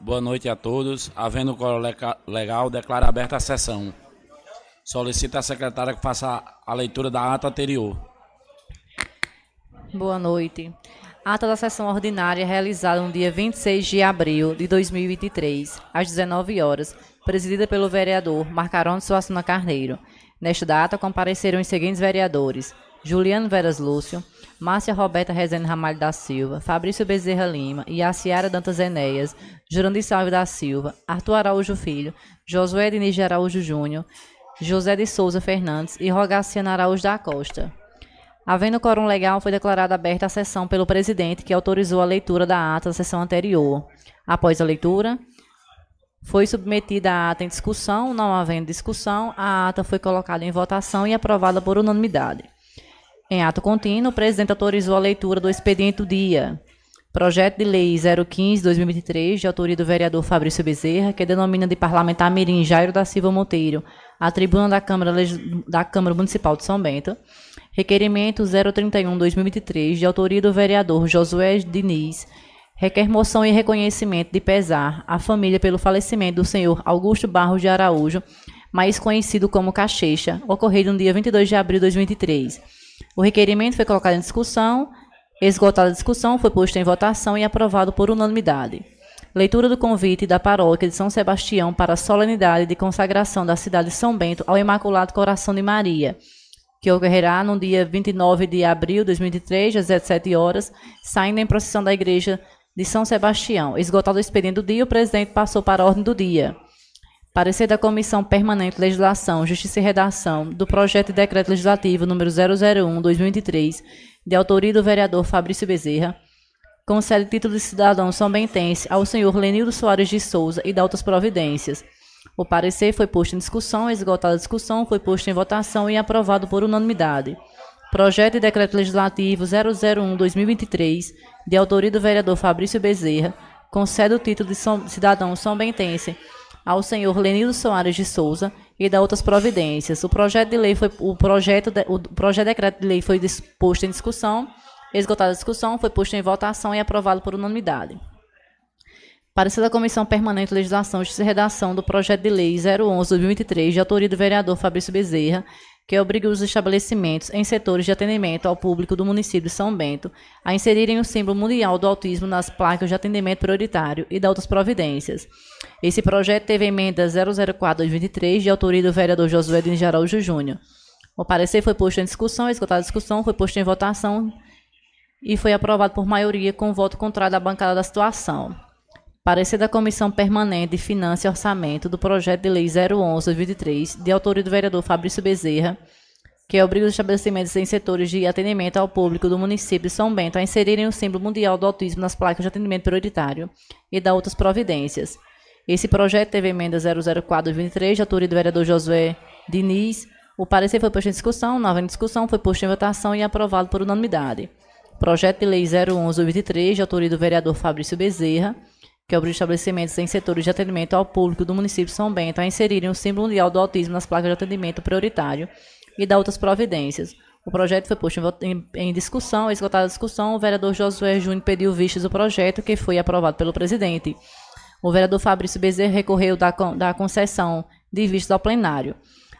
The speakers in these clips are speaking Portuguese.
Boa noite a todos. Havendo quórum legal, declaro aberta a sessão. Solicito à secretária que faça a leitura da ata anterior. Boa noite. Ata da sessão ordinária realizada no dia 26 de abril de 2023, às 19 horas, presidida pelo vereador Marcarone Suassuna Carneiro. Nesta data compareceram os seguintes vereadores: Juliano Veras Lúcio, Márcia Roberta Rezende Ramalho da Silva, Fabrício Bezerra Lima, Iaciara Dantas Enéas, Jurandir Salve da Silva, Arthur Araújo Filho, Josué Diniz de Araújo Júnior, José de Souza Fernandes e Rogaciana Araújo da Costa. Havendo quórum legal, foi declarada aberta a sessão pelo presidente, que autorizou a leitura da ata da sessão anterior. Após a leitura, foi submetida a ata em discussão, não havendo discussão, a ata foi colocada em votação e aprovada por unanimidade. Em ato contínuo, o presidente autorizou a leitura do expediente do dia. Projeto de Lei 015-2023, de autoria do vereador Fabrício Bezerra, que denomina de parlamentar Mirim Jairo da Silva Monteiro, a tribuna da Câmara, da Câmara Municipal de São Bento. Requerimento 031-2023, de autoria do vereador Josué Diniz, requer moção e reconhecimento de pesar à família pelo falecimento do senhor Augusto Barros de Araújo, mais conhecido como Cachecha, ocorrido no dia 22 de abril de 2023 o requerimento foi colocado em discussão, esgotada a discussão, foi posto em votação e aprovado por unanimidade. Leitura do convite da paróquia de São Sebastião para a solenidade de consagração da cidade de São Bento ao Imaculado Coração de Maria, que ocorrerá no dia 29 de abril de 2023, às 17 horas, saindo em procissão da igreja de São Sebastião. Esgotado o expediente do dia, o presidente passou para a ordem do dia. Parecer da Comissão Permanente Legislação, Justiça e Redação do projeto de decreto legislativo número 001/2023, de autoria do vereador Fabrício Bezerra, concede título de cidadão são bentense ao senhor Lenildo Soares de Souza e da outras providências. O parecer foi posto em discussão, esgotada a discussão, foi posto em votação e aprovado por unanimidade. Projeto de decreto legislativo 001/2023, de autoria do vereador Fabrício Bezerra, concede o título de cidadão são bentense ao senhor Lenildo Soares de Souza e da outras providências. O projeto de lei foi o projeto de, o projeto de decreto de lei foi posto em discussão, esgotada a discussão, foi posto em votação e aprovado por unanimidade. Parecer da Comissão Permanente de Legislação, Justiça e Redação do projeto de lei 011/2023, de autoria do vereador Fabrício Bezerra, que obriga os estabelecimentos em setores de atendimento ao público do município de São Bento a inserirem o símbolo mundial do autismo nas placas de atendimento prioritário e da outras providências. Esse projeto teve emenda 004-2023, de autoria do vereador Josué de Araújo Júnior. O parecer foi posto em discussão, esgotada a discussão, foi posto em votação e foi aprovado por maioria com voto contrário da bancada da situação. Parecer da Comissão Permanente de Finanças e Orçamento do Projeto de Lei 011-23, de autoria do vereador Fabrício Bezerra, que obriga os estabelecimentos em setores de atendimento ao público do município de São Bento a inserirem o símbolo mundial do autismo nas placas de atendimento prioritário e da outras providências. Esse projeto teve emenda 004-23, de autoria do vereador Josué Diniz. O parecer foi posto em discussão, nova discussão, foi posto em votação e aprovado por unanimidade. Projeto de Lei 011-23, de autoria do vereador Fabrício Bezerra, que obriga estabelecimentos em setores de atendimento ao público do município de São Bento a inserirem o símbolo mundial do autismo nas placas de atendimento prioritário e da outras providências. O projeto foi posto em, em discussão, esgotada a discussão, o vereador Josué Júnior pediu vistas do projeto, que foi aprovado pelo presidente. O vereador Fabrício Bezerra recorreu da, da concessão de vistas ao plenário.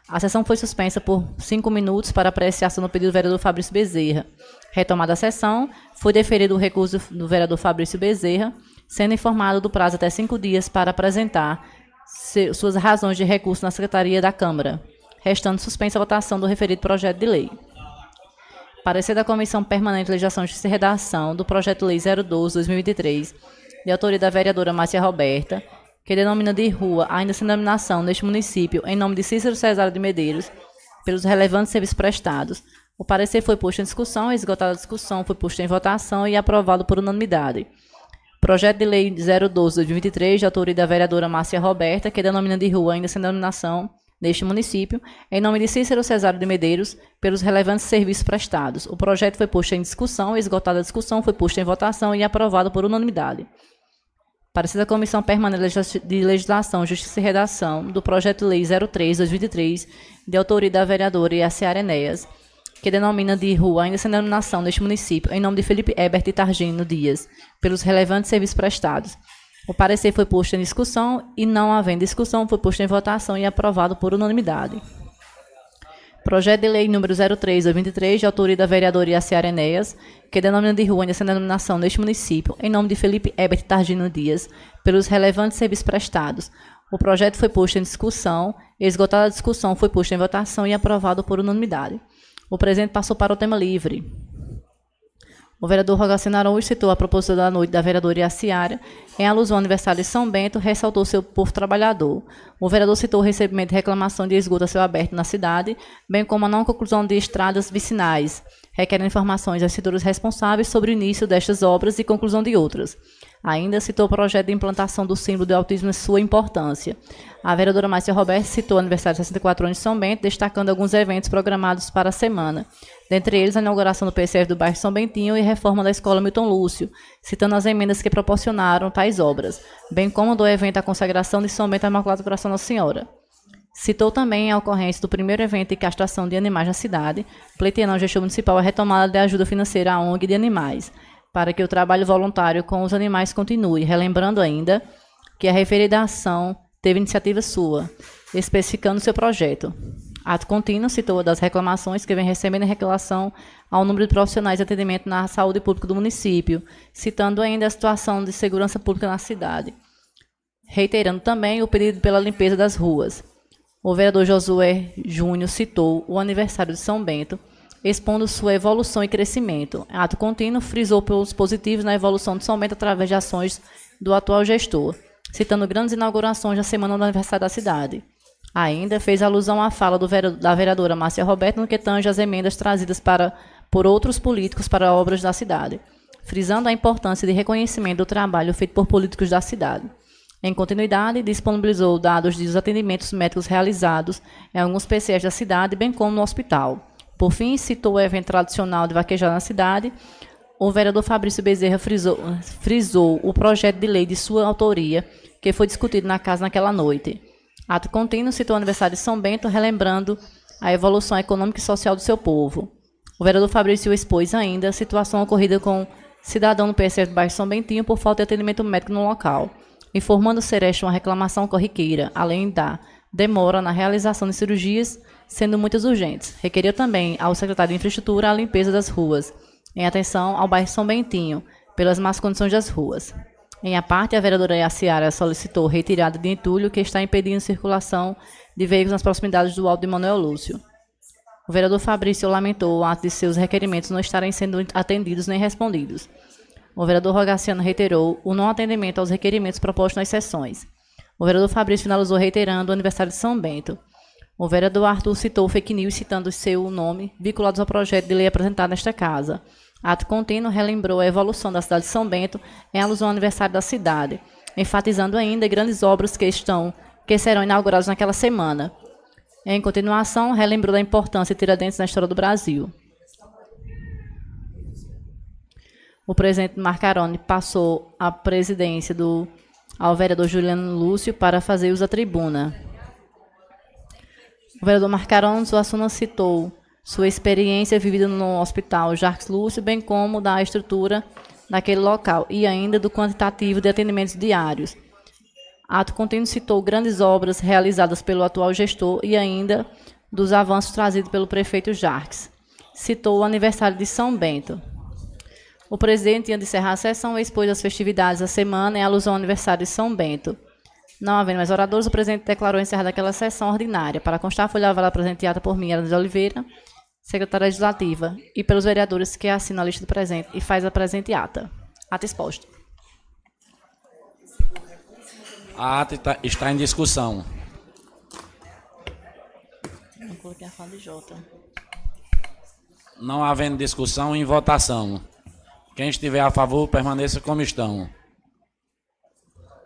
A sessão foi suspensa por cinco minutos para apreciação do pedido do vereador Fabrício Bezerra. Retomada a sessão, foi deferido o recurso do vereador Fabrício Bezerra, sendo informado do prazo até cinco dias para apresentar suas razões de recurso na Secretaria da Câmara, restando suspensa a votação do referido projeto de lei. Parecer da Comissão Permanente de Legislação, e Redação do Projeto Lei 012-2023, de autoria da vereadora Márcia Roberta, que denomina de rua, ainda sem denominação, neste município, em nome de Cícero Cesário de Medeiros, pelos relevantes serviços prestados. O parecer foi posto em discussão, esgotada a discussão, foi posto em votação e aprovado por unanimidade. Projeto de Lei 012 de 23, de autoria da vereadora Márcia Roberta, que denomina de rua ainda sem denominação neste município, em nome de Cícero Cesário de Medeiros, pelos relevantes serviços prestados. O projeto foi posto em discussão, esgotada a discussão, foi posto em votação e aprovado por unanimidade. Parecida Comissão Permanente de Legislação, Justiça e Redação do Projeto Lei 03-2023, de autoria da vereadora Iaciara Enéas, que denomina de rua ainda sem denominação neste município, em nome de Felipe Ebert Targino Dias, pelos relevantes serviços prestados. O parecer foi posto em discussão e, não havendo discussão, foi posto em votação e aprovado por unanimidade. Projeto de Lei número 03 23, de autoria da vereadora Yaciara Enéas, que denomina de rua essa denominação neste município, em nome de Felipe Ebert Targino Dias, pelos relevantes serviços prestados. O projeto foi posto em discussão, esgotada a discussão, foi posto em votação e aprovado por unanimidade. O presente passou para o tema livre. O vereador Rogacino Araújo citou a proposição da noite da vereadora Iaciara, em alusão ao aniversário de São Bento, ressaltou seu povo trabalhador. O vereador citou o recebimento de reclamação de esgoto a céu aberto na cidade, bem como a não conclusão de estradas vicinais, requerendo informações aos setores responsáveis sobre o início destas obras e conclusão de outras. Ainda citou o projeto de implantação do símbolo do autismo e sua importância. A vereadora Márcia Roberto citou o aniversário de 64 anos de São Bento, destacando alguns eventos programados para a semana. Dentre eles, a inauguração do PCF do bairro São Bentinho e reforma da Escola Milton Lúcio, citando as emendas que proporcionaram tais obras, bem como do evento A Consagração de São Bento Imaculado Coração Nossa Senhora. Citou também a ocorrência do primeiro evento de castração de animais na cidade, pleiteando ao gestor municipal a retomada da ajuda financeira à ONG de animais, para que o trabalho voluntário com os animais continue, relembrando ainda que a referida ação teve iniciativa sua, especificando seu projeto. Ato contínuo citou das reclamações que vem recebendo em relação ao número de profissionais de atendimento na saúde pública do município, citando ainda a situação de segurança pública na cidade, reiterando também o pedido pela limpeza das ruas. O vereador Josué Júnior citou o aniversário de São Bento, expondo sua evolução e crescimento. Ato contínuo frisou pelos positivos na evolução de São Bento através de ações do atual gestor, citando grandes inaugurações da semana do aniversário da cidade. Ainda fez alusão à fala da vereadora Márcia Roberto no que tange as emendas trazidas para, por outros políticos para obras da cidade, frisando a importância de reconhecimento do trabalho feito por políticos da cidade. Em continuidade, disponibilizou dados dos atendimentos médicos realizados em alguns PCS da cidade, bem como no hospital. Por fim, citou o evento tradicional de vaquejada na cidade. O vereador Fabrício Bezerra frisou, frisou o projeto de lei de sua autoria, que foi discutido na casa naquela noite. Ato contínuo citou o aniversário de São Bento, relembrando a evolução econômica e social do seu povo. O vereador Fabrício expôs ainda a situação ocorrida com cidadão no PSF do bairro São Bentinho por falta de atendimento médico no local, informando ser esta uma reclamação corriqueira, além da demora na realização de cirurgias sendo muitas urgentes. Requeriu também ao secretário de Infraestrutura a limpeza das ruas, em atenção ao bairro São Bentinho, pelas más condições das ruas. Em a parte, a vereadora Yaciara solicitou retirada de entulho que está impedindo circulação de veículos nas proximidades do Alto de Manuel Lúcio. O vereador Fabrício lamentou o ato de seus requerimentos não estarem sendo atendidos nem respondidos. O vereador Rogaciano reiterou o não atendimento aos requerimentos propostos nas sessões. O vereador Fabrício finalizou reiterando o aniversário de São Bento. O vereador Arthur citou fake news citando seu nome, vinculados ao projeto de lei apresentado nesta casa. Ato contínuo relembrou a evolução da cidade de São Bento em alusão ao aniversário da cidade, enfatizando ainda grandes obras que estão que serão inauguradas naquela semana. Em continuação, relembrou da importância de Tiradentes na história do Brasil. O presidente Marcarone passou a presidência do ao vereador Juliano Lúcio para fazer uso da tribuna. O vereador Marcarão Suassuna citou sua experiência vivida no hospital Jacques Lúcio, bem como da estrutura daquele local e ainda do quantitativo de atendimentos diários. Ato contínuo citou grandes obras realizadas pelo atual gestor e ainda dos avanços trazidos pelo prefeito Jarques. Citou o aniversário de São Bento. O presidente, antes de encerrar a sessão, expôs as festividades da semana em alusão ao aniversário de São Bento. Não havendo mais oradores, o presidente declarou encerrada aquela sessão ordinária. Para constar, foi levada presenteada por mim, Ana de Oliveira, secretária legislativa, e pelos vereadores que assinam a lista do presente e faz a presente ata. Ata exposta. A ata está em discussão. Não coloquei a fala de Jota. Não havendo discussão, em votação. Quem estiver a favor, permaneça como estão.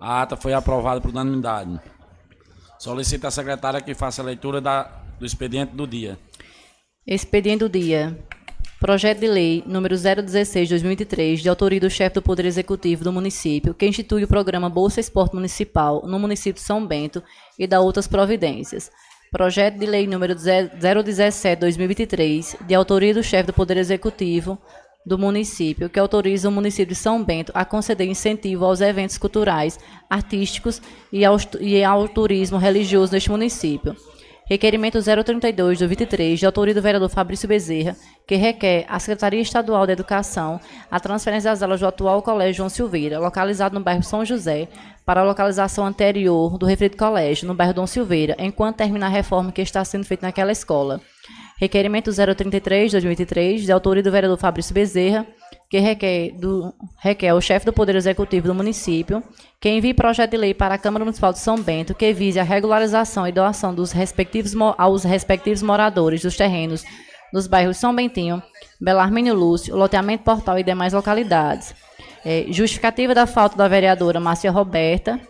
A ata foi aprovada por unanimidade. Solicita a secretária que faça a leitura da, do expediente do dia. Expediente do dia. Projeto de Lei número 016/2023, de autoria do chefe do Poder Executivo do município, que institui o programa Bolsa Esporte Municipal no município de São Bento e da outras providências. Projeto de Lei número 017/2023, de autoria do chefe do Poder Executivo, do município, que autoriza o município de São Bento a conceder incentivo aos eventos culturais, artísticos e ao, e ao turismo religioso neste município. Requerimento 032 do 23, de autoria do vereador Fabrício Bezerra, que requer à Secretaria Estadual da Educação a transferência das aulas do atual Colégio João Silveira, localizado no bairro São José, para a localização anterior do referido colégio, no bairro Dom Silveira, enquanto termina a reforma que está sendo feita naquela escola. Requerimento 033 de 2023, de autoria do vereador Fabrício Bezerra, que requer, do, requer ao chefe do Poder Executivo do município que envie projeto de lei para a Câmara Municipal de São Bento que vise a regularização e doação dos respectivos, aos respectivos moradores dos terrenos dos bairros São Bentinho, Belarmínio Lúcio, Loteamento Portal e demais localidades. É, justificativa da falta da vereadora Márcia Roberta,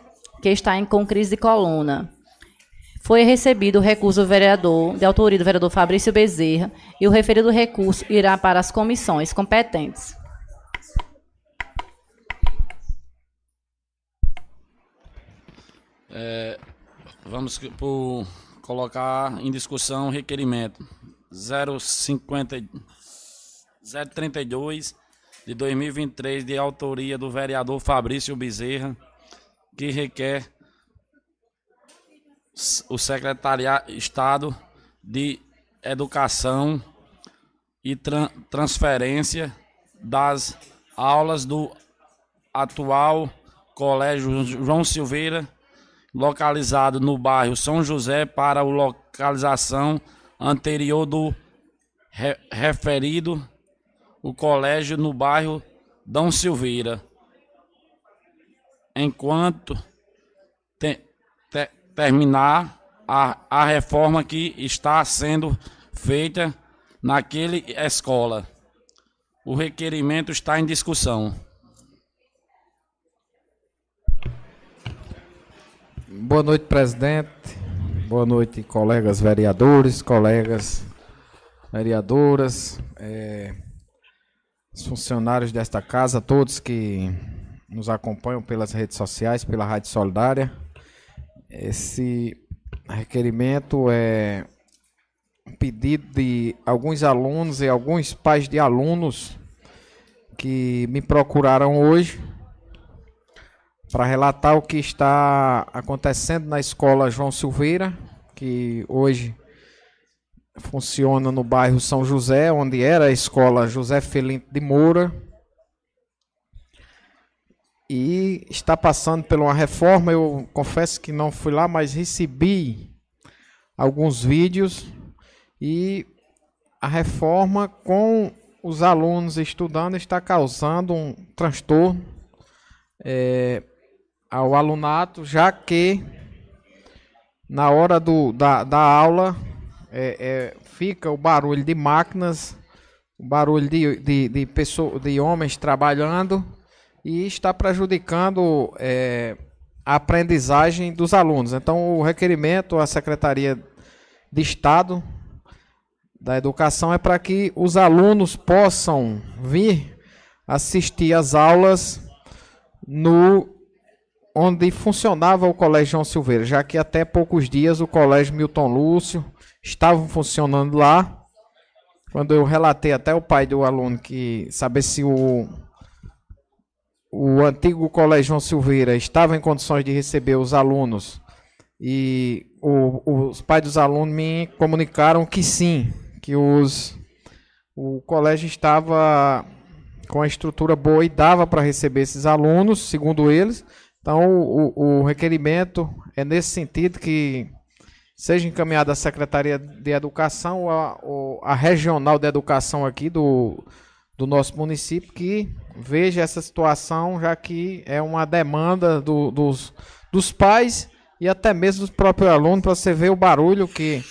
que está em com crise de coluna. Foi recebido o recurso do vereador, de autoria do vereador Fabrício Bezerra, e o referido recurso irá para as comissões competentes. É, vamos por colocar em discussão requerimento 050, 032 de 2023 de autoria do vereador Fabrício Bezerra, que requer o secretariado Estado de Educação e tra transferência das aulas do atual Colégio João Silveira localizado no bairro São José para a localização anterior do re referido o colégio no bairro Dom Silveira. Enquanto terminar a, a reforma que está sendo feita naquele escola. O requerimento está em discussão. Boa noite, presidente. Boa noite, colegas vereadores, colegas vereadoras, é, funcionários desta casa, todos que nos acompanham pelas redes sociais, pela Rádio Solidária. Esse requerimento é um pedido de alguns alunos e alguns pais de alunos que me procuraram hoje para relatar o que está acontecendo na escola João Silveira, que hoje funciona no bairro São José, onde era a escola José Felinto de Moura. E está passando por uma reforma. Eu confesso que não fui lá, mas recebi alguns vídeos e a reforma com os alunos estudando está causando um transtorno. É, ao alunato, já que na hora do, da, da aula é, é, fica o barulho de máquinas, o barulho de, de, de, pessoa, de homens trabalhando e está prejudicando é, a aprendizagem dos alunos. Então, o requerimento à Secretaria de Estado da Educação é para que os alunos possam vir assistir às aulas no onde funcionava o Colégio João Silveira, já que até poucos dias o Colégio Milton Lúcio estava funcionando lá. Quando eu relatei até o pai do aluno que saber se o o antigo Colégio João Silveira estava em condições de receber os alunos e o, os pais dos alunos me comunicaram que sim, que os o colégio estava com a estrutura boa e dava para receber esses alunos, segundo eles, então, o, o requerimento é nesse sentido que seja encaminhado à Secretaria de Educação, a, a regional de educação aqui do, do nosso município, que veja essa situação, já que é uma demanda do, dos, dos pais e até mesmo dos próprios alunos, para você ver o barulho que.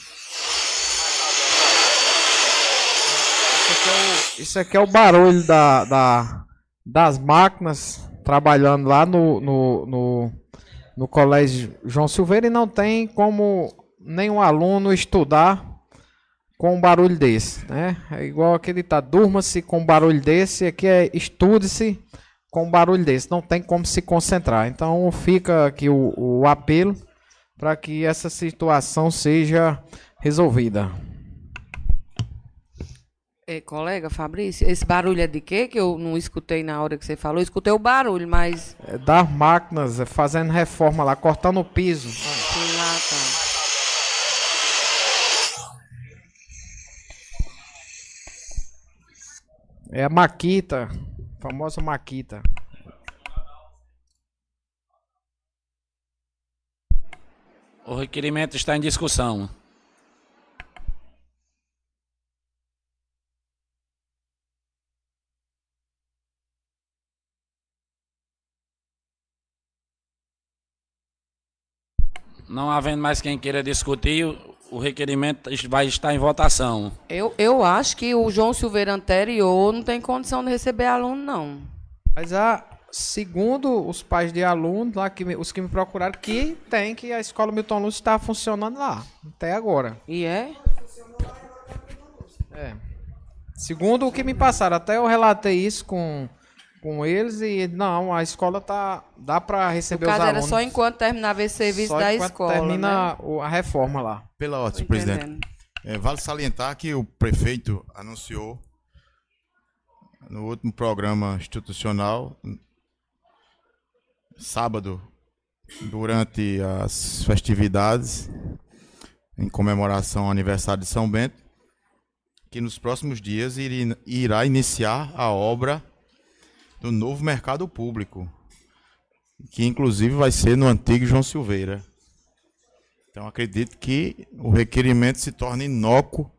Isso aqui é o, isso aqui é o barulho da, da, das máquinas trabalhando lá no, no, no, no Colégio João Silveira e não tem como nenhum aluno estudar com um barulho desse, né? É igual aquele tá, durma-se com um barulho desse, aqui é estude-se com um barulho desse, não tem como se concentrar. Então fica aqui o, o apelo para que essa situação seja resolvida. É, colega Fabrício, esse barulho é de quê? Que eu não escutei na hora que você falou. Eu escutei o barulho, mas. É das máquinas, é fazendo reforma lá, cortando o piso. É a Maquita, famosa Maquita. O requerimento está em discussão. Não havendo mais quem queira discutir, o- requerimento vai estar em votação. Eu, eu acho que o João Silveira anterior não tem condição de receber aluno, não. Mas a, segundo os pais de alunos lá, que me- os que me procuraram, que tem que a escola Milton Lúcio está funcionando lá, até agora. E é? É. Segundo o que me passaram, até eu relatei isso com, com eles e não, a escola tá dá para receber os caso era alunos. só enquanto terminava esse serviço Só da escola. termina né? a reforma lá. Pela ordem, presidente. É, vale salientar que o prefeito anunciou no último programa institucional, sábado, durante as festividades em comemoração ao aniversário de São Bento, que nos próximos dias irá iniciar a obra do novo mercado público, que inclusive vai ser no antigo João Silveira. Então acredito que o requerimento se torne inócuo,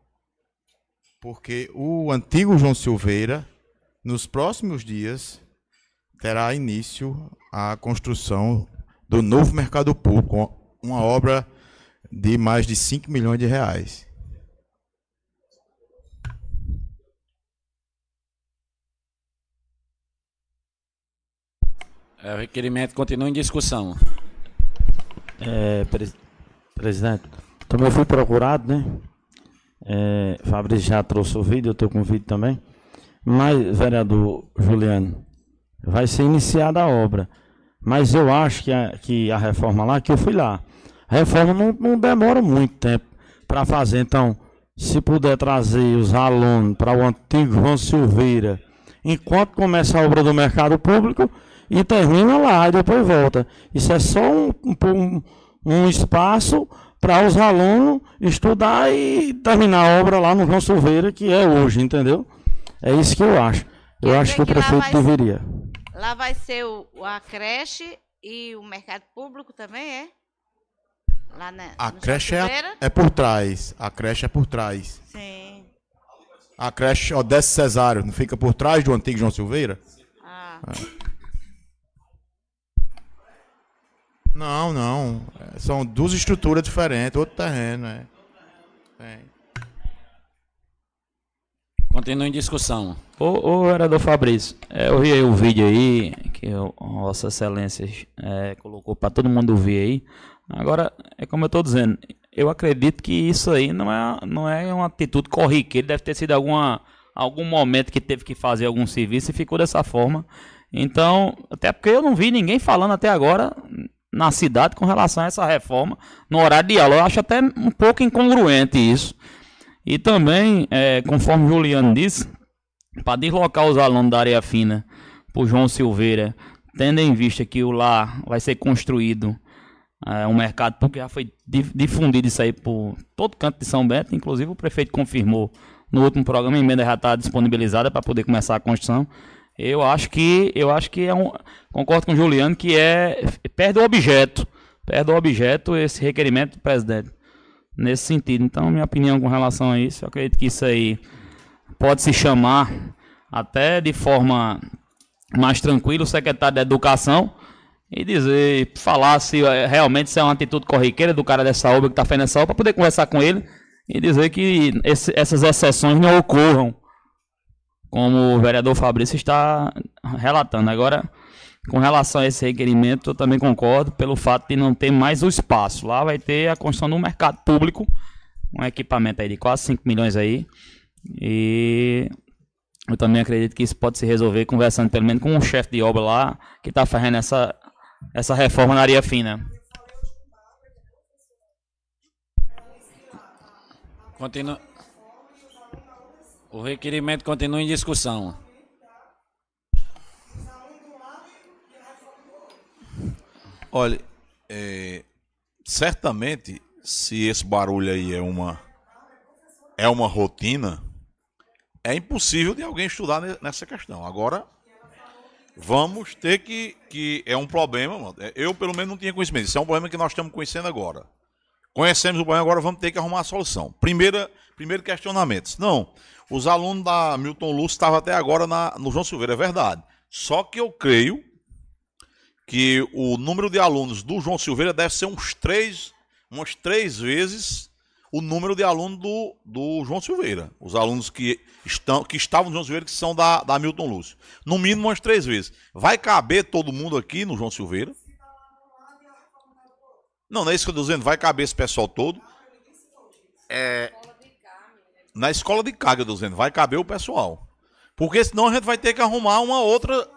porque o antigo João Silveira, nos próximos dias, terá início a construção do novo mercado público, uma obra de mais de 5 milhões de reais. É, o requerimento continua em discussão. É, pres- presidente, também fui procurado, né? É, Fabrício já trouxe o vídeo, eu estou com o vídeo também. Mas, vereador Juliano, vai ser iniciada a obra. Mas eu acho que a, que a reforma lá, que eu fui lá, a reforma não, não demora muito tempo para fazer. Então, se puder trazer os alunos para o antigo João Silveira, enquanto começa a obra do mercado público, e termina lá e depois volta. Isso é só um, um, um espaço para os alunos estudar e terminar a obra lá no João Silveira, que é hoje, entendeu? É isso que eu acho. Eu Quer acho que o lá prefeito vai- deveria. Lá vai ser o, a creche e o mercado público também, é? Lá na, A creche é, é por trás. A creche é por trás. Sim. A creche Odesse Cesário não fica por trás do antigo João Silveira? Ah, Não, não. É, São duas estruturas diferentes, outro terreno. É. Tem. Continua em discussão. Ô, ô vereador Fabrício, é, eu vi aí o vídeo aí que o- Vossa Excelência é, colocou para todo mundo ver aí. Agora, é como eu estou dizendo, eu acredito que isso aí não é, não é uma atitude corriqueira, deve ter sido alguma, algum momento que teve que fazer algum serviço e ficou dessa forma. Então, até porque eu não vi ninguém falando até agora na cidade com relação a essa reforma no horário de aula. Eu acho até um pouco incongruente isso. E também, é, conforme o Juliano disse, para deslocar os alunos da área fina para o João Silveira, tendo em vista que o lá vai ser construído é, um mercado público, já foi di- difundido isso aí por todo canto de São Bento, inclusive o prefeito confirmou no último programa, a emenda já está disponibilizada para poder começar a construção. Eu acho que eu acho que é um concordo com o Juliano que é perde o objeto, perde o objeto esse requerimento do presidente nesse sentido. Então, minha opinião com relação a isso, eu acredito que isso aí pode se chamar até de forma mais tranquila o secretário da Educação e dizer, falar se eh, realmente isso é uma atitude corriqueira do cara dessa obra que está fazendo essa obra, para poder conversar com ele e dizer que esse- essas exceções não ocorram, como o vereador Fabrício está relatando. Agora, com relação a esse requerimento, eu também concordo pelo fato de não ter mais o espaço. Lá vai ter a construção do mercado público, um equipamento aí de quase 5 milhões aí. E eu também acredito que isso pode se resolver conversando pelo menos com o chefe de obra lá que está fazendo essa, essa reforma na área fina. Continua. O requerimento continua em discussão. Olha, é, certamente, se esse barulho aí é uma é uma rotina, é impossível de alguém estudar ne- nessa questão. Agora, vamos ter que que é um problema. mano. É, Eu pelo menos não tinha conhecimento. Isso é um problema que nós estamos conhecendo agora. Conhecemos o problema agora, vamos ter que arrumar a solução. Primeira, primeiro questionamento. Não, os alunos da Milton Lúcio estavam até agora na, no João Silveira, é verdade. Só que eu creio que o número de alunos do João Silveira deve ser uns três, umas três vezes o número de alunos do, do João Silveira. Os alunos que, estão, que estavam no João Silveira, que são da, da Milton Lúcio. No mínimo umas três vezes. Vai caber todo mundo aqui no João Silveira? Não, não é isso que eu estou dizendo. Vai caber esse pessoal todo. É, na escola de carga, estou dizendo. Vai caber o pessoal. Porque senão a gente vai ter que arrumar uma outra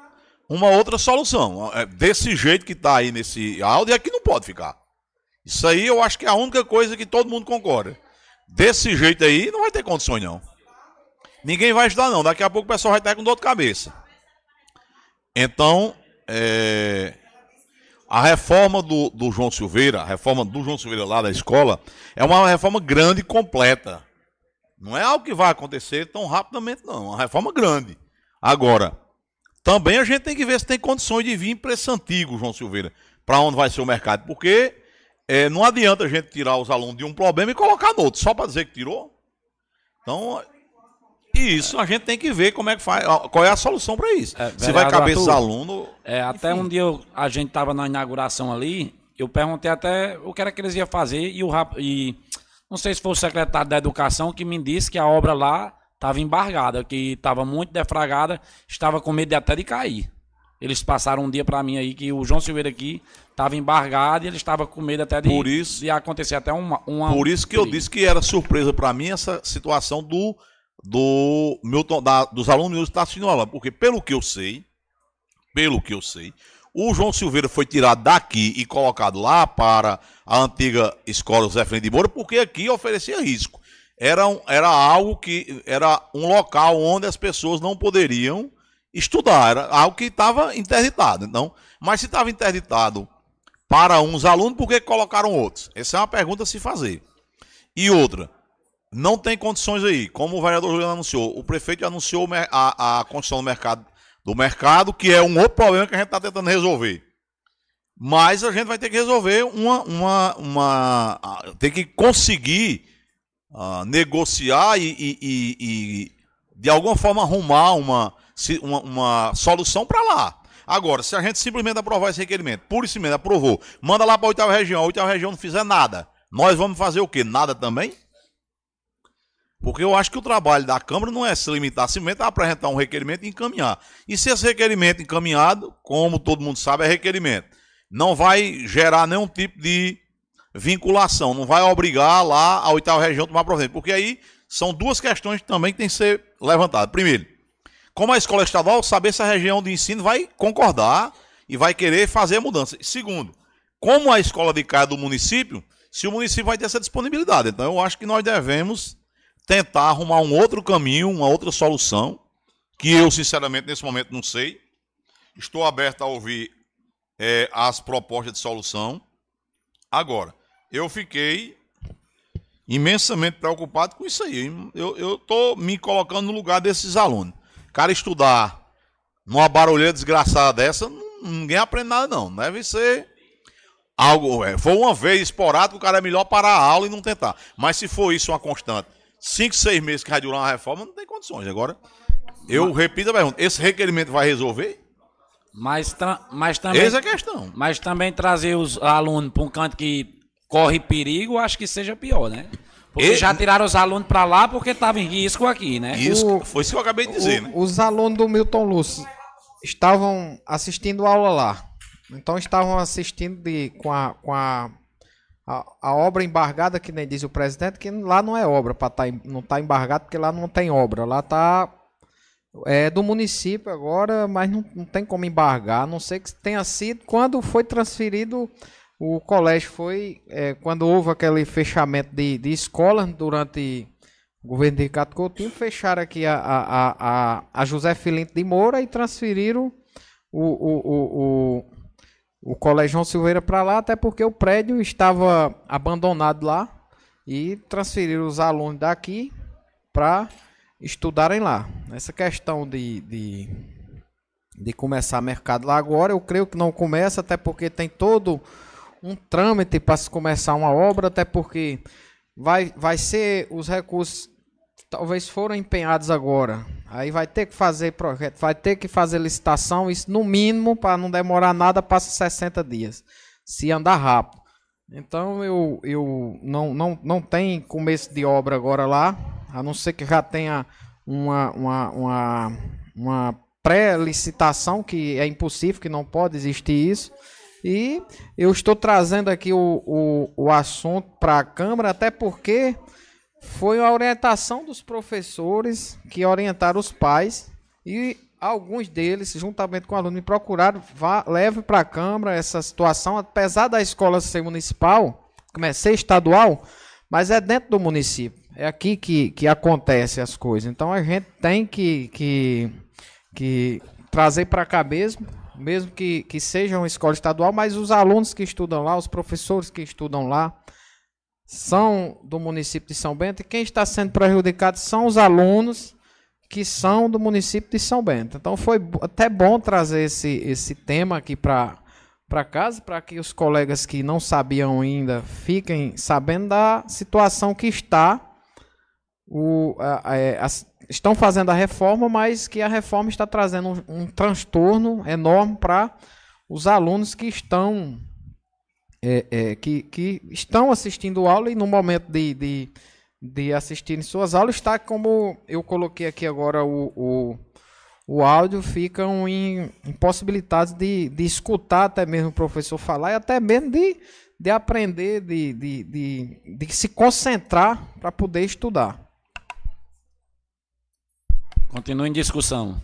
uma outra solução. É, Desse jeito que está aí nesse áudio, aqui não pode ficar. Isso aí eu acho que é a única coisa que todo mundo concorda. Desse jeito aí, não vai ter condições, não. Ninguém vai ajudar, não. Daqui a pouco o pessoal vai estar com dor de cabeça. Então, é, a reforma do, do João Silveira, a reforma do João Silveira lá da escola, é uma reforma grande e completa. Não é algo que vai acontecer tão rapidamente, não. É uma reforma grande. Agora, também a gente tem que ver se tem condições de vir para esse antigo João Silveira, para onde vai ser o mercado, porque é, não adianta a gente tirar os alunos de um problema e colocar no outro, só para dizer que tirou. Então, isso a gente tem que ver como é que faz, qual é a solução para isso. É, se vai caber esses alunos. É, até um dia eu- a gente tava na inauguração ali, eu perguntei até o que era que eles iam fazer e o e não sei se foi o secretário da Educação que me disse que a obra lá estava embargada, que estava muito defragada, estava com medo de até de cair. Eles passaram um dia para mim aí que o João Silveira aqui estava embargado e ele estava com medo até de, Por isso- de acontecer até uma, uma Por isso que eu disse que era surpresa para mim essa situação do do Milton, da- dos alunos estão assistindo aula, porque pelo que eu sei, pelo que eu sei, o João Silveira foi tirado daqui e colocado lá para a antiga escola José Freire de Moura, porque aqui oferecia risco. Era, um- era algo que era um local onde as pessoas não poderiam estudar, era algo que estava interditado. Então, mas se estava interditado para uns alunos, por que colocaram outros? Essa é uma pergunta a se fazer. E outra, não tem condições aí. Como o vereador Juliano anunciou, o prefeito anunciou a, a construção do mercado, do mercado, que é um outro problema que a gente está tentando resolver. Mas a gente vai ter que resolver uma. uma, uma tem que conseguir ah, negociar e, e- e- e, de alguma forma arrumar uma, uma, uma solução para lá. Agora, se a gente simplesmente aprovar esse requerimento, pura e simplesmente aprovou, manda lá para a oitava região, a oitava região não fizer nada, nós vamos fazer o quê? Nada também? Porque eu acho que o trabalho da Câmara não é se limitar simplesmente a apresentar um requerimento e encaminhar. E se esse requerimento encaminhado, como todo mundo sabe, é requerimento, não vai gerar nenhum tipo de vinculação, não vai obrigar lá a oitava região a tomar providência. Porque aí são duas questões também que têm que ser levantadas. Primeiro, como a escola estadual, saber se a região de ensino vai concordar e vai querer fazer a mudança. Segundo, como a escola de casa do município, se o município vai ter essa disponibilidade. Então eu acho que nós devemos tentar arrumar um outro caminho, uma outra solução, que eu sinceramente nesse momento não sei. Estou aberto a ouvir eh, as propostas de solução. Agora, eu fiquei imensamente preocupado com isso aí. Eu estou me colocando no lugar desses alunos. Cara, estudar numa barulheira desgraçada dessa, ninguém aprende nada, não. Deve ser algo. É, foi uma vez esporádico, o cara é melhor parar a aula e não tentar. Mas se for isso uma constante, cinco, seis meses que vai durar uma reforma, não tem condições. Agora, eu repito a pergunta: esse requerimento vai resolver? Mas, mas também. Essa é a questão. Mas também trazer os alunos para um canto que corre perigo, acho que seja pior, né? Porque E- já tiraram os alunos para lá porque estava em risco aqui, né? Isso, O- foi isso que eu acabei de dizer, O- né? Os alunos do Milton Lúcio estavam assistindo aula lá. Então estavam assistindo de, com, a, com a, a, a obra embargada, que nem diz o presidente, que lá não é obra, pra tá, não está embargado porque lá não tem obra. Lá está é do município agora, mas não, não tem como embargar, a não sei que tenha sido quando foi transferido o colégio. Foi é, quando houve aquele fechamento de, de escola durante o governo de Ricardo Coutinho, fecharam aqui a, a, a, a, a José Filinto de Moura e transferiram o, o, o, o, o Colégio João Silveira para lá, até porque o prédio estava abandonado lá e transferiram os alunos daqui para estudarem lá. Essa questão de, de, de começar mercado lá agora, eu creio que não começa, até porque tem todo um trâmite para se começar uma obra, até porque vai, vai ser os recursos talvez foram empenhados agora. Aí vai ter que fazer projeto, vai ter que fazer licitação, isso no mínimo, para não demorar nada, passa 60 dias. Se andar rápido. Então eu, eu não, não, não tem começo de obra agora lá, a não ser que já tenha uma, uma, uma, uma pré-licitação, que é impossível, que não pode existir isso. E eu estou trazendo aqui o, o, o assunto para a Câmara, até porque foi a orientação dos professores que orientaram os pais e alguns deles, juntamente com o aluno, me procuraram, vá, leve para a Câmara essa situação, apesar da escola ser municipal, ser estadual, mas é dentro do município. É aqui que, que acontece as coisas. Então a gente tem que, que, que trazer para cá mesmo, mesmo que, que seja uma escola estadual, mas os alunos que estudam lá, os professores que estudam lá, são do município de São Bento e quem está sendo prejudicado são os alunos que são do município de São Bento. Então foi até bom trazer esse, esse tema aqui para para casa, para que os colegas que não sabiam ainda fiquem sabendo da situação que está. O, a, a, a, estão fazendo a reforma, mas que a reforma está trazendo um, um transtorno enorme para os alunos que estão é, é, que, que estão assistindo aula e no momento de, de, de assistirem suas aulas está como eu coloquei aqui agora o, o, o áudio, ficam em, impossibilitados de, de escutar até mesmo o professor falar e até mesmo de, de aprender, de, de, de, de se concentrar para poder estudar. Continua em discussão.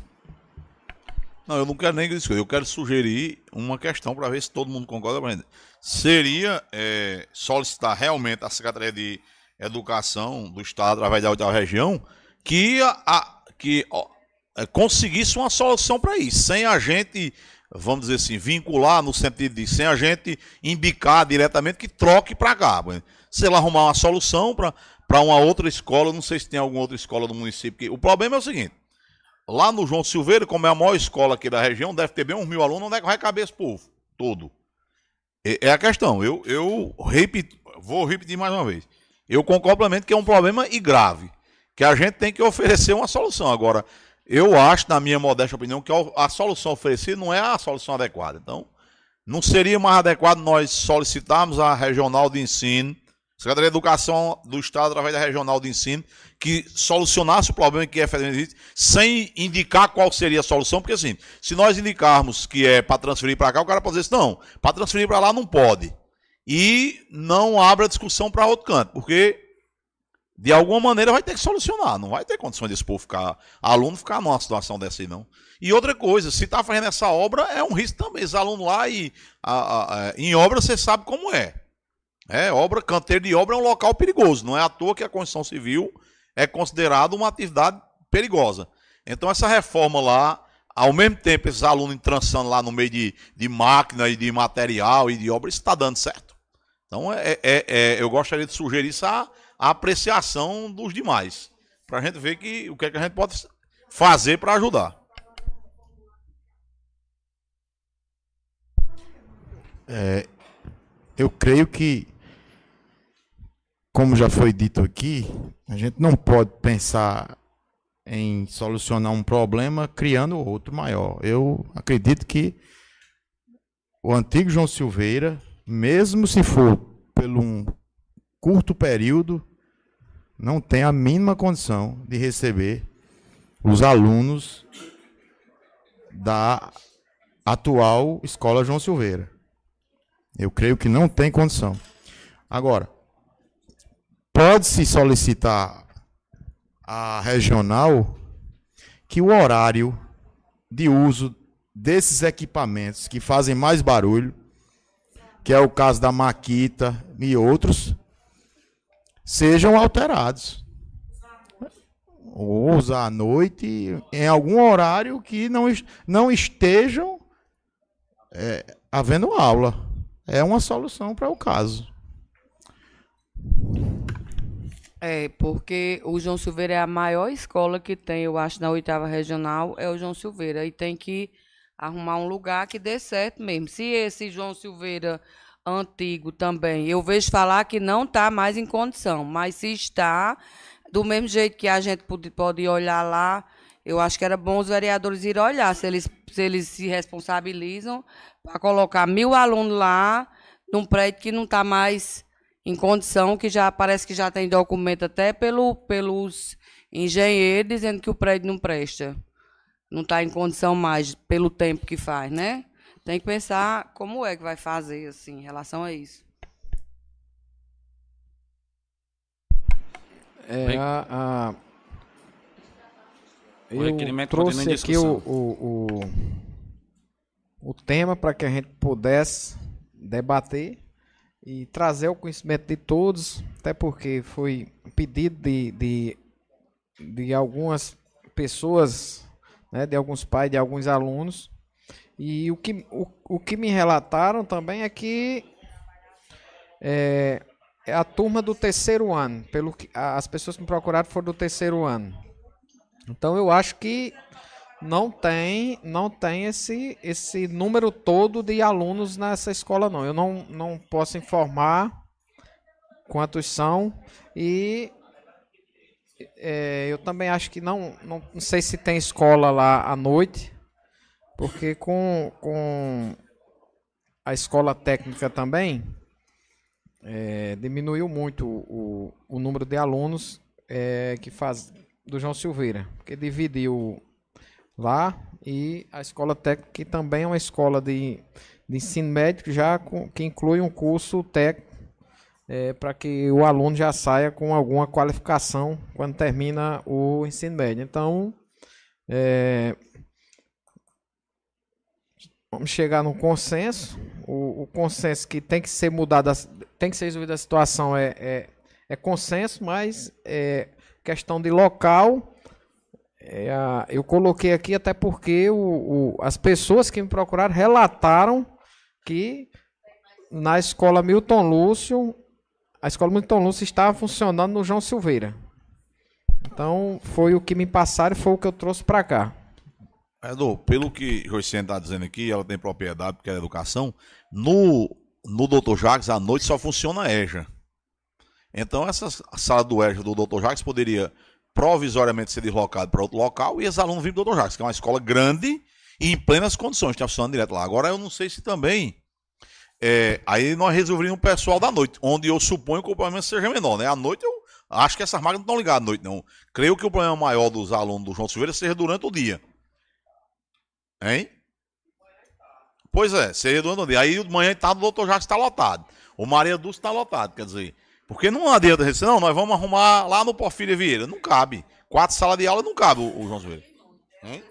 Não, eu não quero nem discutir, eu quero sugerir uma questão para ver se todo mundo concorda com a gente seria é, solicitar realmente à Secretaria de Educação do Estado, através da região, que, a, a que ó, é, conseguisse uma solução para isso, sem a gente, vamos dizer assim, vincular no sentido de sem a gente imbicar diretamente que troque para cá. Se ela arrumar uma solução para uma outra escola, não sei se tem alguma outra escola do município. Que, o problema é o seguinte: lá no João Silveira, como é a maior escola aqui da região, deve ter bem uns mil alunos, onde é que vai caber esse povo? Todo. É, é a questão. Eu, eu repito, vou repetir mais uma vez. Eu concordo plenamente que é um problema e grave. Que a gente tem que oferecer uma solução. Agora, eu acho, na minha modesta opinião, que a solução oferecida não é a solução adequada. Então, não seria mais adequado nós solicitarmos a regional de ensino Secretaria de Educação do Estado, através da Regional de Ensino, que solucionasse o problema que é efetivamente sem indicar qual seria a solução, porque assim, se nós indicarmos que é para transferir para cá, o cara pode dizer assim, não, para transferir para lá não pode. E não abre a discussão para outro canto, porque de alguma maneira vai ter que solucionar, não vai ter condições desse povo ficar, aluno ficar numa situação dessa aí não. E outra coisa, se está fazendo essa obra, é um risco também, esse aluno lá e a, a, a, em obra você sabe como é. É, obra, canteiro de obra é um local perigoso. Não é à toa que a construção civil é considerada uma atividade perigosa. Então, essa reforma lá, ao mesmo tempo, esses alunos trançando lá no meio de, de máquina e de material e de obra, isso está dando certo. Então, é, é, é, eu gostaria de sugerir isso à, à apreciação dos demais. Para a gente ver que, o que, é que a gente pode fazer para ajudar. É, eu creio que como já foi dito aqui, a gente não pode pensar em solucionar um problema criando outro maior. Eu acredito que o antigo João Silveira, mesmo se for pelo um curto período, não tem a mínima condição de receber os alunos da atual Escola João Silveira. Eu creio que não tem condição. Agora, pode-se solicitar à regional que o horário de uso desses equipamentos que fazem mais barulho, que é o caso da Maquita e outros, sejam alterados. ou usar à noite em algum horário que não, não estejam é, havendo aula. É uma solução para o caso. É, porque o João Silveira é a maior escola que tem, eu acho, na oitava regional, é o João Silveira. E tem que arrumar um lugar que dê certo mesmo. Se esse João Silveira antigo também, eu vejo falar que não está mais em condição, mas se está, do mesmo jeito que a gente pode, olhar lá, eu acho que era bom os vereadores irem olhar se eles se, eles se responsabilizam para colocar mil alunos lá num prédio que não está mais em condição, que já parece que já tem documento até pelo, pelos engenheiros dizendo que o prédio não presta. Não está em condição mais pelo tempo que faz, né? Tem que pensar como é que vai fazer, assim, em relação a isso. É, a, a- O eu trouxe aqui o, o, o, o tema para que a gente pudesse debater e trazer ao conhecimento de todos, até porque foi pedido de, de, de algumas pessoas, né, de alguns pais, de alguns alunos, e o que, o, o que me relataram também é que é, é a turma do terceiro ano. Pelo que as pessoas que me procuraram foram do terceiro ano. Então eu acho que não tem, não tem esse, esse número todo de alunos nessa escola não. Eu não, não posso informar quantos são e é, eu também acho que não, não, não sei se tem escola lá à noite, porque com, com a escola técnica também é, diminuiu muito o, o número de alunos é, que faz do João Silveira, porque dividiu lá e a escola técnica que também é uma escola de, de ensino médio já com, que inclui um curso técnico para que o aluno já saia com alguma qualificação quando termina o ensino médio. Então, é, vamos chegar num consenso. O, o consenso que tem que ser mudado, tem que ser resolvida a situação é, é, é consenso, mas é questão de local. É eu coloquei aqui até porque o, o- as pessoas que me procuraram relataram que na escola Milton Lúcio, a escola Milton Lúcio estava funcionando no João Silveira. Então foi o que me passaram e foi o que eu trouxe para cá. Edu, pelo que Joicene está dizendo aqui, ela tem propriedade porque é educação, no, no Dr. Jacques, à noite só funciona a EJA. Então, essa sala do EJA do Dr. Jacques poderia provisoriamente ser deslocada para outro local e os alunos virem do Dr. Jacques, que é uma escola grande e em plenas condições, está funcionando direto lá. Agora, eu não sei se também. é, aí nós resolveríamos o pessoal da noite, onde eu suponho que o problema seja menor, né? À noite eu acho que essas máquinas não estão ligadas à noite, não. Creio que o problema maior dos alunos do João Silveira seja durante o dia. Hein? Pois é, seria durante o dia. Aí o manhã tá do Dr. Jacques está lotado. O Maria Dulce está lotado, quer dizer. Porque não adianta dizer, não, nós vamos arrumar lá no Porfírio Vieira. Não cabe. Quatro salas de aula não cabe o, o João. Hein?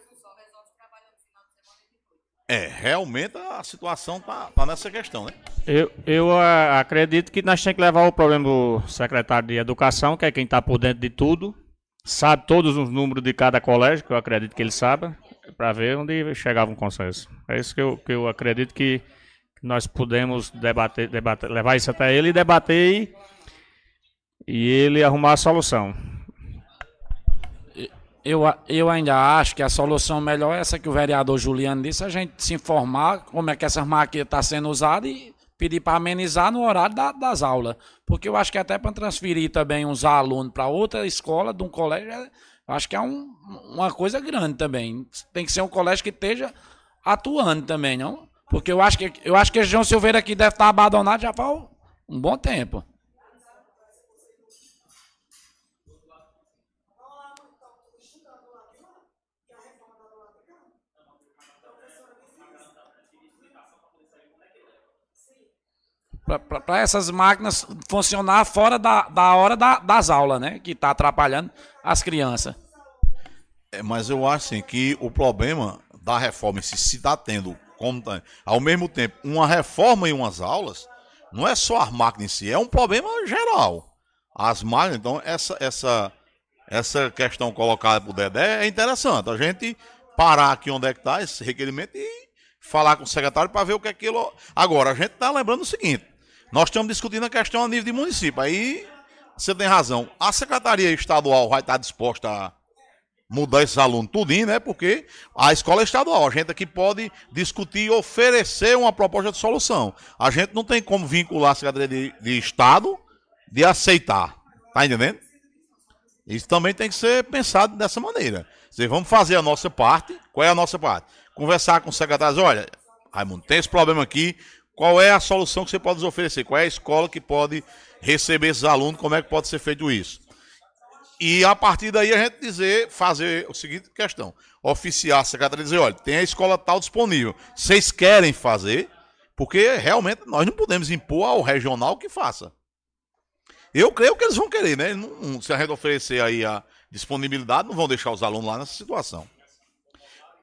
É, realmente a situação tá, tá nessa questão, né? Eu, eu ah, acredito que nós temos que levar o problema do secretário de Educação, que é quem está por dentro de tudo, sabe todos os números de cada colégio, que eu acredito que ele saiba, para ver onde chegava um consenso. É isso que eu, que eu acredito que nós podemos debater, debater, levar isso até ele e debater e, e ele arrumar a solução. Eu, eu ainda acho que a solução melhor é essa que o vereador Juliano disse, a gente se informar como é que essas máquinas estão sendo usadas e pedir para amenizar no horário da- das aulas. Porque eu acho que até para transferir também uns alunos para outra escola, de um colégio, é- acho que é um- uma coisa grande também. Tem que ser um colégio que esteja atuando também, não? Porque eu acho que eu acho que João Silveira aqui deve estar abandonado já faz um bom tempo. Para essas máquinas funcionar fora da, da hora da- das aulas, né? Que está atrapalhando as crianças. É, mas eu acho assim, que o problema da reforma, se está tendo, como tá- ao mesmo tempo, uma reforma em umas aulas, não é só as máquinas em si, é um problema geral. As máquinas, então, essa, essa, essa questão colocada por Dedé é interessante. A gente parar aqui onde é que está esse requerimento e falar com o secretário para ver o que é aquilo. Agora, a gente está lembrando o seguinte: nós estamos discutindo a questão a nível de município. Aí você tem razão. A secretaria estadual vai estar disposta a mudar esses alunos tudinho, né? Porque a escola é estadual. A gente aqui pode discutir e oferecer uma proposta de solução. A gente não tem como vincular a Secretaria de, de Estado de aceitar. Tá entendendo? Isso também tem que ser pensado dessa maneira. Dizer, vamos fazer a nossa parte. Qual é a nossa parte? Conversar com os secretários. Olha, Raimundo, tem esse problema aqui. Qual é a solução que você pode nos oferecer? Qual é a escola que pode receber esses alunos? Como é que pode ser feito isso? E a partir daí a gente dizer, fazer o seguinte questão: oficiar a secretaria dizer, olha, tem a escola tal disponível. Vocês querem fazer? Porque realmente nós não podemos impor ao regional que faça. Eu creio que eles vão querer, né? Se a gente oferecer aí a disponibilidade, não vão deixar os alunos lá nessa situação.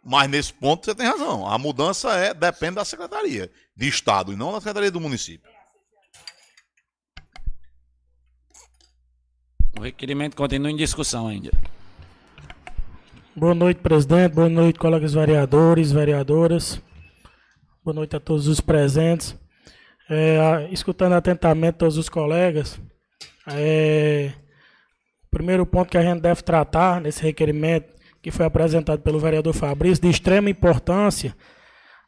Mas nesse ponto você tem razão. A mudança é depende da secretaria de Estado e não da secretaria do município. O requerimento continua em discussão ainda. Boa noite, presidente. Boa noite, colegas vereadores, vereadoras. Boa noite a todos os presentes. É, escutando atentamente todos os colegas, é, o primeiro ponto que a gente deve tratar nesse requerimento que foi apresentado pelo vereador Fabrício, de extrema importância,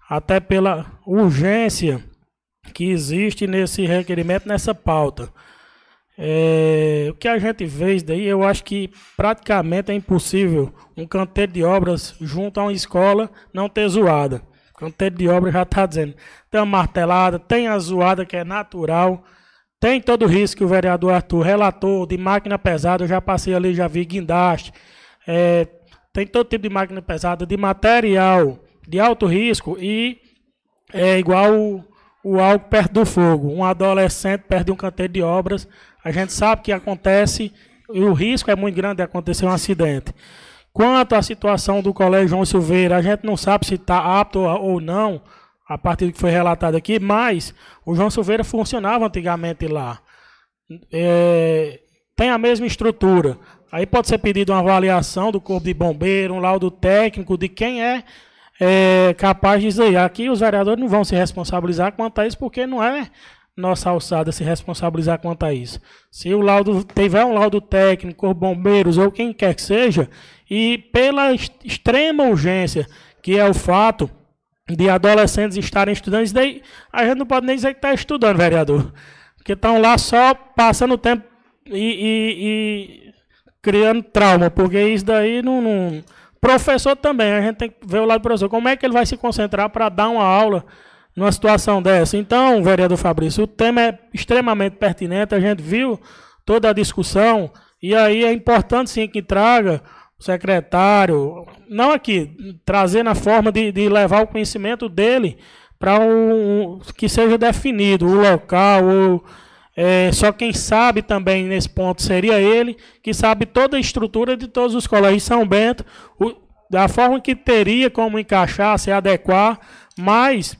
até pela urgência que existe nesse requerimento, nessa pauta. É, o que a gente vê daí, eu acho que praticamente é impossível um canteiro de obras junto a uma escola não ter zoada. O canteiro de obras já está dizendo, tem a martelada, tem a zoada que é natural, tem todo o risco que o vereador Arthur relatou de máquina pesada, eu já passei ali, já vi guindaste, é, tem todo tipo de máquina pesada, de material de alto risco e é igual o, o algo perto do fogo. Um adolescente perto de um canteiro de obras, a gente sabe que acontece e o risco é muito grande de acontecer um acidente. Quanto à situação do colégio João Silveira, a gente não sabe se está apto ou não, a partir do que foi relatado aqui, mas o João Silveira funcionava antigamente lá. É, tem a mesma estrutura. Aí pode ser pedido uma avaliação do corpo de bombeiro, um laudo técnico de quem é, é capaz de dizer. Aqui os vereadores não vão se responsabilizar quanto a isso, porque não é nossa alçada se responsabilizar quanto a isso. Se o laudo tiver um laudo técnico, bombeiros ou quem quer que seja, e pela extrema urgência, que é o fato de adolescentes estarem estudando, isso daí a gente não pode nem dizer que está estudando, vereador. Porque estão lá só passando tempo e, e, e, criando trauma, porque isso daí não, não. Professor também, a gente tem que ver o lado do professor. Como é que ele vai se concentrar para dar uma aula numa situação dessa. Então, vereador Fabrício, o tema é extremamente pertinente, a gente viu toda a discussão, e aí é importante sim que traga o secretário, não aqui, trazer na forma de, de levar o conhecimento dele para um, que seja definido o local, ou, é, só quem sabe também nesse ponto seria ele, que sabe toda a estrutura de todos os colégios São Bento, o, da forma que teria como encaixar, se adequar, mas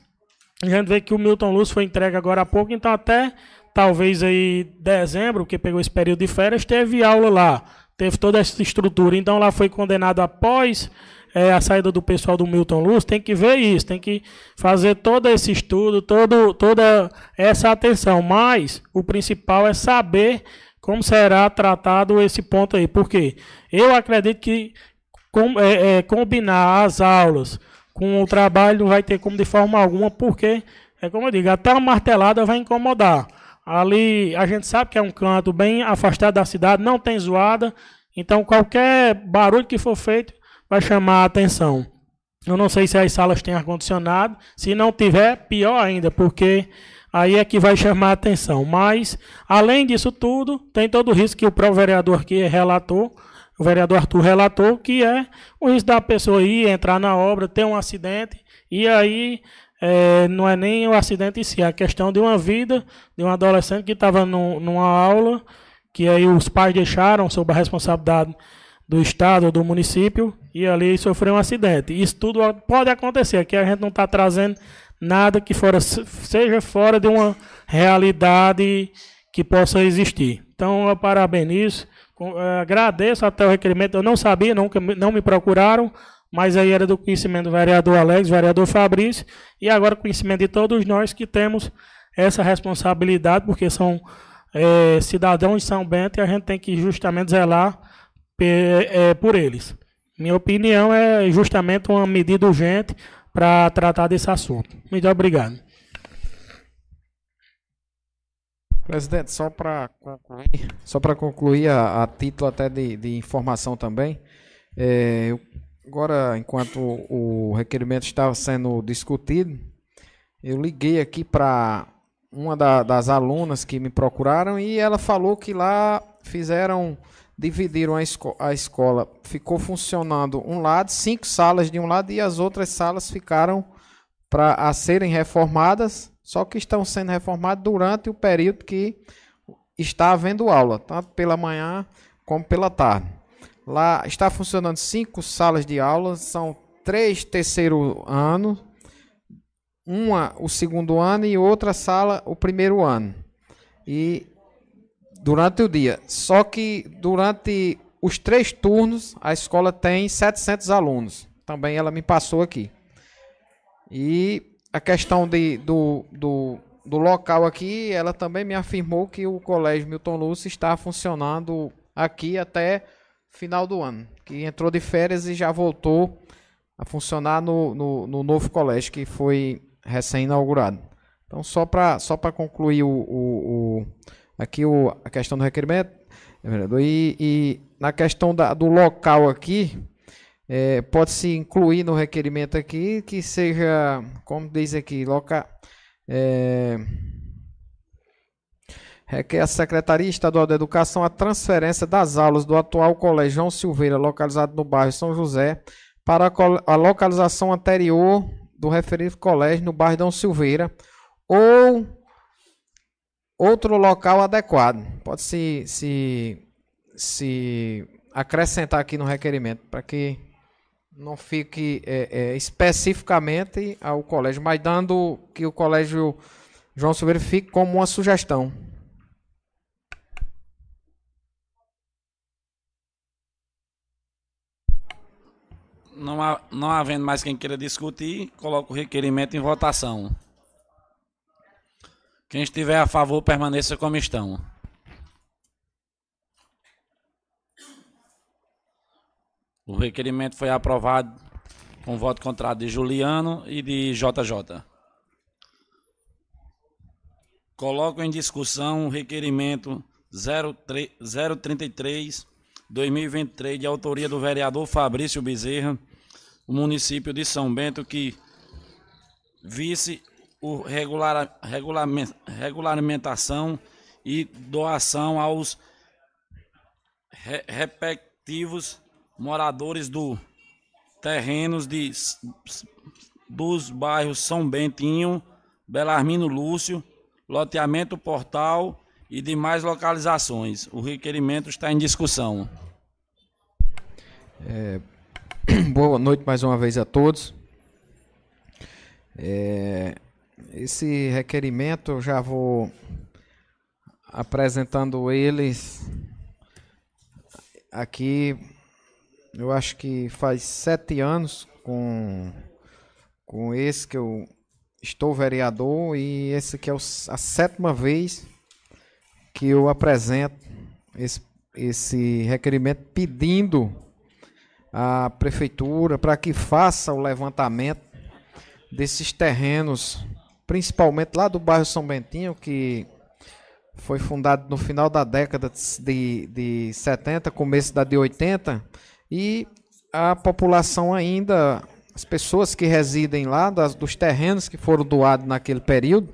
a gente vê que o Milton Luz foi entregue agora há pouco, então até talvez aí dezembro, que pegou esse período de férias, teve aula lá, teve toda essa estrutura. Então lá foi condenado após é, a saída do pessoal do Milton Luz, tem que ver isso, tem que fazer todo esse estudo, todo, toda essa atenção. Mas o principal é saber como será tratado esse ponto aí. Porque eu acredito que com, é, é, combinar as aulas com o trabalho não vai ter como de forma alguma, porque, é como eu digo, até uma martelada vai incomodar. Ali a gente sabe que é um canto bem afastado da cidade, não tem zoada, então qualquer barulho que for feito vai chamar a atenção. Eu não sei se as salas têm ar-condicionado, se não tiver, pior ainda, porque aí é que vai chamar a atenção. Mas, além disso tudo, tem todo o risco que o próprio vereador aqui relatou, o vereador Arthur relatou, que é o risco da pessoa ir, entrar na obra, ter um acidente, e aí é, não é nem o acidente em si, é a questão de uma vida de um adolescente que estava numa aula, que aí os pais deixaram sob a responsabilidade do Estado ou do município, e ali sofreu um acidente. Isso tudo pode acontecer, aqui a gente não está trazendo nada que fora, seja fora de uma realidade que possa existir. Então, eu parabenizo eh, agradeço até o requerimento. Eu não sabia, me- não me procuraram, mas aí era do conhecimento do vereador Alex, vereador Fabrício, e agora conhecimento de todos nós que temos essa responsabilidade, porque são eh, cidadãos de São Bento e a gente tem que justamente zelar por eles. Minha opinião é justamente uma medida urgente para tratar desse assunto. Muito obrigado. Presidente, só para concluir, só para concluir a, a título até de, de informação também, é, eu- agora enquanto o, o requerimento estava sendo discutido, eu liguei aqui para uma da- das alunas que me procuraram e ela falou que lá fizeram, dividiram a, esco- a escola, ficou funcionando um lado, cinco salas de um lado e as outras salas ficaram para serem reformadas, só que estão sendo reformadas durante o período que está havendo aula, tanto pela manhã como pela tarde. Lá está funcionando cinco salas de aula, são três terceiro ano, uma o segundo ano e outra sala o primeiro ano. E durante o dia. Só que durante os três turnos a escola tem 700 alunos. Também ela me passou aqui. E a questão de, do, do, do local aqui, ela também me afirmou que o Colégio Milton Lúcio está funcionando aqui até final do ano. Que entrou de férias e já voltou a funcionar no, no, no novo colégio que foi recém-inaugurado. Então, só para só concluir o, o, aqui o, a questão do requerimento, vereador, e, e na questão da, do local aqui, é, pode-se incluir no requerimento aqui que seja, como diz aqui, loca, é, requer a Secretaria Estadual de Educação a transferência das aulas do atual Colégio João Silveira, localizado no bairro São José, para a localização anterior do referido colégio no bairro Dom Silveira, ou outro local adequado. Pode se, se, se acrescentar aqui no requerimento, para que não fique é, é, especificamente ao colégio, mas dando que o colégio João Silveira fique como uma sugestão. Não, há, não havendo mais quem queira discutir, coloco o requerimento em votação. Quem estiver a favor, permaneça como estão. O requerimento foi aprovado com voto contrário de Juliano e de JJ. Coloco em discussão o requerimento 03 033 2023 de autoria do vereador Fabrício Bezerra, o município de São Bento que visse o regular, regulame- regulamentação e doação aos re- respectivos moradores do terrenos de, dos bairros São Bentinho, Belarmino Lúcio, loteamento Portal e demais localizações. O requerimento está em discussão. Boa noite mais uma vez a todos. É, esse requerimento eu já vou apresentando eles aqui. Eu acho que faz sete anos com, com esse que eu estou vereador e esse que é a sétima vez que eu apresento esse, esse requerimento pedindo à prefeitura para que faça o levantamento desses terrenos, principalmente lá do bairro São Bentinho, que foi fundado no final da década de, de 70, começo da de 80, e a população ainda, as pessoas que residem lá, das, dos terrenos que foram doados naquele período,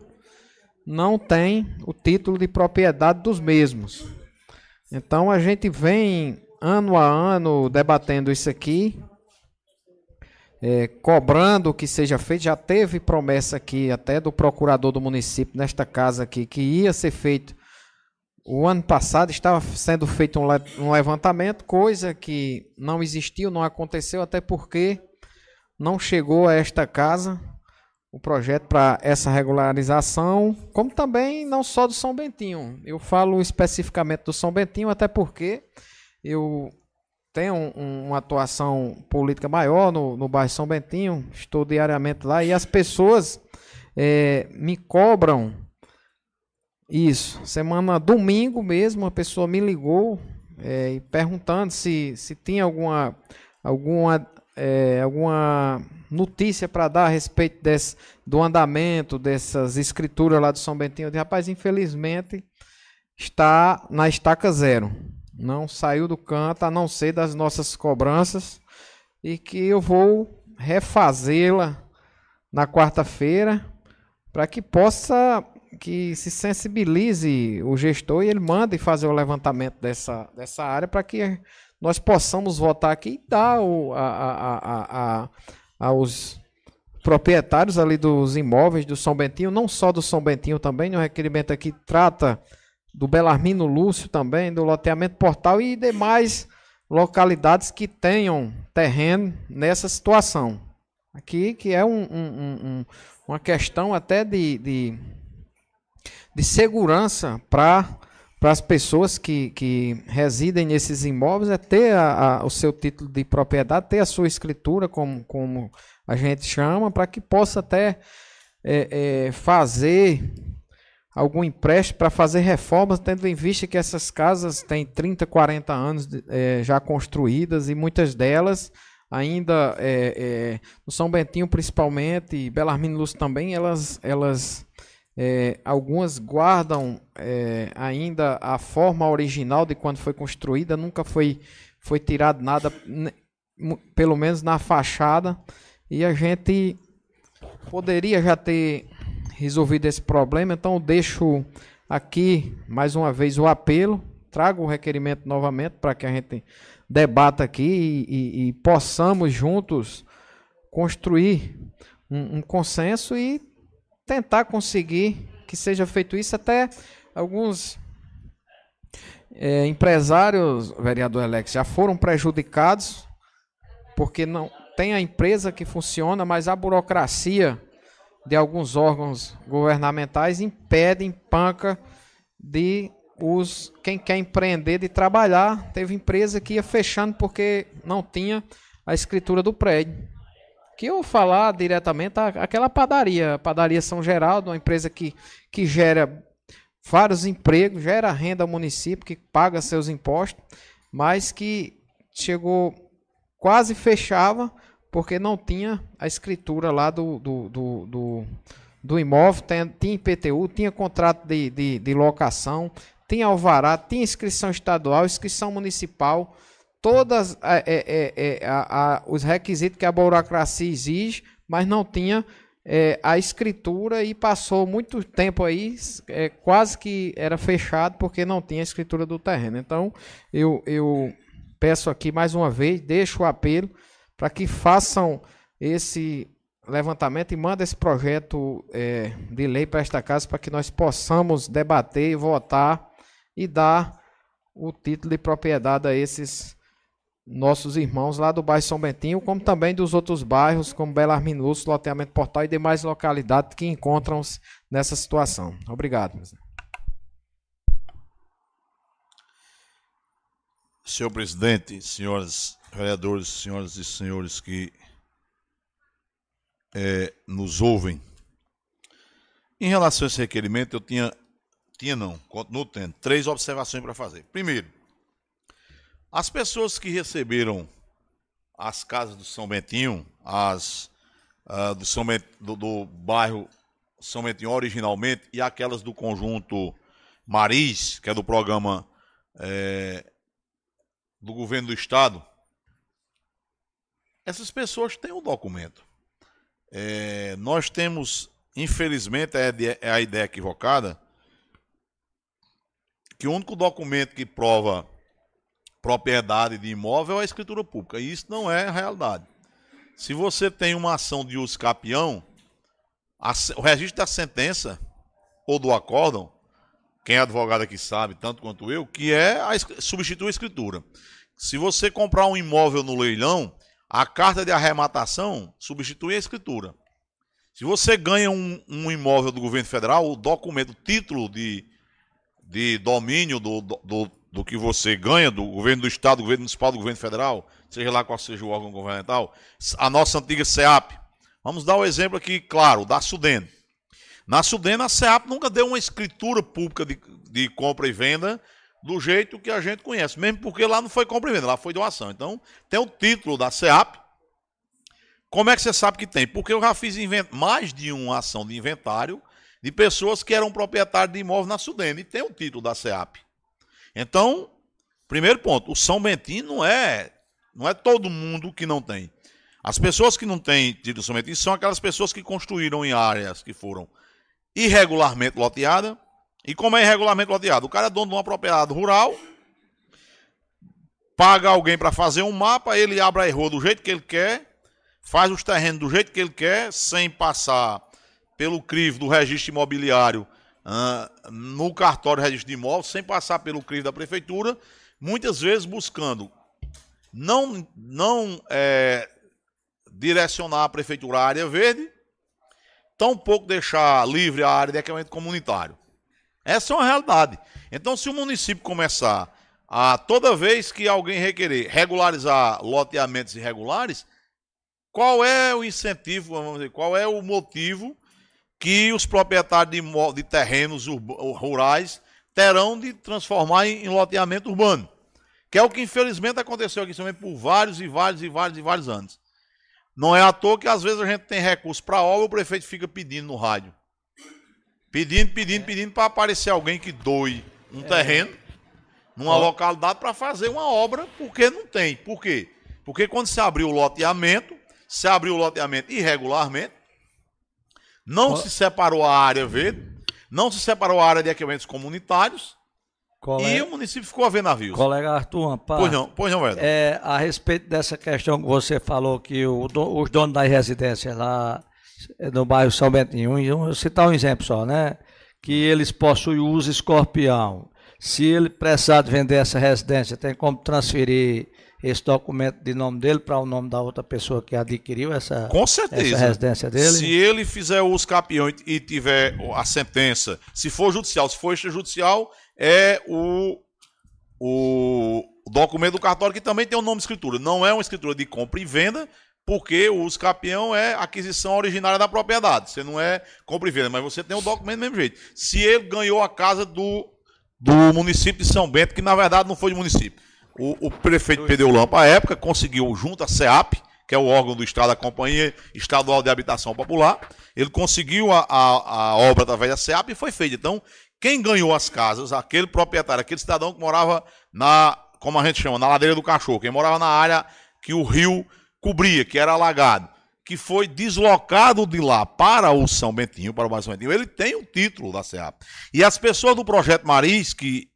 não têm o título de propriedade dos mesmos. Então a gente vem ano a ano debatendo isso aqui, é, cobrando que seja feito. Já teve promessa aqui até do procurador do município nesta casa aqui que ia ser feito. O ano passado estava sendo feito um, le- um levantamento, coisa que não existiu, não aconteceu, até porque não chegou a esta casa o projeto para essa regularização, como também não só do São Bentinho. Eu falo especificamente do São Bentinho, até porque eu tenho um- uma atuação política maior no, no bairro São Bentinho, estou diariamente lá e as pessoas eh, me cobram isso. Semana domingo mesmo, uma pessoa me ligou e perguntando se, se tinha alguma alguma eh, alguma notícia para dar a respeito desse, do andamento dessas escrituras lá do São Bentinho. Eu disse, rapaz, infelizmente está na estaca zero. Não saiu do canto, a não ser das nossas cobranças, e que eu vou refazê-la na quarta-feira para que possa que se sensibilize o gestor e ele mande fazer o levantamento dessa, dessa área para que nós possamos votar aqui e dar o, a, a, a, aos proprietários ali dos imóveis do São Bentinho, não só do São Bentinho também, o requerimento aqui trata do Belarmino Lúcio também, do loteamento portal e demais localidades que tenham terreno nessa situação. Aqui que é um, um- um- um- uma questão até de, de, de segurança para para as pessoas que, que residem nesses imóveis é ter a- a- o seu título de propriedade, ter a sua escritura, como, como a gente chama, para que possa até é, é, fazer algum empréstimo para fazer reformas, tendo em vista que essas casas têm 30, 40 anos eh, já construídas e muitas delas ainda eh, eh, no São Bentinho principalmente e Belarmino Lúcio também, elas, elas algumas guardam ainda a forma original de quando foi construída, nunca foi, foi tirado nada, pelo menos na fachada, e a gente poderia já ter resolvido esse problema, então deixo aqui mais uma vez o apelo, trago o requerimento novamente para que a gente debata aqui e, e- e possamos juntos construir um, um consenso e tentar conseguir que seja feito isso. Até alguns eh, empresários, vereador Alex, já foram prejudicados porque não tem a empresa que funciona, mas a burocracia de alguns órgãos governamentais impede, empanca de os quem quer empreender de trabalhar. Teve empresa que ia fechando porque não tinha a escritura do prédio. Que eu falar diretamente aquela padaria, padaria São Geraldo, uma empresa que, que gera vários empregos, gera renda ao município, que paga seus impostos, mas que chegou quase fechava porque não tinha a escritura lá do, do, do, do, do imóvel, tem- tinha IPTU, tinha contrato de, de, de locação, tinha alvará, tinha inscrição estadual, inscrição municipal, todas é, é, é, a- a- os requisitos que a burocracia exige, mas não tinha é, a escritura e passou muito tempo aí, é, quase que era fechado porque não tinha a escritura do terreno. Então, eu, eu peço aqui mais uma vez, deixo o apelo para que façam esse levantamento e mandem esse projeto é, de lei para esta casa para que nós possamos debater, votar e dar o título de propriedade a esses nossos irmãos lá do bairro São Bentinho, como também dos outros bairros, como Belarmino Lúcio, Loteamento Portal e demais localidades que encontram-se nessa situação. Obrigado. Senhor presidente, senhoras vereadores, senhoras e senhores que eh, nos ouvem, em relação a esse requerimento, eu tinha, tinha não, continuo tendo, três observações para fazer. Primeiro, as pessoas que receberam as casas do São Bentinho, as ah, do, São Ben- do, do bairro São Bentinho originalmente, e aquelas do conjunto Maris, que é do programa eh, do governo do estado, essas pessoas têm um documento. É, nós temos, infelizmente, é é a ideia equivocada, que o único documento que prova propriedade de imóvel é a escritura pública. E isso não é a realidade. Se você tem uma ação de uso capião, o registro da sentença ou do acórdão, quem é advogado aqui sabe, tanto quanto eu, que é a, es- substitui a escritura. Se você comprar um imóvel no leilão, a carta de arrematação substitui a escritura. Se você ganha um, um imóvel do governo federal, o documento, o título de, de domínio do, do, do- que você ganha do governo do estado, do governo municipal, do governo federal, seja lá qual seja o órgão governamental, a nossa antiga SEAP. Vamos dar um exemplo aqui, claro, da Sudene. Na Sudene, a SEAP nunca deu uma escritura pública de, de compra e venda do jeito que a gente conhece, mesmo porque lá não foi compra e venda, lá foi doação. Então, tem o título da SEAP. Como é que você sabe que tem? Porque eu já fiz mais de uma ação de inventário de pessoas que eram proprietários de imóveis na Sudene e tem o título da SEAP. Então, primeiro ponto, o São Bentinho não é, não é todo mundo que não tem. As pessoas que não têm título São Bentinho são aquelas pessoas que construíram em áreas que foram irregularmente loteadas. E como é irregularmente loteado? O cara é dono de uma propriedade rural, paga alguém para fazer um mapa, ele abre a rua do jeito que ele quer, faz os terrenos do jeito que ele quer, sem passar pelo crivo do registro imobiliário uh, no cartório de registro de imóveis, sem passar pelo crivo da prefeitura, muitas vezes buscando não, não é, direcionar a prefeitura à área verde, tampouco deixar livre a área de equipamento comunitário. Essa é uma realidade. Então, se o município começar a, toda vez que alguém requerer regularizar loteamentos irregulares, qual é o incentivo, vamos dizer, qual é o motivo que os proprietários de, de terrenos rurais terão de transformar em, em, loteamento urbano. Que é o que infelizmente aconteceu aqui também por vários e vários e vários e vários anos. Não é à toa que às vezes a gente tem recurso para obra e o prefeito fica pedindo no rádio. Pedindo, pedindo, pedindo para aparecer alguém que doe um é. terreno numa localidade para fazer uma obra, porque não tem. Por quê? Porque quando se abriu o loteamento, se abriu o loteamento irregularmente, não se separou a área verde, não se separou a área de equipamentos comunitários. Colega, e o município ficou a ver navios. Colega Arthur Ampar, pois não, pois não. É, a respeito dessa questão que você falou, que o, os donos das residências lá no bairro São Bentinho, vou citar um exemplo só, né? Que eles possuem uso escorpião. Se ele precisar de vender essa residência, tem como transferir esse documento de nome dele para o nome da outra pessoa que adquiriu essa, Com certeza. essa residência dele? Se ele fizer o escapião e tiver a sentença, se for judicial, se for extrajudicial, é o, o documento do cartório que também tem o nome de escritura. Não é uma escritura de compra e venda, porque o escapião é aquisição originária da propriedade. Você não é compra e venda, mas você tem o documento do mesmo jeito. Se ele ganhou a casa do, do município de São Bento, que na verdade não foi de município o, o prefeito Pedro Lampa, à época, conseguiu, junto à SEAP, que é o órgão do Estado, a Companhia Estadual de Habitação Popular, ele conseguiu a, a, a obra através da SEAP e foi feita. Então, quem ganhou as casas, aquele proprietário, aquele cidadão que morava na, como a gente chama, na ladeira do cachorro, quem morava na área que o rio cobria, que era alagado, que foi deslocado de lá para o São Bentinho, para o bairro São Bentinho, ele tem o título da SEAP. E as pessoas do Projeto Maris, que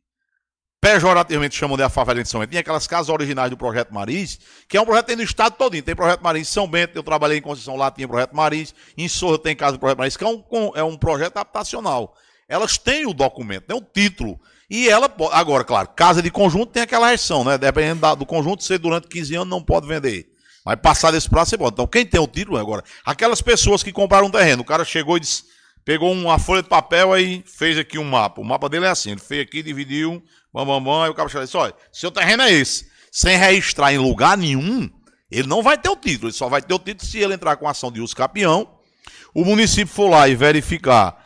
pejorativamente chamam de a favela de São Bento, tinha aquelas casas originais do Projeto Maris, que é um projeto que tem no estado todinho. Tem Projeto Maris em São Bento, eu trabalhei em Conceição lá, tinha Projeto Maris, em Sorra tem casa do Projeto Maris, que é um, é um projeto habitacional. Elas têm o documento, têm o título. E ela agora, claro, casa de conjunto tem aquela restrição, né? Dependendo da, do conjunto, ser durante 15 anos não pode vender. Mas passar desse prazo, você pode. Então, quem tem o título agora? Aquelas pessoas que compraram um terreno, o cara chegou e disse, pegou uma folha de papel aí fez aqui um mapa. O mapa dele é assim, ele fez aqui, dividiu, bam, bam, bam, aí o cara chega e disse, olha, seu terreno é esse. Sem registrar em lugar nenhum, ele não vai ter o título, ele só vai ter o título se ele entrar com ação de uso capião, o município for lá e verificar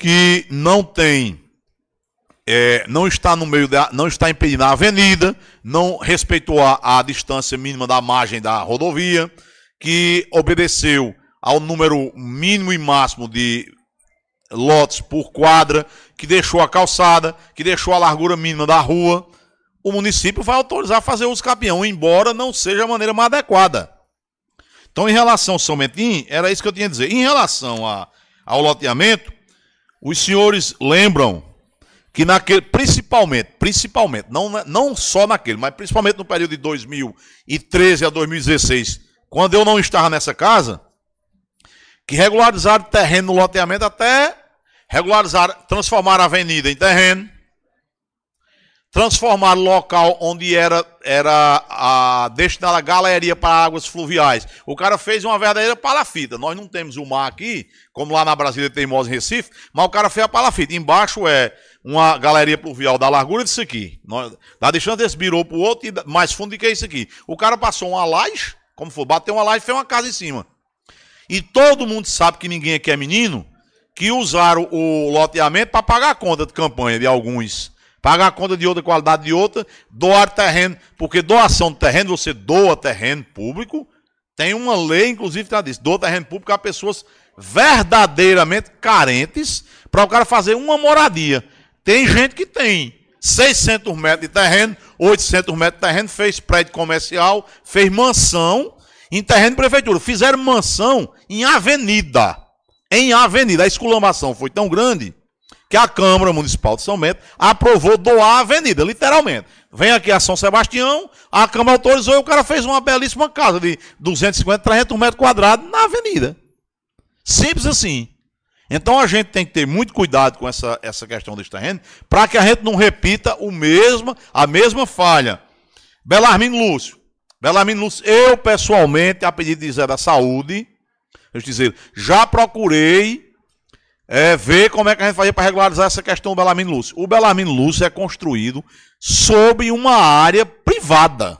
que não tem, é, não está no meio, da, não está impedindo a avenida, não respeitou a, a distância mínima da margem da rodovia, que obedeceu ao número mínimo e máximo de lotes por quadra, que deixou a calçada, que deixou a largura mínima da rua, o município vai autorizar a fazer uso capião, embora não seja a maneira mais adequada. Então, em relação ao São Mentim, era isso que eu tinha a dizer. Em relação a, ao loteamento, os senhores lembram que naquele, principalmente, principalmente, não, não só naquele, mas principalmente no período de 2013 a 2016, quando eu não estava nessa casa, que regularizaram terreno no loteamento até regularizaram, transformaram a avenida em terreno, transformaram o local onde era, era a destinada a galeria para águas fluviais. O cara fez uma verdadeira palafita. Nós não temos o mar aqui, como lá na Brasília Teimosa em Recife, mas o cara fez a palafita. Embaixo é uma galeria pluvial da largura disso aqui. Nós- Da distância desse virou pro outro e mais fundo do que isso aqui. O cara passou uma laje, como for, bateu uma laje e fez uma casa em cima. E todo mundo sabe que ninguém aqui é menino, que usaram o loteamento para pagar a conta de campanha de alguns. Pagar a conta de outra qualidade de outra, doar terreno, porque doação de terreno, você doa terreno público, tem uma lei, inclusive, que disso, doa terreno público a pessoas verdadeiramente carentes para o cara fazer uma moradia. Tem gente que tem 600 metros de terreno, 800 metros de terreno, fez prédio comercial, fez mansão em terreno de prefeitura. Fizeram mansão em avenida. Em avenida. A esculhambação foi tão grande que a Câmara Municipal de São Bento aprovou doar a avenida, literalmente. Vem aqui a São Sebastião, a Câmara autorizou e o cara fez uma belíssima casa de 250, 300 metros quadrados na avenida. Simples assim. Então a gente tem que ter muito cuidado com essa, essa questão desse terreno, para que a gente não repita o mesmo, a mesma falha. Belarmino Lúcio. Belarmino Lúcio, eu pessoalmente, a pedido de Zé da Saúde, eu dizer, já procurei é, ver como é que a gente fazia para regularizar essa questão do Belarmino Lúcio. O Belarmino Lúcio é construído sob uma área privada.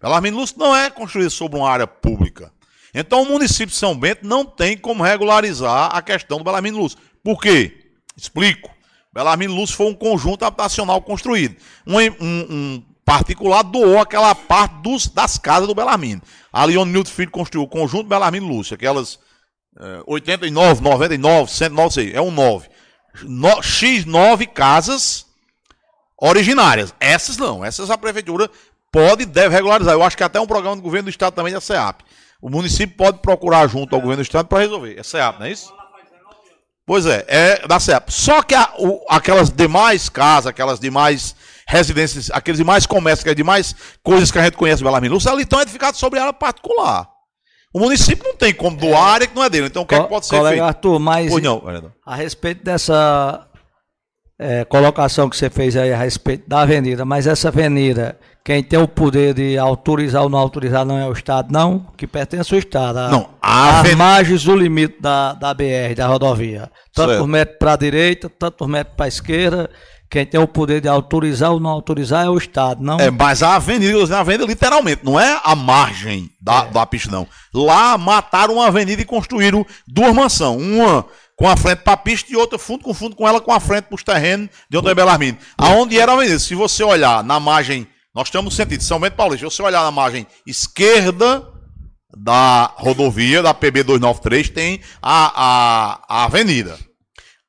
Belarmino Lúcio não é construído sobre uma área pública. Então o município de São Bento não tem como regularizar a questão do Belarmino Lúcio. Por quê? Explico. Belarmino Lúcio foi um conjunto habitacional construído. Um, um- um particular doou aquela parte dos- das casas do Belarmino. Ali onde Nilton Filho construiu o conjunto Belarmino Lúcio, aquelas eh, 89, 99, 109, sei, é um 9. No, X9 casas originárias. Essas não, essas a prefeitura pode deve regularizar. Eu acho que até um programa do governo do estado também da SEAP. O município pode procurar junto ao governo do estado para resolver. É SEAP, não é isso? Pois é, é da SEAP. Só que a- o- aquelas demais casas, aquelas demais residências, aqueles demais comércios, aquelas demais coisas que a gente conhece Belarmino Lúcio, ali estão edificados sobre área particular. O município não tem como doar a área que não é dele. Então o que, é que Co- pode ser colega feito? Arthur, mas Pois não, a respeito dessa é, colocação que você fez aí a respeito da avenida, mas essa avenida, quem tem o poder de autorizar ou não autorizar não é o Estado, não, que pertence ao Estado. A, Não, a as aven- margens do limite da, da BR, da rodovia. Tanto Certo. por metro para a direita, tanto por metro para a esquerda. Quem tem o poder de autorizar ou não autorizar é o Estado, não. É, mas a avenida, a avenida literalmente, não é a margem da, da pista, não. Lá mataram uma avenida e construíram duas mansões. Uma com a frente para a pista e outra fundo com fundo com ela com a frente para os terrenos de onde é Belarmino. Aonde era a avenida? Se você olhar na margem, nós estamos no sentido de São Bento Paulista, se você olhar na margem esquerda da rodovia, da PB 293, tem a, a, a avenida.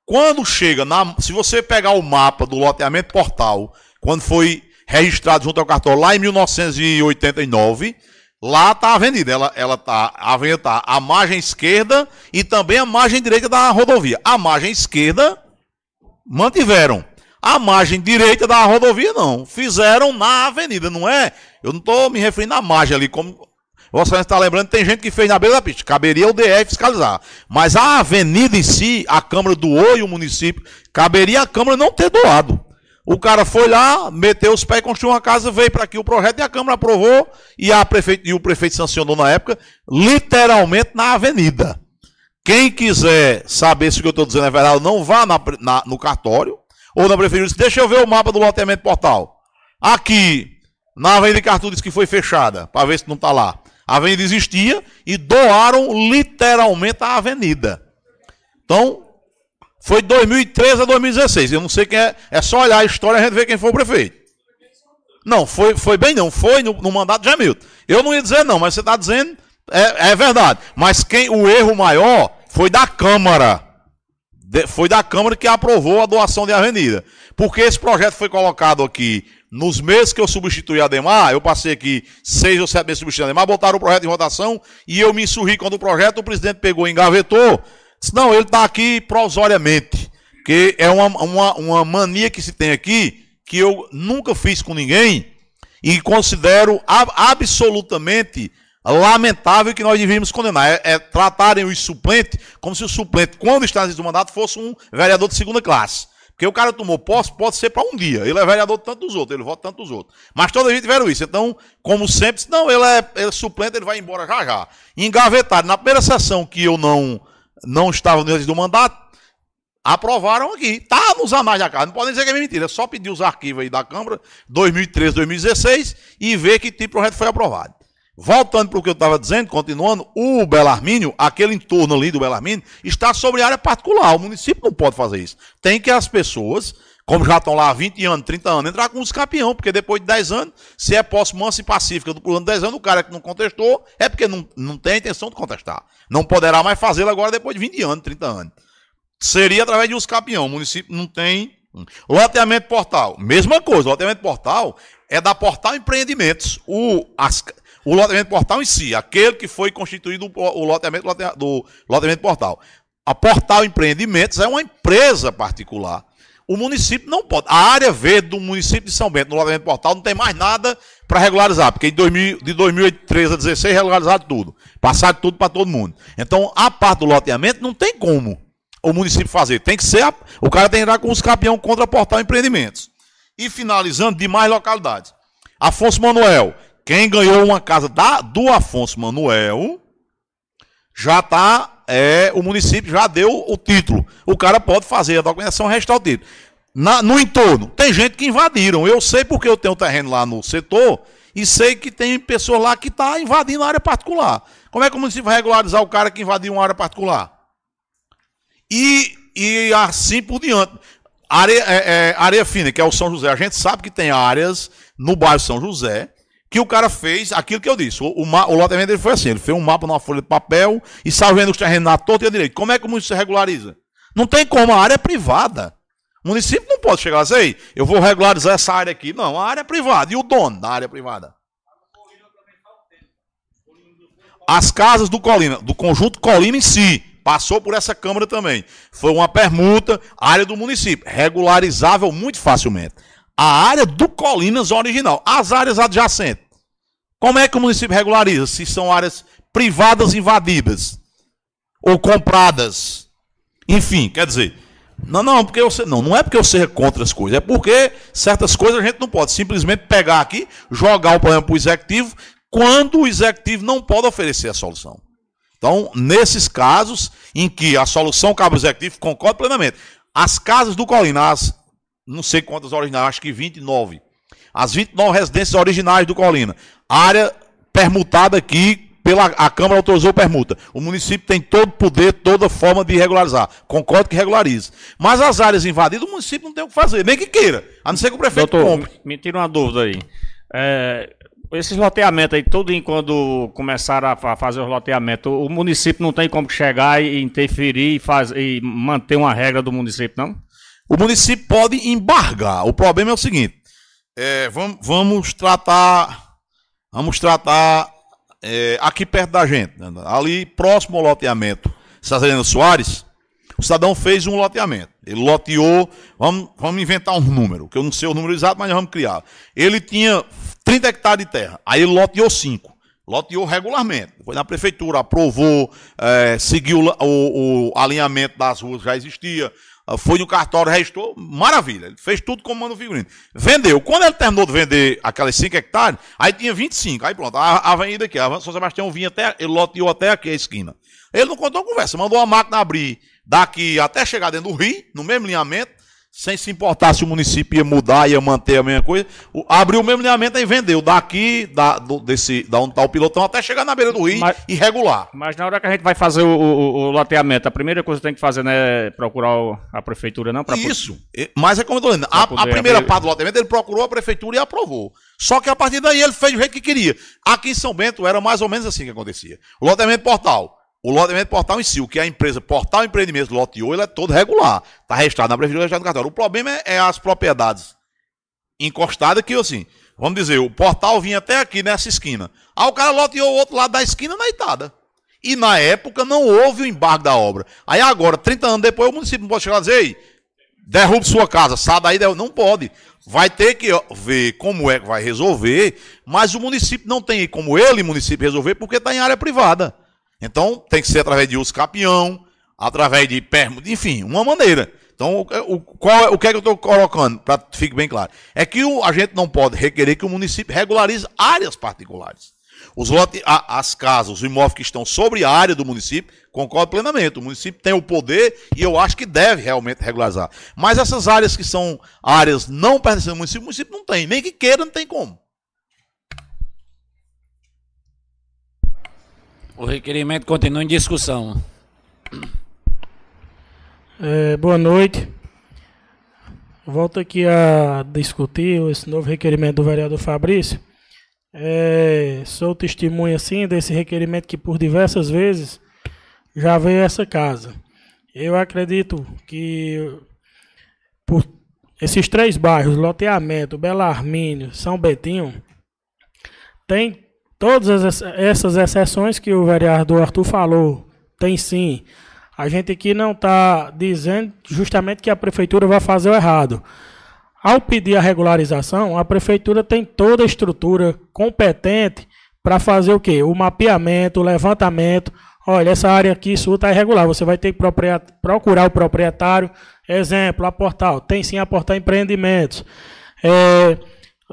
Quando chega na. Se você pegar o mapa do loteamento portal, quando foi registrado junto ao cartório lá em 1989, lá tá a avenida. Ela, ela tá, a avenida tá a margem esquerda e também a margem direita da rodovia. A margem esquerda mantiveram. A margem direita da rodovia não. Fizeram na avenida, não é? Eu não estou me referindo à margem ali, como Vossa Excelência está lembrando, tem gente que fez na beira da pista. Caberia o DF fiscalizar. Mas a avenida em si, a Câmara doou e o município, caberia a Câmara não ter doado. O cara foi lá, meteu os pés, construiu uma casa, veio para aqui o projeto e a Câmara aprovou e, a prefeito, e o prefeito sancionou na época, literalmente na avenida. Quem quiser saber se o que eu estou dizendo é verdade, não vá na na- no cartório ou na prefeitura. diz, Deixa eu ver o mapa do loteamento portal. Aqui, na Avenida Cartu diz que foi fechada, para ver se não está lá. A avenida existia e doaram literalmente a avenida. Então, foi de 2013 a 2016. Eu não sei quem é. É só olhar a história e a gente vê quem foi o prefeito. Não, foi, foi bem não. Foi no, no mandato de Jamilton. Eu não ia dizer não, mas você está dizendo, é, é verdade. Mas quem o erro maior foi da Câmara. De- foi da Câmara que aprovou a doação de avenida. Porque esse projeto foi colocado aqui nos meses que eu substituí a Demar, eu passei aqui seis ou sete meses substituindo a Demar, botaram o projeto em votação e eu me insurri quando o projeto, o presidente pegou e engavetou. Disse, não, ele está aqui provisoriamente. Que é uma, uma, uma mania que se tem aqui, que eu nunca fiz com ninguém, e considero ab- absolutamente lamentável que nós devíamos condenar. É, é tratarem os suplentes como se o suplente, quando está no mandato, fosse um vereador de segunda classe. Porque o cara tomou posse, pode ser para um dia. Ele é vereador tanto dos outros, ele vota tanto dos outros. Mas toda vez tiveram isso. Então, como sempre, não, ele é, ele é suplente, ele vai embora já já. Engavetaram. Na primeira sessão que eu não, não estava no do mandato, Aprovaram aqui. Tá nos anais da casa. Não podem dizer que é mentira. É só pedir os arquivos aí da Câmara, 2013, 2016, e ver que tipo de projeto foi aprovado. Voltando para o que eu estava dizendo, continuando, o Belarmínio, aquele entorno ali do Belarmínio, está sobre área particular. O município não pode fazer isso. Tem que as pessoas, como já estão lá há 20 anos, 30 anos, entrar com os campeão, porque depois de 10 anos, se é posse mansa e pacífica do plano de 10 anos, o cara que não contestou é porque não, não tem a intenção de contestar. Não poderá mais fazê-lo agora depois de 20 anos, 30 anos. Seria através de uso campeão. O município não tem. Loteamento portal, mesma coisa. Loteamento portal é da Portal Empreendimentos. O, as, o loteamento portal em si, aquele que foi constituído o loteamento do loteamento portal. A Portal Empreendimentos é uma empresa particular. O município não pode. A área verde do município de São Bento, no loteamento portal, não tem mais nada para regularizar, porque de, 2000, de 2013 a 2016 regularizado tudo. Passado tudo para todo mundo. Então, a parte do loteamento não tem como o município fazer. Tem que ser. A, o cara tem que entrar com os campeão contra Portal Empreendimentos. E finalizando, de mais localidades. Afonso Manuel, quem ganhou uma casa da, do Afonso Manuel, já está. É, o município já deu o título. O cara pode fazer a documentação restar o título. Na, no entorno, tem gente que invadiram. Eu sei porque eu tenho terreno lá no setor e sei que tem pessoas lá que estão tá invadindo a área particular. Como é que o município vai regularizar o cara que invadiu uma área particular? E, e assim por diante. Área, é, é, área fina, que é o São José. A gente sabe que tem áreas no bairro São José que o cara fez aquilo que eu disse. O, o, o loteamento dele foi assim: ele fez um mapa numa folha de papel e saiu vendo os terrenos na torta a direita. Como é que o município regulariza? Não tem como, a área é privada. O município não pode chegar assim, eu vou regularizar essa área aqui. Não, a área é privada. E o dono da área privada? As casas do Colina, do conjunto Colina em si, passou por essa Câmara também. Foi uma permuta, área do município, regularizável muito facilmente. A área do Colinas original, as áreas adjacentes. Como é que o município regulariza? Se são áreas privadas invadidas ou compradas. Enfim, quer dizer, não, não, porque você não, não é porque eu seja contra as coisas, é porque certas coisas a gente não pode simplesmente pegar aqui, jogar o problema para o executivo, quando o executivo não pode oferecer a solução. Então, nesses casos em que a solução cabe ao executivo, concordo plenamente. As casas do Colina, as, não sei quantas originais, acho que 29. As 29 residências originais do Colina. Área permutada aqui pela a Câmara autorizou permuta. O município tem todo poder, toda forma de regularizar. Concordo que regularize. Mas as áreas invadidas, o município não tem o que fazer, nem que queira. A não ser que o prefeito Doutor, compre. Me tira uma dúvida aí. É, esses loteamentos aí, todo quando começaram a fazer os loteamentos, o município não tem como chegar e interferir e, faz, e manter uma regra do município, não? O município pode embargar. O problema é o seguinte: é, vamos, vamos tratar. Vamos tratar é, aqui perto da gente, né, ali próximo ao loteamento Cesarina Soares, o cidadão fez um loteamento. Ele loteou, vamos, vamos inventar um número, que eu não sei o número exato, mas vamos criar. Ele tinha 30 hectares de terra. Aí ele loteou 5. Loteou regularmente. Foi na prefeitura, aprovou, é, seguiu o, o, alinhamento das ruas já existia. Ah, foi no cartório, registrou, maravilha. Ele fez tudo como manda o figurino. Vendeu. Quando ele terminou de vender aquelas 5 hectares, aí tinha 25. Aí pronto, a, avenida aqui, a São Sebastião vinha até, ele loteou até aqui a esquina. Ele não contou conversa, mandou a máquina abrir daqui até chegar dentro do rio, no mesmo alinhamento, sem se importar se o município ia mudar, ia manter a mesma coisa. O, abriu o mesmo alinhamento e vendeu daqui, da, do, desse, da onde está o pilotão, até chegar na beira do rio mas, e regular. Mas na hora que a gente vai fazer o, o, o loteamento, a primeira coisa que tem que fazer não é procurar o, a prefeitura, não? Pra Isso. Mas é como eu estou dizendo, a, a, primeira abrir... parte do loteamento ele procurou a prefeitura e aprovou. Só que a partir daí ele fez do jeito que queria. Aqui em São Bento era mais ou menos assim que acontecia. O loteamento portal. O loteamento portal em si, o que é a empresa Portal Empreendimentos loteou, ele é todo regular. Está registrado na prefeitura, registrado no cartório. O problema é, é, as propriedades encostadas que, assim, vamos dizer, o portal vinha até aqui nessa esquina. Aí o cara loteou o outro lado da esquina na Itada. E na época não houve o embargo da obra. Aí agora, 30 anos depois, o município não pode chegar e dizer, ei, sua casa, sai daí, não pode. Vai ter que ver como é que vai resolver, mas o município não tem como ele, município, resolver, porque está em área privada. Então, tem que ser através de uso capião, através de permuta, enfim, uma maneira. Então, o, qual, é, o que é que eu estou colocando, para que fique bem claro? É que o, a gente não pode requerer que o município regularize áreas particulares. Os as casas, os imóveis que estão sobre a área do município, concordo plenamente. O município tem o poder e eu acho que deve realmente regularizar. Mas essas áreas que são áreas não pertencentes ao município, o município não tem. Nem que queira, não tem como. O requerimento continua em discussão. É, boa noite. Volto aqui a discutir esse novo requerimento do vereador Fabrício. É, sou testemunha, assim, desse requerimento que por diversas vezes já veio a essa casa. Eu acredito que por esses três bairros, Loteamento, Belarmínio, São Betinho, tem todas as- essas exceções que o vereador Arthur falou. Tem sim. A gente aqui não está dizendo justamente que a prefeitura vai fazer o errado. Ao pedir a regularização, a prefeitura tem toda a estrutura competente para fazer o quê? O mapeamento, o levantamento. Olha, essa área aqui sul está irregular. Você vai ter que procurar o proprietário. Exemplo, a Portal. Tem sim a Portal Empreendimentos. É,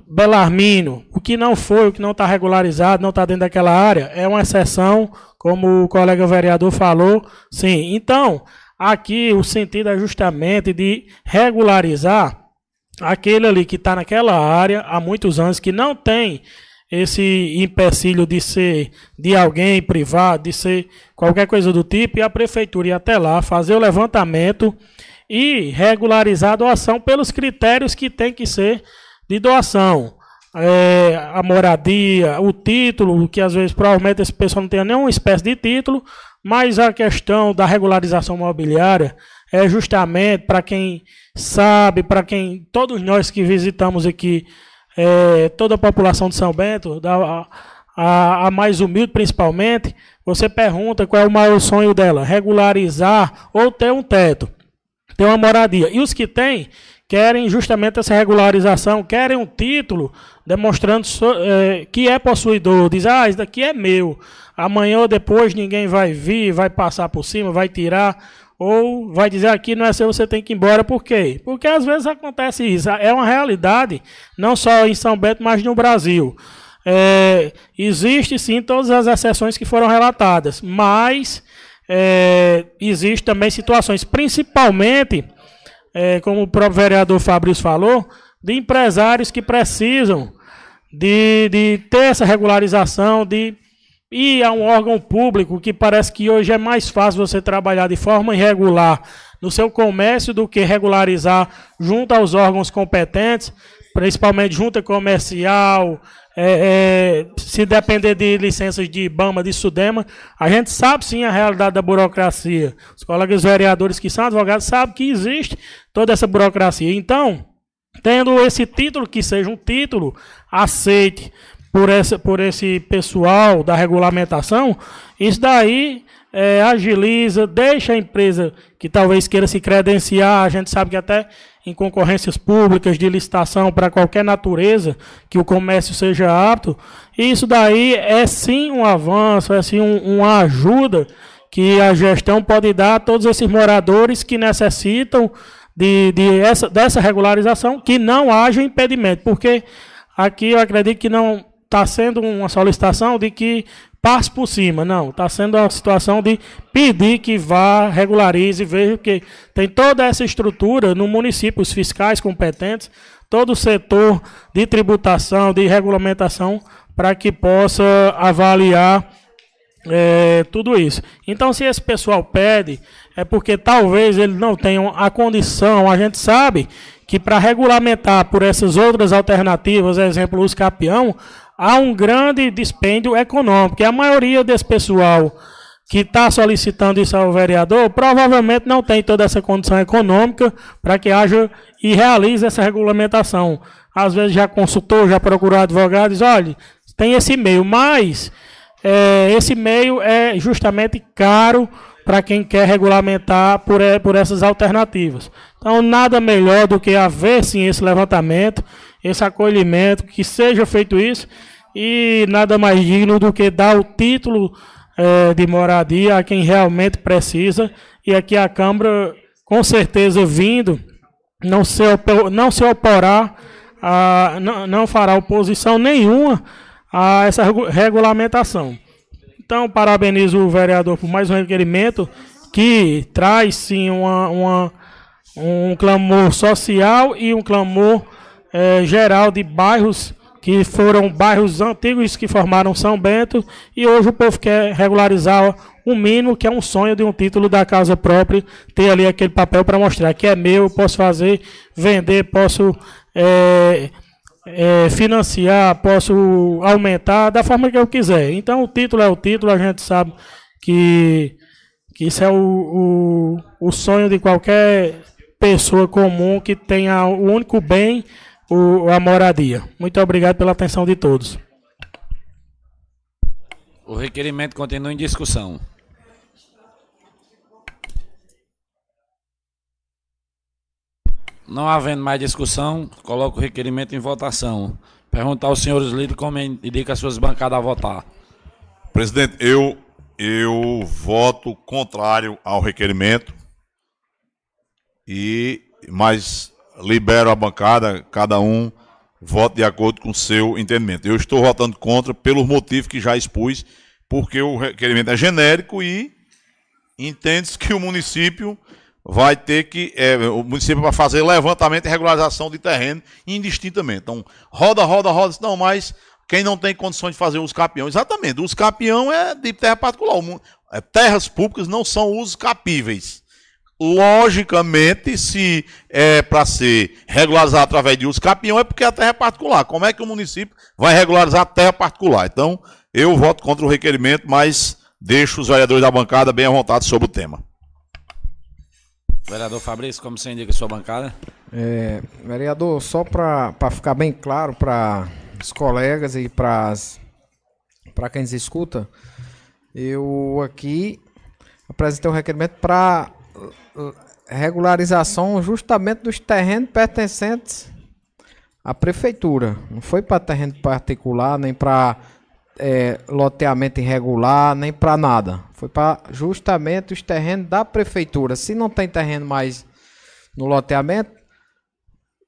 Belarmino, o que não foi, o que não está regularizado, não está dentro daquela área, é uma exceção, como o colega vereador falou, sim. Então, aqui o sentido é justamente de regularizar aquele ali que está naquela área há muitos anos, que não tem esse empecilho de ser de alguém privado, de ser qualquer coisa do tipo, e a prefeitura ir até lá, fazer o levantamento e regularizar a doação pelos critérios que tem que ser de doação. É, a moradia, o título, que às vezes provavelmente esse pessoal não tem nenhuma espécie de título, mas a questão da regularização mobiliária é justamente para quem sabe, para quem, todos nós que visitamos aqui, é, toda a população de São Bento, da, a, a mais humilde principalmente, você pergunta qual é o maior sonho dela, regularizar ou ter um teto ter uma moradia. E os que têm querem justamente essa regularização, querem um título demonstrando eh, que é possuidor. Diz, ah, isso daqui é meu. Amanhã ou depois ninguém vai vir, vai passar por cima, vai tirar. Ou vai dizer aqui não é seu, você tem que ir embora. Por quê? Porque às vezes acontece isso. É uma realidade, não só em São Bento, mas no Brasil. É, existe sim todas as exceções que foram relatadas, mas é, existe também situações, principalmente, é, como o próprio vereador Fabrício falou, de empresários que precisam de, de ter essa regularização, de ir a um órgão público, que parece que hoje é mais fácil você trabalhar de forma irregular no seu comércio do que regularizar junto aos órgãos competentes, principalmente junta comercial, é, é, se depender de licenças de IBAMA, de SUDEMA, a gente sabe sim a realidade da burocracia. Os colegas vereadores que são advogados sabem que existe toda essa burocracia. Então, tendo esse título que seja um título aceite por, essa, por esse pessoal da regulamentação, isso daí é, agiliza, deixa a empresa que talvez queira se credenciar, a gente sabe que até em concorrências públicas de licitação para qualquer natureza que o comércio seja apto, isso daí é sim um avanço, é sim um, uma ajuda que a gestão pode dar a todos esses moradores que necessitam de, de essa, dessa regularização, que não haja impedimento, porque aqui eu acredito que não está sendo uma solicitação de que passe por cima, não, está sendo uma situação de pedir que vá, regularize, veja que tem toda essa estrutura no município, os fiscais competentes, todo o setor de tributação, de regulamentação, para que possa avaliar é, tudo isso. Então, se esse pessoal pede, é porque talvez eles não tenham a condição. A gente sabe que para regulamentar por essas outras alternativas, exemplo, os capião, há um grande dispêndio econômico. E a maioria desse pessoal que está solicitando isso ao vereador provavelmente não tem toda essa condição econômica para que haja e realize essa regulamentação. Às vezes já consultou, já procurou advogado, diz, olha, tem esse meio, mas é, esse meio é justamente caro para quem quer regulamentar por, eh, por essas alternativas. Então, nada melhor do que haver sim esse levantamento, esse acolhimento, que seja feito isso, e nada mais digno do que dar o título eh, de moradia a quem realmente precisa, e aqui a Câmara, com certeza, vindo, não se, opo- não se oporá, a, não, não fará oposição nenhuma a essa regu- regulamentação. Então, parabenizo o vereador por mais um requerimento que traz sim uma, uma- um clamor social e um clamor eh, geral de bairros que foram bairros antigos que formaram São Bento e hoje o povo quer regularizar o mínimo que é um sonho de um título da casa própria, ter ali aquele papel para mostrar que é meu, eu posso fazer, vender, posso eh, eh, financiar, posso aumentar da forma que eu quiser. Então o título é o título, a gente sabe que, que isso é o, o, o sonho de qualquer pessoa comum que tenha o único bem, o, a moradia. Muito obrigado pela atenção de todos. O requerimento continua em discussão. Não havendo mais discussão, coloco o requerimento em votação. Perguntar aos senhores líderes como indica as suas bancadas a votar. Presidente, eu, eu voto contrário ao requerimento. E, mas libero a bancada, cada um vote de acordo com o seu entendimento. Eu estou votando contra pelos motivos que já expus, porque o requerimento é genérico e entende-se que o município vai ter que. é, o município vai fazer levantamento e regularização de terreno indistintamente. Então, roda, roda, roda. Não, mas quem não tem condições de fazer os capião? Exatamente, os capião é de terra particular. É, terras públicas não são usos capíveis. Logicamente, se é para ser regularizado através de uso capião, é porque a terra é particular. Como é que o município vai regularizar a terra particular? Então, eu voto contra o requerimento, mas deixo os vereadores da bancada bem à vontade sobre o tema. Vereador Fabrício, como você indica a sua bancada? É, vereador, só para ficar bem claro para os colegas e para quem nos escuta, eu aqui apresentei um requerimento para regularização justamente dos terrenos pertencentes à prefeitura. Não foi para terreno particular, nem para é, loteamento irregular, nem para nada. Foi para justamente os terrenos da prefeitura. Se não tem terreno mais no loteamento,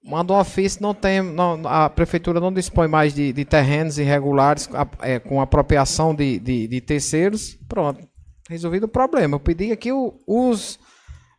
manda um ofício, não tem, não- a prefeitura não dispõe mais de, de terrenos irregulares é, com apropriação de, de, de terceiros. Pronto, resolvido o problema. Eu pedi aqui o- os,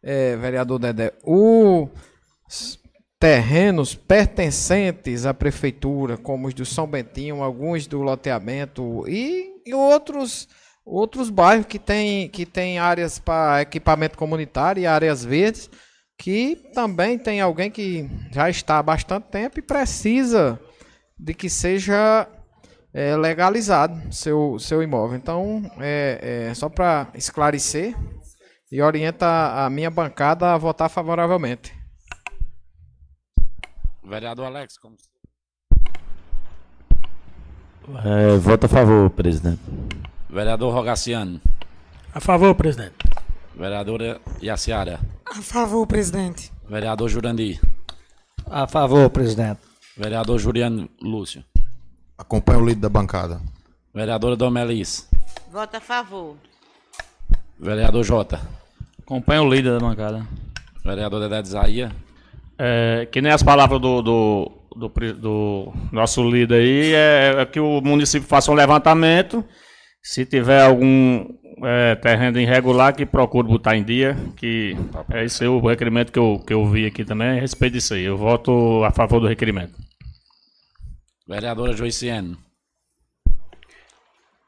é, vereador Dedé, os terrenos pertencentes à prefeitura, como os do São Bentinho, alguns do loteamento e, e outros outros bairros que tem que tem áreas para equipamento comunitário e áreas verdes que também tem alguém que já está há bastante tempo e precisa de que seja é, legalizado seu, seu imóvel. Então, é, é só para esclarecer e orienta a minha bancada a votar favoravelmente. Vereador Alex, como É, voto a favor, presidente. Vereador Rogaciano. A favor, presidente. Vereadora Yaciara. A favor, presidente. Vereador Jurandir. A favor, presidente. Vereador Juliano Lúcio. Acompanha o líder da bancada. Vereadora Domelis. Vota a favor. Vereador Jota. Acompanha o líder da bancada. Vereador Dedé de Zaia. É, que nem as palavras do, do, do do nosso líder aí, é, é que o município faça um levantamento. Se tiver algum é, terreno irregular, que procure botar em dia. Que é esse o requerimento que eu, que eu vi aqui também a respeito disso aí. Eu voto a favor do requerimento. Vereadora Joiciene.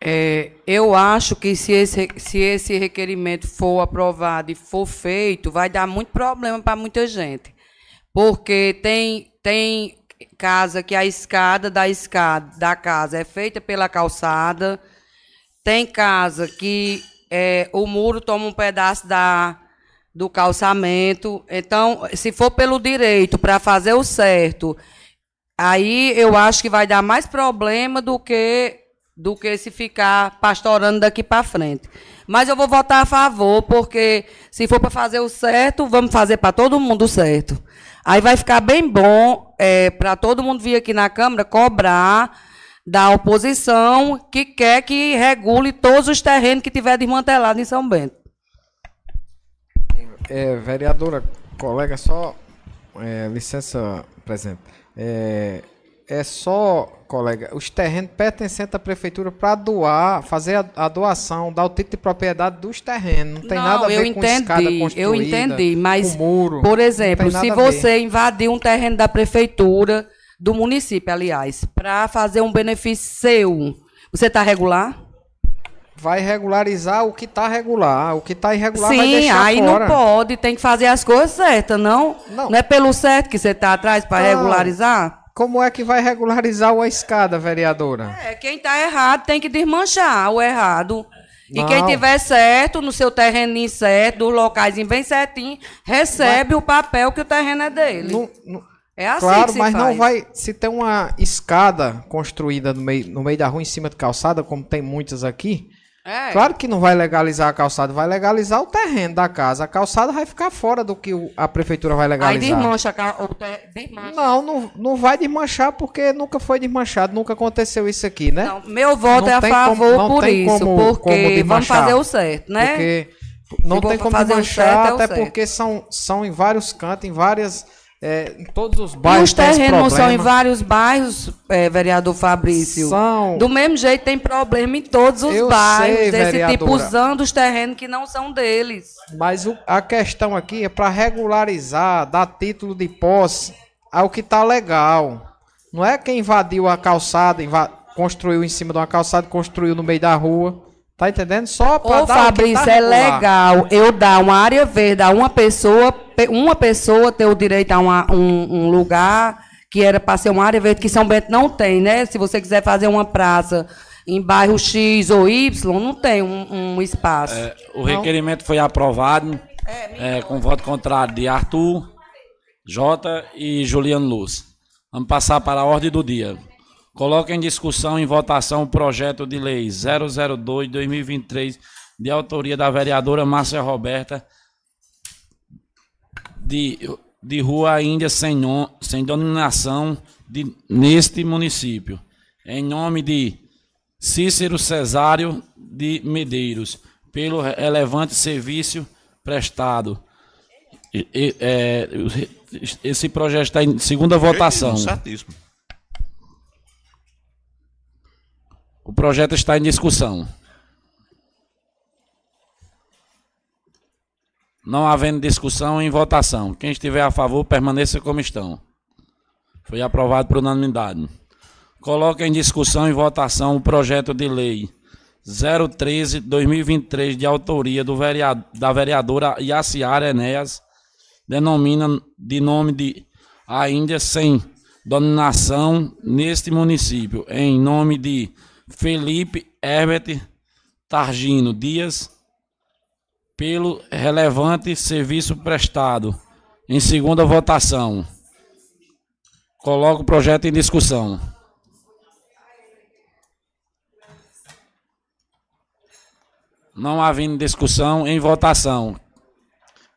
É, eu acho que se esse, se esse requerimento for aprovado e for feito, vai dar muito problema para muita gente. Porque tem, tem casa que a escada da escada da casa é feita pela calçada, tem casa que é, o muro toma um pedaço da, do calçamento. Então, se for pelo direito, para fazer o certo, aí eu acho que vai dar mais problema do que do que se ficar pastorando daqui para frente. Mas eu vou votar a favor, porque se for para fazer o certo, vamos fazer para todo mundo certo. Aí vai ficar bem bom para todo mundo vir aqui na Câmara cobrar da oposição que quer que regule todos os terrenos que tiver desmantelado em São Bento. É, vereadora, colega, só é, licença, presidente. É, é só, colega, os terrenos pertencentes à prefeitura para doar, fazer a, a doação, dar o título de propriedade dos terrenos. Não tem nada a ver eu com escada entendi, construída, eu entendi, mas muro. por Não exemplo, se você invadir um terreno da prefeitura, do município, aliás, para fazer um benefício seu, você está regular? Vai regularizar o que está regular, o que está irregular vai Sim, deixar aí fora. não pode, tem que fazer as coisas certas, não? Não, é pelo certo que você está atrás para Não. regularizar? Como é que vai regularizar uma escada, vereadora? É, quem está errado tem que desmanchar o errado. E Não. quem tiver certo, no seu terreninho certo, dos locais bem certinho, recebe o papel que o terreno é dele. é assim claro, mas faz. não vai. Se tem uma escada construída no meio, no meio da rua, em cima de calçada, como tem muitas aqui, É. claro que não vai legalizar a calçada, vai legalizar o terreno da casa. A calçada vai ficar fora do que o- a prefeitura vai Aí legalizar. desmancha, a ca- o desmancha. Não, não, não vai desmanchar porque nunca foi desmanchado, nunca aconteceu isso aqui, né? Não, meu voto Não é a favor como- por isso, como- porque como vamos fazer o certo, né? Porque não Se tem como desmanchar, é até certo. porque são, são em vários cantos, em várias. É, em todos os bairros. os terrenos são em vários bairros, é, vereador Fabrício? São. Do mesmo jeito tem problema em todos os Eu bairros, sei, desse tipo vereadora. usando os terrenos que não são deles. Mas o- a questão aqui é para regularizar, dar título de posse ao que tá legal. Não é quem invadiu a calçada, inva- construiu em cima de uma calçada, construiu no meio da rua. Tá entendendo? Só para Ô, dar o que Fabrício, tá é regular. legal eu dar uma área verde a uma pessoa, pe- uma pessoa ter o direito a uma- um, um lugar que era para ser uma área verde, que São Bento não tem, né? Se você quiser fazer uma praça em bairro X ou Y, não tem um, um espaço. O requerimento foi aprovado é, com voto contrário de Arthur, Jota e Juliano Luz. Vamos passar para a ordem do dia. Coloca em discussão e votação o projeto de lei 002-2023, de autoria da vereadora Márcia Roberta, de, de Rua Índia sem, nom- sem denominação de, neste município, em nome de Cícero Cesário de Medeiros, pelo relevante serviço prestado. E- e- é, esse projeto está em segunda votação. Certíssimo. O projeto está em discussão. Não havendo discussão, em votação. Quem estiver a favor, permaneça como estão. Foi aprovado por unanimidade. Coloca em discussão e votação o projeto de lei 013-2023, de autoria do vereado- da vereadora Yaciara Enéas, denomina de nome de ainda sem dominação neste município, em nome de Felipe Herbert Targino Dias, pelo relevante serviço prestado. Em segunda votação. Coloco o projeto em discussão. Não havendo discussão, em votação.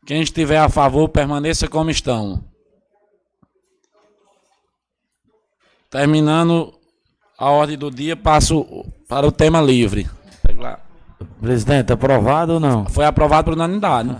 Quem estiver a favor, permaneça como estão. Terminando a ordem do dia, passo para o tema livre. Presidente, aprovado ou não? Foi aprovado por unanimidade.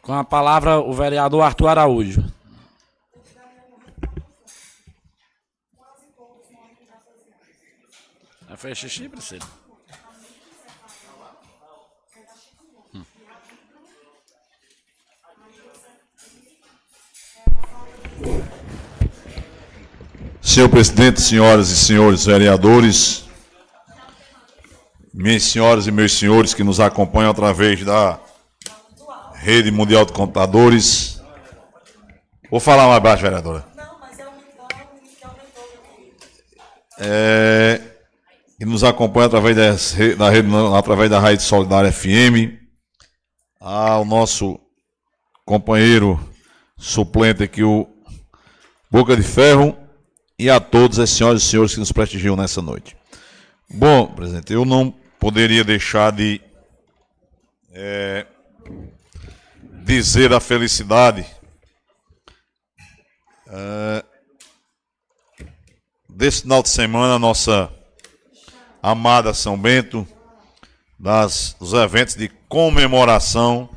Com a palavra, o vereador Arthur Araújo. Fez xixi, Priscila? Senhor presidente, senhoras e senhores vereadores, minhas senhoras e meus senhores que nos acompanham através da Rede Mundial de Computadores. Vou falar mais baixo, vereadora. É, que nos acompanha através da rede, através da Rádio Solidária FM, ao nosso companheiro suplente aqui, o Boca de Ferro, e a todas as senhoras e senhores que nos prestigiam nessa noite. Bom, presidente, eu não poderia deixar de é, dizer a felicidade É, desse final de semana, nossa amada São Bento, das, dos eventos de comemoração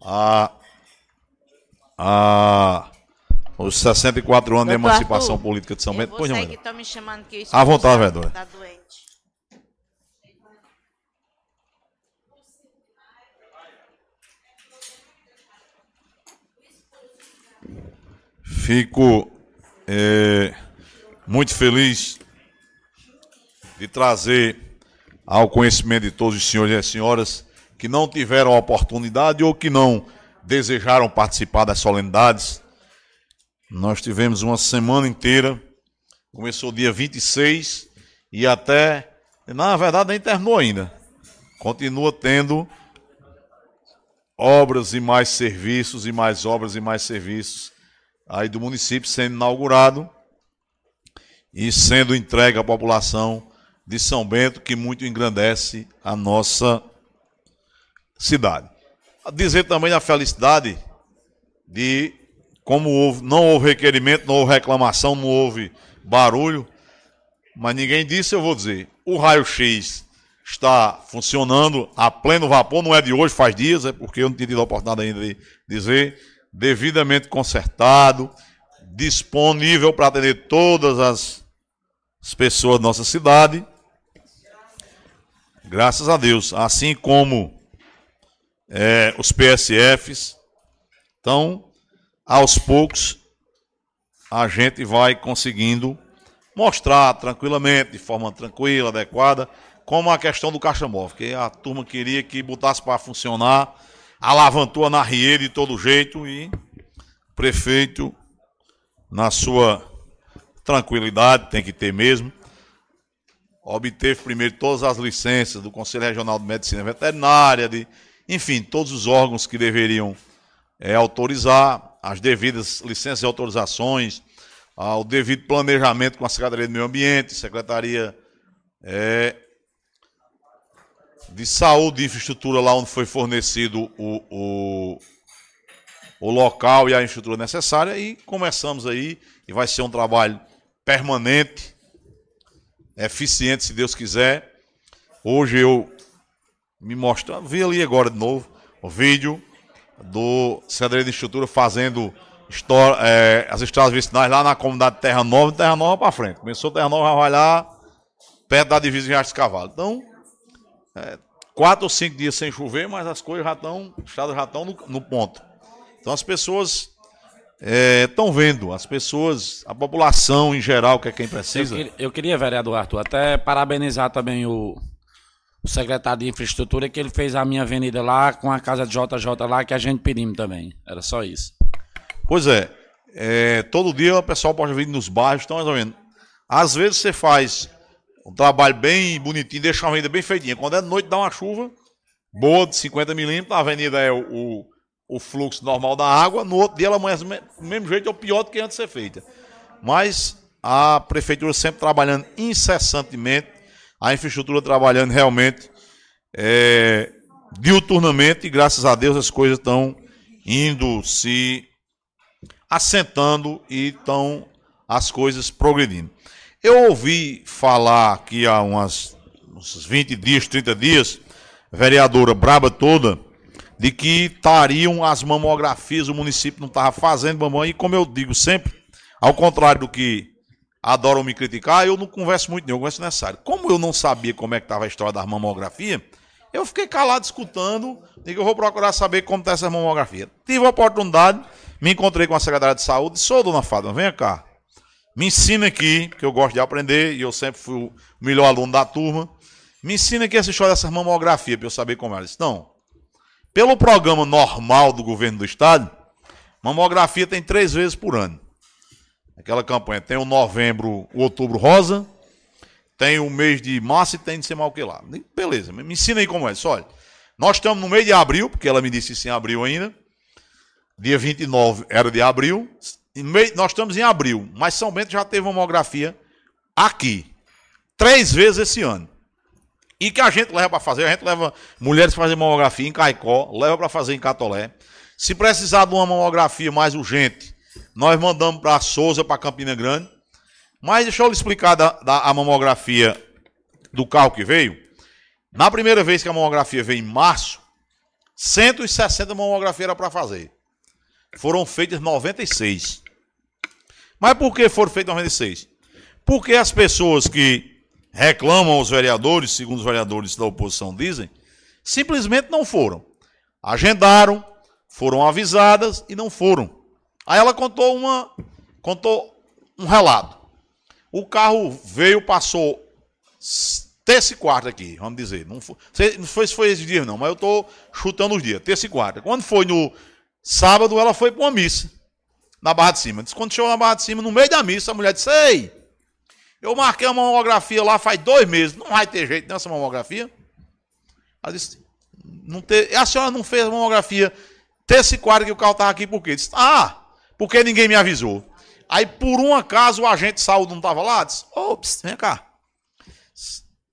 a, a os 64 anos de emancipação Arthur, política de São Bento. Pois não, que tá me chamando que À vontade, vereadora. Tá doente. Fico é, muito feliz de trazer ao conhecimento de todos os senhores e as senhoras que não tiveram a oportunidade ou que não desejaram participar das solenidades. Nós tivemos uma semana inteira, começou dia 26 e até, na verdade, nem terminou ainda. Continua tendo obras e mais serviços, e mais obras e mais serviços aí do município sendo inaugurado e sendo entregue à população de São Bento, que muito engrandece a nossa cidade. Dizer também a felicidade de como houve, não houve requerimento, não houve reclamação, não houve barulho, mas ninguém disse, eu vou dizer. O raio-x está funcionando a pleno vapor, não é de hoje, faz dias, é porque eu não tido a oportunidade ainda de dizer, devidamente consertado, disponível para atender todas as, as pessoas da nossa cidade. Graças a Deus. Assim como é, os PSFs. Então, aos poucos, a gente vai conseguindo mostrar tranquilamente, de forma tranquila, adequada, como a questão do caixa móvel, que a turma queria que botasse para funcionar, alavantou na Rie de todo jeito e o prefeito, na sua tranquilidade, tem que ter mesmo, obteve primeiro todas as licenças do Conselho Regional de Medicina Veterinária, de, enfim, todos os órgãos que deveriam é, autorizar, as devidas licenças e autorizações, ao devido planejamento com a Secretaria do Meio Ambiente, Secretaria é, de Saúde e Infraestrutura, lá onde foi fornecido o, o, o local e a infraestrutura necessária, e começamos aí, e vai ser um trabalho permanente, eficiente, se Deus quiser. Hoje eu me mostro, vi ali agora de novo o vídeo do Secretaria de Estrutura fazendo história, é, as estradas vicinais lá na comunidade de Terra Nova, Terra Nova para frente. Começou Terra Nova, vai lá perto da divisa de Riacho Cavalo. Então, é, quatro ou cinco dias sem chover, mas as coisas já estão, as estradas já estão no, no ponto. Então as pessoas estão é, vendo, as pessoas, a população em geral, que é quem precisa. Eu, queria, eu queria, vereador Arthur, até parabenizar também o, o, secretário de infraestrutura, que ele fez a minha avenida lá com a casa de JJ lá, que a gente pedimos também. Era só isso. Pois é, é todo dia o pessoal pode vir nos bairros, estão mais ou menos. Às vezes você faz um trabalho bem bonitinho, deixa uma avenida bem feitinha. Quando é noite, dá uma chuva boa de 50 milímetros, a avenida é o, o o fluxo normal da água, no outro dia ela amanhece do mesmo jeito ou pior do que antes de ser feita. Mas a prefeitura sempre trabalhando incessantemente, a infraestrutura trabalhando realmente é, diuturnamente, e graças a Deus as coisas estão indo se assentando e estão as coisas progredindo. Eu ouvi falar aqui há umas, uns 20 dias, 30 dias, vereadora braba toda, de que estariam as mamografias, o município não estava fazendo mamãe, e como eu digo sempre, ao contrário do que adoram me criticar, eu não converso muito, nem eu converso necessário. Como eu não sabia como é que estava a história das mamografias, eu fiquei calado escutando, e eu vou procurar saber como está essa mamografia. Tive a oportunidade, me encontrei com a secretária de saúde, sou dona Fátima, venha cá. Me ensina aqui, que eu gosto de aprender, e eu sempre fui o melhor aluno da turma. Me ensina aqui essa história dessas mamografias, para eu saber como é. Disse, não, pelo programa normal do governo do estado, mamografia tem três vezes por ano. Aquela campanha tem o novembro, o outubro rosa, tem o mês de março e tem de ser mal que lá. Beleza, me ensina aí como é. Só olha, nós estamos no mês de abril, porque ela me disse isso em abril ainda. Dia 29 era de abril. Nós estamos em abril, mas São Bento já teve mamografia aqui. Três vezes esse ano. E que a gente leva para fazer, a gente leva mulheres para fazer mamografia em Caicó, leva para fazer em Catolé. Se precisar de uma mamografia mais urgente, Nós mandamos para Souza, para Campina Grande. Mas deixa eu lhe explicar da, da a mamografia do carro que veio. Na primeira vez que a mamografia veio em março, 160 mamografias era para fazer. Foram feitas 96. Mas por que foram feitas 96? Porque as pessoas que reclamam os vereadores, segundo os vereadores da oposição dizem, simplesmente não foram. Agendaram, foram avisadas e não foram. Aí ela contou uma contou um relato. O carro veio, passou terça e quarta aqui, vamos dizer. Não foi, não foi se foi esse dia não, mas eu estou chutando os dias, terça e quarta. Quando foi no sábado, ela foi para uma missa na Barra de Cima. quando chegou na Barra de Cima, no meio da missa, a mulher disse: Ei, eu marquei uma mamografia lá faz dois meses, não vai ter jeito nessa mamografia. Ela disse: não ter, a senhora não fez a mamografia terça e quarta que o carro estava aqui por quê? Disse: Ah, porque ninguém me avisou. Aí, por um acaso, o agente de saúde não estava lá? Disse: Ops, vem cá.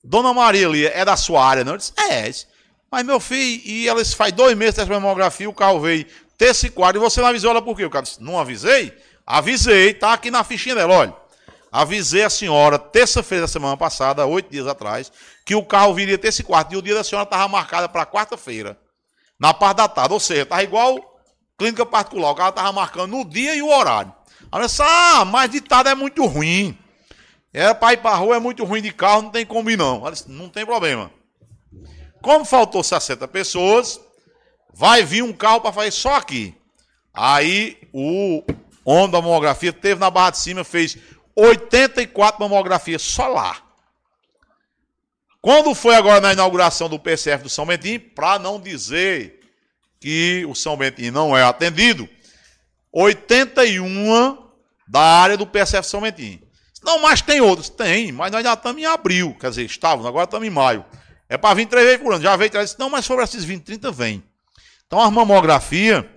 Dona Maria ali é da sua área, não? Eu disse: É. Mas meu filho, e ela faz dois meses dessa mamografia, o carro veio terça e quarta, e você não avisou ela por quê? O cara disse: Não avisei? Avisei, tá aqui na fichinha dela, olha. Avisei a senhora, terça-feira da semana passada, oito dias atrás, que o carro viria terça e quarta, e o dia da senhora estava marcado para quarta-feira, na parte da tarde. Ou seja, estava igual clínica particular, o carro estava marcando o dia e o horário. Ela disse, ah, mas de tarde é muito ruim. Era para ir para rua, é muito ruim de carro, não tem como ir não. Ela disse, não tem problema. Como faltou 60 pessoas, vai vir um carro para fazer só aqui. Aí o homem da mamografia teve na Barra de Cima, fez 84 mamografias só lá. Quando foi agora na inauguração do PCF do São Bentinho, para não dizer que o São Bentinho não é atendido, 81 da área do PSF São Bentinho. Não, mas tem outros. Tem, mas nós já estamos em abril. Quer dizer, estávamos, agora estamos em maio. É para vir três vezes por ano. Já veio três Não, mas sobre esses 20, 30 vem. Então a mamografia,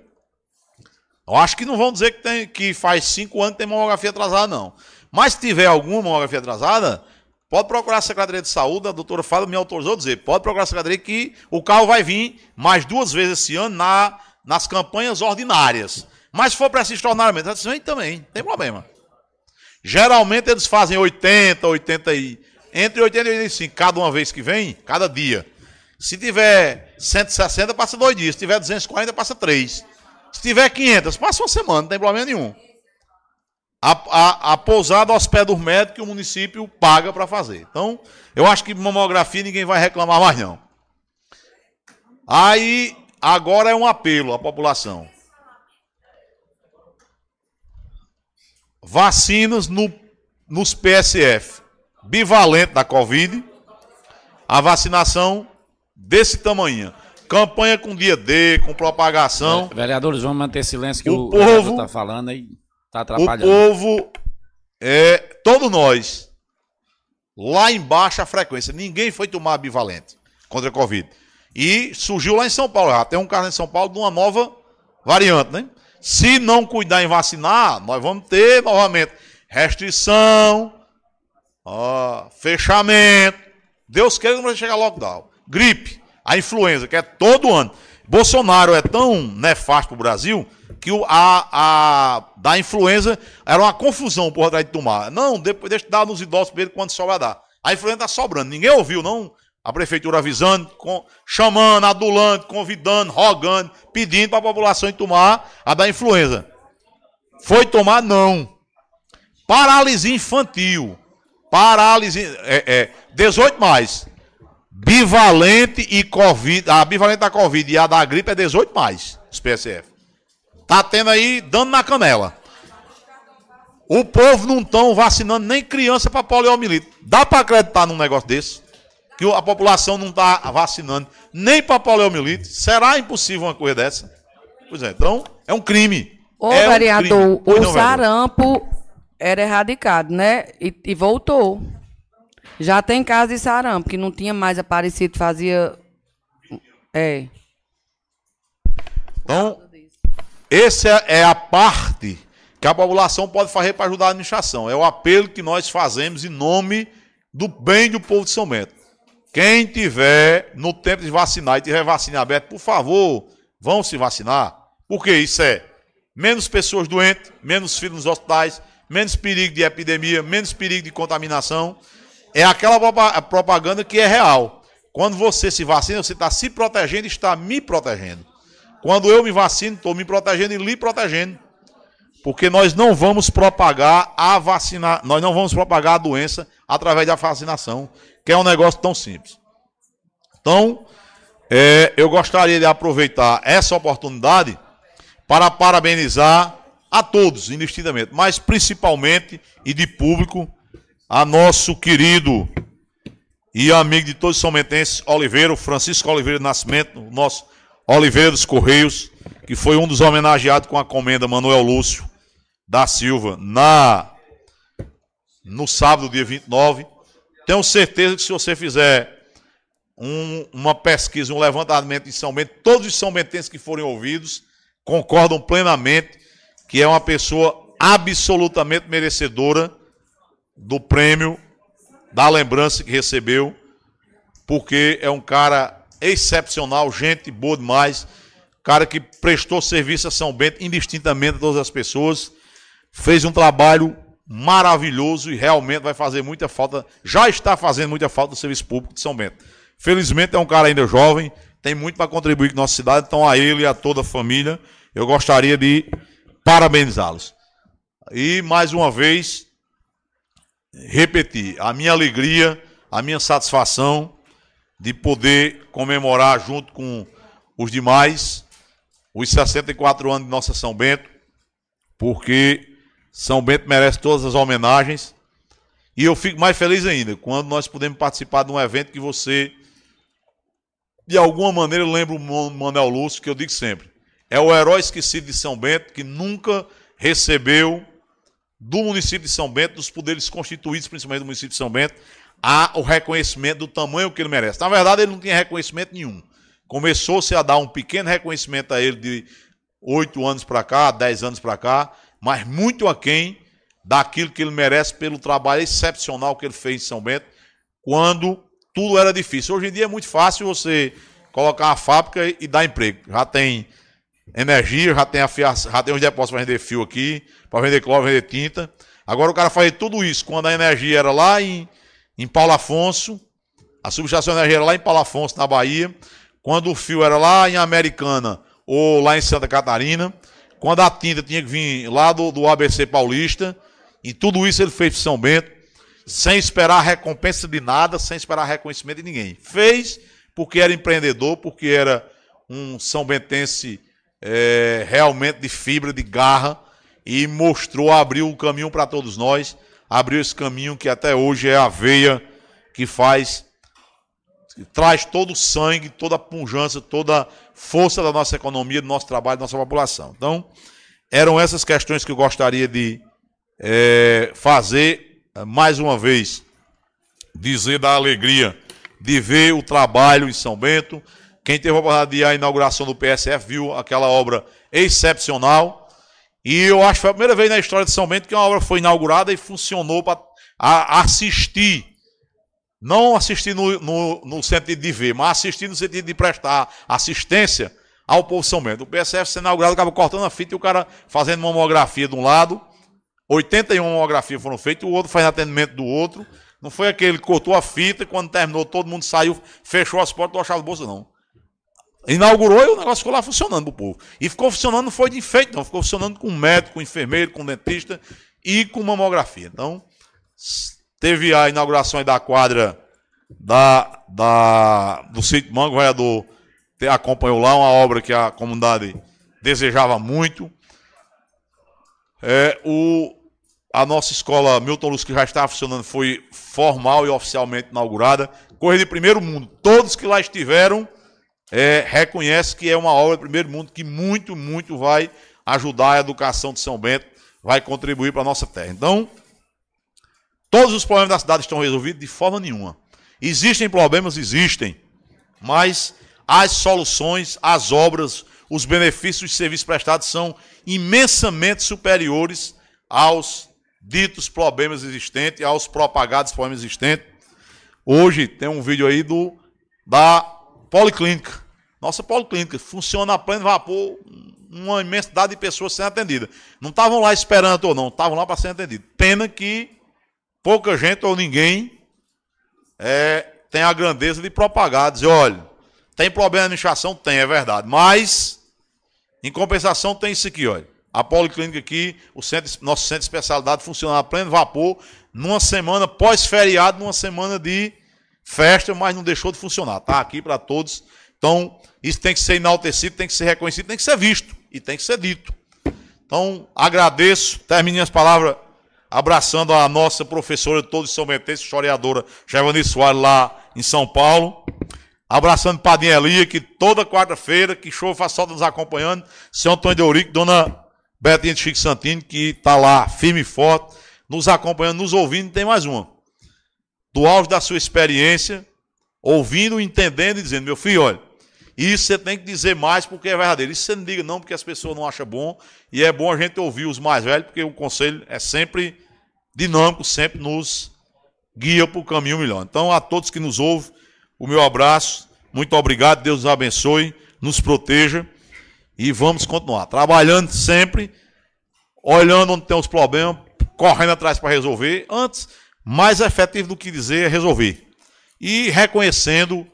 eu acho que não vão dizer que, tem, que faz cinco anos que tem mamografia atrasada, não. Mas se tiver alguma mamografia atrasada, pode procurar a Secretaria de Saúde, a doutora Fábio me autorizou a dizer, pode procurar a Secretaria que o carro vai vir mais duas vezes esse ano na, nas campanhas ordinárias. Mas se for para esses tornamentos, vem também, não tem problema. Geralmente eles fazem 80, 80 e entre 80 e 85 cada uma vez que vem, cada dia. Se tiver 160, passa dois dias. Se tiver 240, passa três. Se tiver 500, passa uma semana, não tem problema nenhum. A, a, a pousada aos pés dos médicos que o município paga para fazer. Então, eu acho que mamografia ninguém vai reclamar mais não. Aí, agora é um apelo à população. Vacinas no, nos PSF. Bivalente da Covid. A vacinação desse tamanho. Campanha com dia D, com propagação. Vereadores, vamos manter silêncio que o, o povo está falando aí. O atrapalhando. povo, é, todos nós, lá embaixo a frequência. Ninguém foi tomar bivalente contra a Covid. E surgiu lá em São Paulo. Já tem um caso em São Paulo de uma nova variante, né? Se não cuidar em vacinar, nós vamos ter novamente restrição, ó, fechamento. Deus queira que não vai chegar lockdown. Gripe, a influenza, que é todo ano. Bolsonaro é tão nefasto para o Brasil que o, a, a da influenza era uma confusão por trás de tomar. Não, depois deixa de dar nos idosos primeiro quando sobra dar. A influenza está sobrando. Ninguém ouviu, não? A prefeitura avisando, com, chamando, adulando, convidando, rogando, pedindo para a população tomar a da influenza. Foi tomar? Não. Paralisia infantil. Paralisia. É, é, 18 mais. Bivalente e Covid. A bivalente da Covid e a da gripe é 18 mais. Os PSF. Tá tendo aí dando na canela. O povo não estão vacinando nem criança para poliomielite. Dá para acreditar num negócio desse? Que a população não está vacinando nem para poliomielite? Será impossível uma coisa dessa? Pois é, então é um crime. Ô, é vereador, um crime. Pois o não, sarampo era erradicado, né? E, e voltou. Já tem caso de sarampo, que não tinha mais aparecido, fazia. É. Então, essa é a parte que a população pode fazer para ajudar a administração. É o apelo que nós fazemos em nome do bem do povo de São Bento. Quem tiver no tempo de vacinar e tiver vacina aberta, por favor, vão se vacinar. Porque isso é menos pessoas doentes, menos filhos nos hospitais, menos perigo de epidemia, menos perigo de contaminação. É aquela propaganda que é real. Quando você se vacina, você está se protegendo e está me protegendo. Quando eu me vacino, estou me protegendo e lhe protegendo. Porque nós não vamos propagar a vacina, nós não vamos propagar a doença através da vacinação, que é um negócio tão simples. Então, é, eu gostaria de aproveitar essa oportunidade para parabenizar a todos, indistintamente, mas principalmente e de público, a nosso querido e amigo de todos os somentenses, Oliveira, Francisco Oliveira Nascimento, nosso Oliveira dos Correios, que foi um dos homenageados com a comenda Manuel Lúcio da Silva na no sábado, dia 29. Tenho certeza que se você fizer um, uma pesquisa, um levantamento em São Bento, todos os são bentenses que forem ouvidos concordam plenamente que é uma pessoa absolutamente merecedora do prêmio, da lembrança que recebeu, porque é um cara excepcional, gente boa demais, cara que prestou serviço a São Bento indistintamente a todas as pessoas, fez um trabalho maravilhoso e realmente vai fazer muita falta, já está fazendo muita falta do serviço público de São Bento. Felizmente é um cara ainda jovem, tem muito para contribuir com a nossa cidade, então a ele e a toda a família, eu gostaria de parabenizá-los. E mais uma vez, repetir a minha alegria, a minha satisfação de poder comemorar junto com os demais os 64 anos de nossa São Bento, porque São Bento merece todas as homenagens. E eu fico mais feliz ainda quando nós podemos participar de um evento que você, de alguma maneira, lembra o Manuel Lúcio, que eu digo sempre. É o herói esquecido de São Bento que nunca recebeu do município de São Bento, dos poderes constituídos, principalmente do município de São Bento, a o reconhecimento do tamanho que ele merece. Na verdade, ele não tinha reconhecimento nenhum. Começou-se a dar um pequeno reconhecimento a ele de oito anos para cá, dez anos para cá, mas muito aquém daquilo que ele merece pelo trabalho excepcional que ele fez em São Bento, quando tudo era difícil. Hoje em dia é muito fácil você colocar uma fábrica e dar emprego. Já tem energia, já tem, a fiação, já tem os depósitos para vender fio aqui, para vender cloro, vender tinta. Agora o cara faz tudo isso quando a energia era lá em, em Paulo Afonso, a era lá em Paulo Afonso, na Bahia, quando o fio era lá em Americana ou lá em Santa Catarina, quando a tinta tinha que vir lá do, do ABC Paulista, e tudo isso ele fez para São Bento, sem esperar recompensa de nada, sem esperar reconhecimento de ninguém. Fez porque era empreendedor, porque era um São Bentense é, realmente de fibra, de garra, e mostrou, abriu o caminho para todos nós, abriu esse caminho que até hoje é a veia que faz, que traz todo o sangue, toda a punjança, toda a força da nossa economia, do nosso trabalho, da nossa população. Então, eram essas questões que eu gostaria de é, fazer, mais uma vez, dizer da alegria de ver o trabalho em São Bento, quem teve a oportunidade de ir à inauguração do PSF viu aquela obra excepcional. E eu acho que foi a primeira vez na história de São Bento que uma obra foi inaugurada e funcionou para assistir. Não assistir no, no, no, sentido de ver, mas assistir no sentido de prestar assistência ao povo de São Bento. O PSF sendo inaugurado, acaba cortando a fita e o cara fazendo mamografia de um lado. 81 mamografias foram feitas, o outro faz atendimento do outro. Não foi aquele que cortou a fita, quando terminou, todo mundo saiu, fechou as portas do achava bolsa, não. Inaugurou e o negócio ficou lá funcionando pro povo. E ficou funcionando, não foi de enfeite, não. Ficou funcionando com médico, com enfermeiro, com dentista e com mamografia. Então, teve a inauguração da quadra da, da, do sítio Mango, o vereador acompanhou lá, uma obra que a comunidade desejava muito. É, o, a nossa escola Milton Luz, que já estava funcionando, foi formal e oficialmente inaugurada. Correio de primeiro mundo. Todos que lá estiveram é, reconhece que é uma obra de primeiro mundo que muito, muito vai ajudar a educação de São Bento, vai contribuir para a nossa terra. Então, todos os problemas da cidade estão resolvidos de forma nenhuma. Existem problemas, existem, mas as soluções, as obras, os benefícios de serviços prestados são imensamente superiores aos ditos problemas existentes, aos propagados problemas existentes. Hoje tem um vídeo aí do da Policlínica. Nossa policlínica funciona a pleno vapor, uma imensidade de pessoas sendo atendidas. Não estavam lá esperando ou não, estavam lá para ser atendidos. Pena que pouca gente ou ninguém é, tem a grandeza de propagar, dizer, olha, tem problema na administração? Tem, é verdade. Mas, em compensação, tem isso aqui, olha. A policlínica aqui, o centro, nosso centro de especialidade funciona a pleno vapor, numa semana pós-feriado, numa semana de festa, mas não deixou de funcionar. Está aqui para todos. Então, isso tem que ser enaltecido, tem que ser reconhecido, tem que ser visto e tem que ser dito. Então, agradeço, termino as palavras abraçando a nossa professora de todos São Bentense, historiadora Giovanni Soares, lá em São Paulo. Abraçando Padinha Elia, que toda quarta-feira, que show faz solta nos acompanhando. Senhor Antônio de Eurico, Dona Betinha de Chico Santini, que está lá firme e forte, nos acompanhando, nos ouvindo. Tem mais uma. Do auge da sua experiência, ouvindo, entendendo e dizendo: Meu filho, olha, isso você tem que dizer mais porque é verdadeiro. Isso você não diga não porque as pessoas não acham bom. E é bom a gente ouvir os mais velhos, porque o conselho é sempre dinâmico, sempre nos guia para o caminho melhor. Então, a todos que nos ouvem, o meu abraço. Muito obrigado. Deus nos abençoe, nos proteja. E vamos continuar trabalhando sempre, olhando onde tem os problemas, correndo atrás para resolver. Antes, mais efetivo do que dizer é resolver. E reconhecendo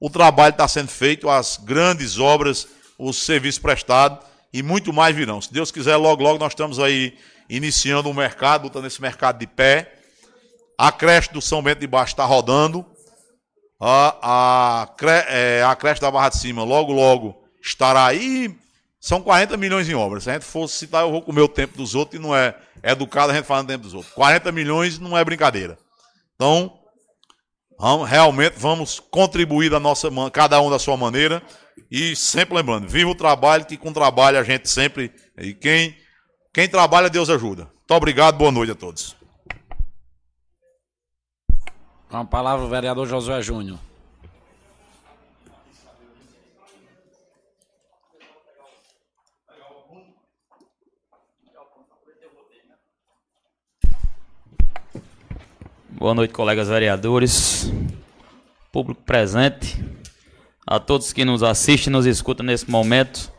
o trabalho que está sendo feito, as grandes obras, os serviços prestados e muito mais virão. Se Deus quiser, logo, logo nós estamos aí iniciando o um mercado, botando esse mercado de pé. A creche do São Bento de Baixo está rodando. A, a, é, a creche da Barra de Cima, logo, logo, estará aí. São 40 milhões em obras. Se a gente fosse citar, eu vou comer o tempo dos outros e não é educado a gente falando tempo dos outros. 40 milhões não é brincadeira. Então, Vamos, realmente vamos contribuir da nossa, cada um da sua maneira. E sempre lembrando, viva o trabalho, que com trabalho a gente sempre. E quem, quem trabalha, Deus ajuda. Muito obrigado, boa noite a todos. Com a palavra o vereador Josué Júnior. Boa noite, colegas vereadores, público presente, a todos que nos assistem nos escutam nesse momento,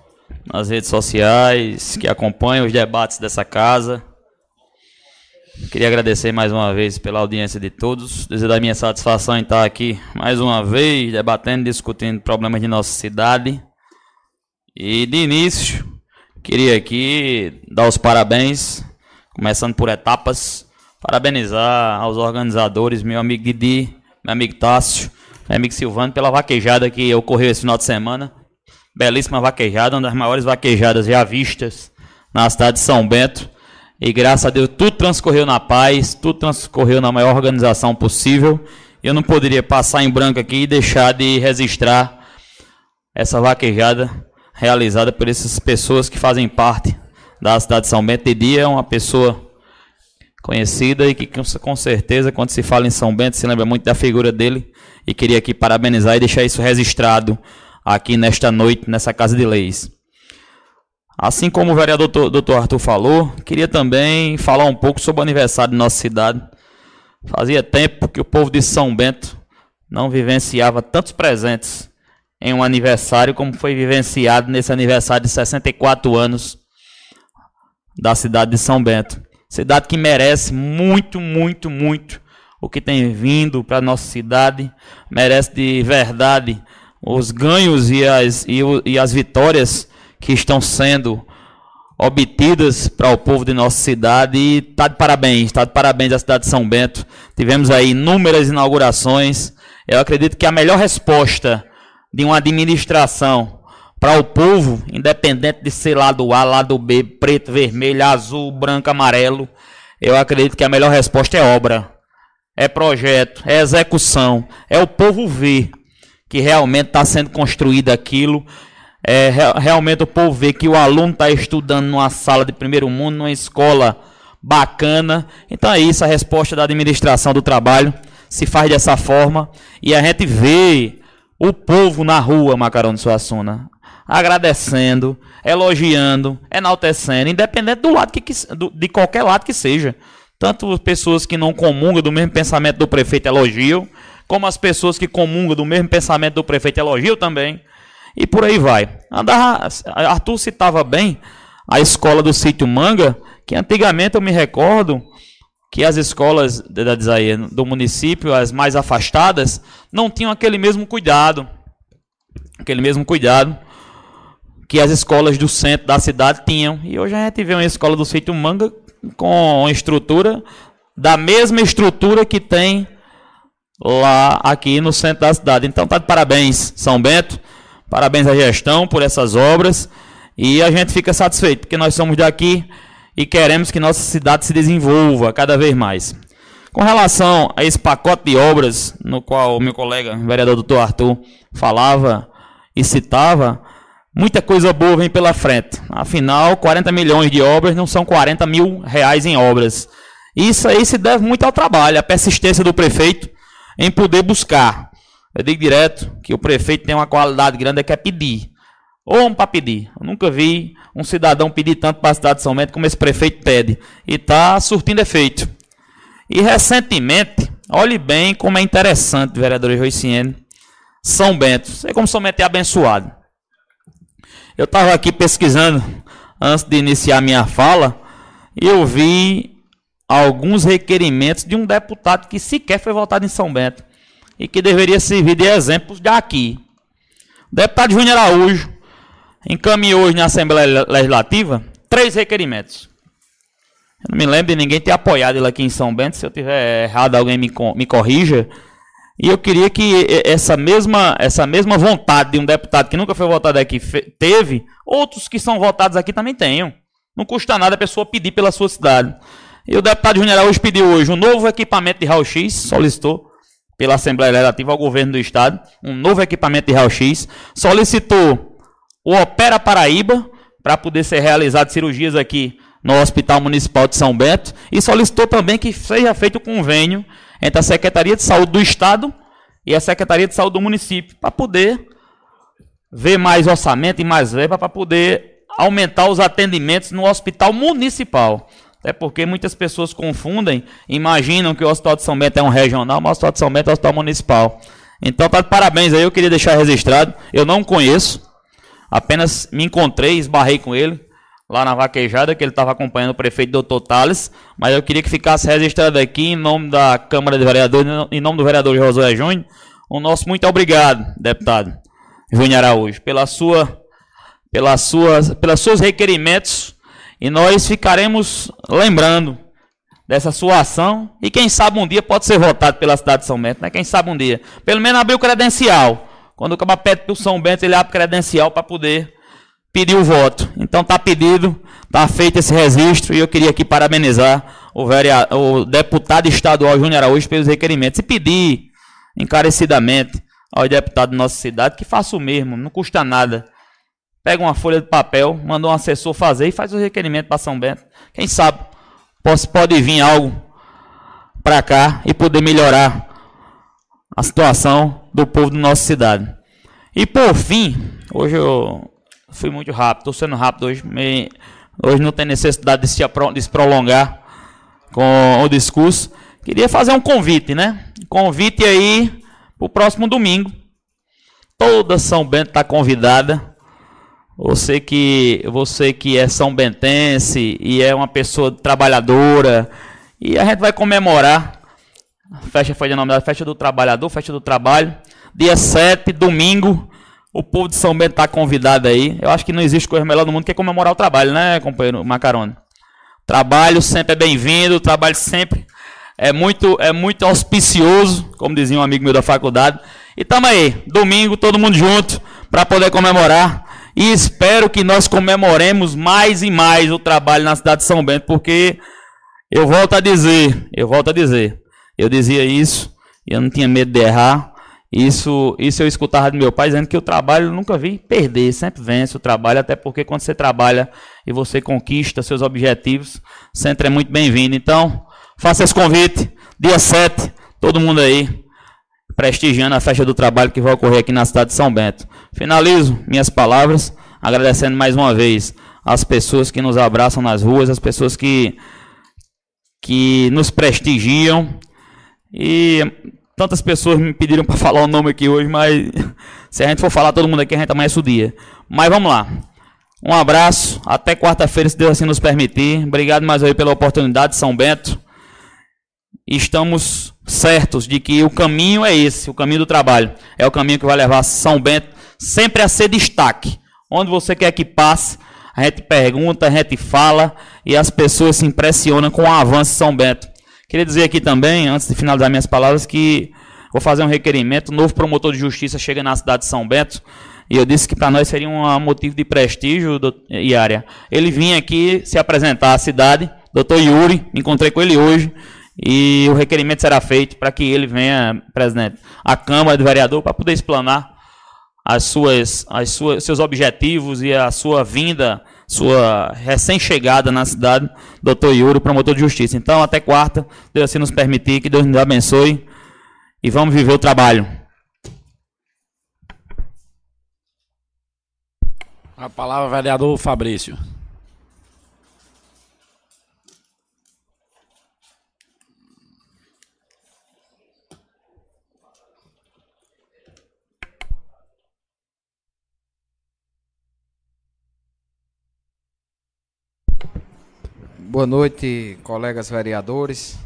nas redes sociais, que acompanham os debates dessa casa. Queria agradecer mais uma vez pela audiência de todos, dizer da minha satisfação em estar aqui mais uma vez, debatendo, discutindo problemas de nossa cidade. E de início, queria aqui dar os parabéns, começando por etapas Parabenizar aos organizadores, meu amigo Didi, meu amigo Tássio, meu amigo Silvano, pela vaquejada que ocorreu esse final de semana. Belíssima vaquejada, uma das maiores vaquejadas já vistas na cidade de São Bento. E graças a Deus tudo transcorreu na paz, tudo transcorreu na maior organização possível. Eu não poderia passar em branco aqui e deixar de registrar essa vaquejada realizada por essas pessoas que fazem parte da cidade de São Bento. Didi é uma pessoa conhecida e que com certeza quando se fala em São Bento se lembra muito da figura dele e queria aqui parabenizar e deixar isso registrado aqui nesta noite nessa Casa de Leis. Assim como o vereador Dr. Arthur falou, queria também falar um pouco sobre o aniversário de nossa cidade. Fazia tempo que o povo de São Bento não vivenciava tantos presentes em um aniversário como foi vivenciado nesse aniversário de 64 anos da cidade de São Bento. Cidade que merece muito, muito, muito o que tem vindo para nossa cidade. Merece de verdade os ganhos e as, e, e as vitórias que estão sendo obtidas para o povo de nossa cidade. E está de parabéns, está de parabéns a cidade de São Bento. Tivemos aí inúmeras inaugurações. Eu acredito que a melhor resposta de uma administração para o povo, independente de ser lado A, lado B, preto, vermelho, azul, branco, amarelo, eu acredito que a melhor resposta é obra, é projeto, é execução, é o povo ver que realmente está sendo construído aquilo, é realmente o povo ver que o aluno está estudando numa sala de primeiro mundo, numa escola bacana. Então é isso, a resposta da administração do trabalho se faz dessa forma. E a gente vê o povo na rua, Macarão de Suassuna agradecendo, elogiando, enaltecendo, independente do lado que, do, de qualquer lado que seja. Tanto pessoas que não comungam do mesmo pensamento do prefeito elogiam, como as pessoas que comungam do mesmo pensamento do prefeito elogiam também. e por aí vai. Andava, Arthur citava bem a escola do sítio Manga, que antigamente eu me recordo que as escolas do município, as mais afastadas, não tinham aquele mesmo cuidado, aquele mesmo cuidado que as escolas do centro da cidade tinham. E hoje a gente vê uma escola do sítio Manga com estrutura da mesma estrutura que tem lá aqui no centro da cidade. Então tá de parabéns, São Bento. Parabéns à gestão por essas obras. E a gente fica satisfeito, porque nós somos daqui e queremos que nossa cidade se desenvolva cada vez mais. Com relação a esse pacote de obras, no qual o meu colega, o vereador doutor Arthur, falava e citava, muita coisa boa vem pela frente. Afinal, 40 milhões de obras não são 40 mil reais em obras. Isso aí se deve muito ao trabalho, à persistência do prefeito em poder buscar. Eu digo direto que o prefeito tem uma qualidade grande é que é pedir. Ou para pedir. Eu nunca vi um cidadão pedir tanto para a cidade de São Bento como esse prefeito pede. E está surtindo efeito. E recentemente, olhe bem como é interessante, vereador Roiciene, São Bento. Sei como São Bento é abençoado. Eu estava aqui pesquisando antes de iniciar minha fala e eu vi alguns requerimentos de um deputado que sequer foi votado em São Bento e que deveria servir de exemplo daqui. O deputado Júnior Araújo encaminhou hoje na Assembleia Legislativa três requerimentos. Eu não me lembro de ninguém ter apoiado ele aqui em São Bento. Se eu tiver errado, alguém me, me corrija. E eu queria que essa mesma, essa mesma vontade de um deputado que nunca foi votado aqui teve, outros que são votados aqui também tenham. Não custa nada a pessoa pedir pela sua cidade. E o deputado Júnior Araújo pediu hoje um novo equipamento de raio-x, solicitou pela Assembleia Legislativa ao governo do Estado, um novo equipamento de raio-x, solicitou o Opera Paraíba, para poder ser realizado cirurgias aqui no Hospital Municipal de São Bento, e solicitou também que seja feito um convênio entre a Secretaria de Saúde do Estado e a Secretaria de Saúde do município, para poder ver mais orçamento e mais verba para poder aumentar os atendimentos no Hospital Municipal. É porque muitas pessoas confundem, imaginam que o Hospital de São Bento é um regional, mas o Hospital de São Bento é um hospital municipal. Então, tá de parabéns aí, eu queria deixar registrado. Eu não conheço, apenas me encontrei, esbarrei com ele lá na vaquejada, que ele estava acompanhando o prefeito doutor Tales, mas eu queria que ficasse registrado aqui em nome da Câmara de Vereadores, em nome do vereador Josué Júnior, o nosso muito obrigado, deputado Júnior Araújo, pela sua, pela sua, pelos seus requerimentos e nós ficaremos lembrando dessa sua ação. E quem sabe um dia pode ser votado pela cidade de São Bento, né? Quem sabe um dia. Pelo menos abrir o credencial. Quando o caba pede para o São Bento, ele abre credencial para poder pedir o voto. Então está pedido, está feito esse registro e eu queria aqui parabenizar o, vereador, o deputado estadual Júnior Araújo pelos requerimentos e pedir encarecidamente ao deputado da nossa cidade que faça o mesmo, não custa nada pega uma folha de papel, manda um assessor fazer e faz o requerimento para São Bento. Quem sabe pode, pode vir algo para cá e poder melhorar a situação do povo da nossa cidade. E por fim, hoje eu fui muito rápido, estou sendo rápido hoje. Me, hoje não tem necessidade de se, de se prolongar com o discurso. Queria fazer um convite, né? Convite aí para o próximo domingo. Toda São Bento está convidada você que, você que é São Bentense e é uma pessoa trabalhadora. E a gente vai comemorar. A festa foi denominada Festa do Trabalhador, Festa do Trabalho. Dia 7, domingo. O povo de São Bento está convidado aí. Eu acho que não existe coisa melhor no mundo que comemorar o trabalho, né, companheiro Macarone? Trabalho sempre é bem-vindo, trabalho sempre é muito, é muito auspicioso, como dizia um amigo meu da faculdade. E tamo aí, domingo, todo mundo junto, para poder comemorar e espero que nós comemoremos mais e mais o trabalho na cidade de São Bento, porque eu volto a dizer, eu volto a dizer, eu dizia isso, eu não tinha medo de errar. Isso, isso eu escutava do meu pai dizendo que o trabalho eu nunca vi perder, sempre vence o trabalho, até porque quando você trabalha e você conquista seus objetivos, sempre é muito bem-vindo. Então, faça esse convite, dia 7, todo mundo aí, prestigiando a festa do trabalho que vai ocorrer aqui na cidade de São Bento. Finalizo minhas palavras agradecendo mais uma vez as pessoas que nos abraçam nas ruas, as pessoas que, que nos prestigiam e Tantas pessoas me pediram para falar o nome aqui hoje, mas se a gente for falar todo mundo aqui, a gente amanhece o dia. Mas vamos lá. Um abraço, até quarta-feira, se Deus assim nos permitir. Obrigado mais aí pela oportunidade, São Bento. Estamos certos de que o caminho é esse, o caminho do trabalho. É o caminho que vai levar São Bento sempre a ser destaque. Onde você quer que passe, a gente pergunta, a gente fala e as pessoas se impressionam com o avanço de São Bento. Queria dizer aqui também, antes de finalizar minhas palavras, que vou fazer um requerimento. O novo promotor de justiça chega na cidade de São Bento. E eu disse que para nós seria um motivo de prestígio, Iária. Ele vinha aqui se apresentar à cidade, doutor Yuri, encontrei com ele hoje, e o requerimento será feito para que ele venha, presidente, à Câmara de Vereador para poder explanar as suas, as suas, seus objetivos e a sua vinda, sua recém-chegada na cidade, doutor Yuri, promotor de justiça. Então, até quarta, Deus assim nos permitir, que Deus nos abençoe e vamos viver o trabalho. A palavra, vereador Fabrício. Boa noite, colegas vereadores.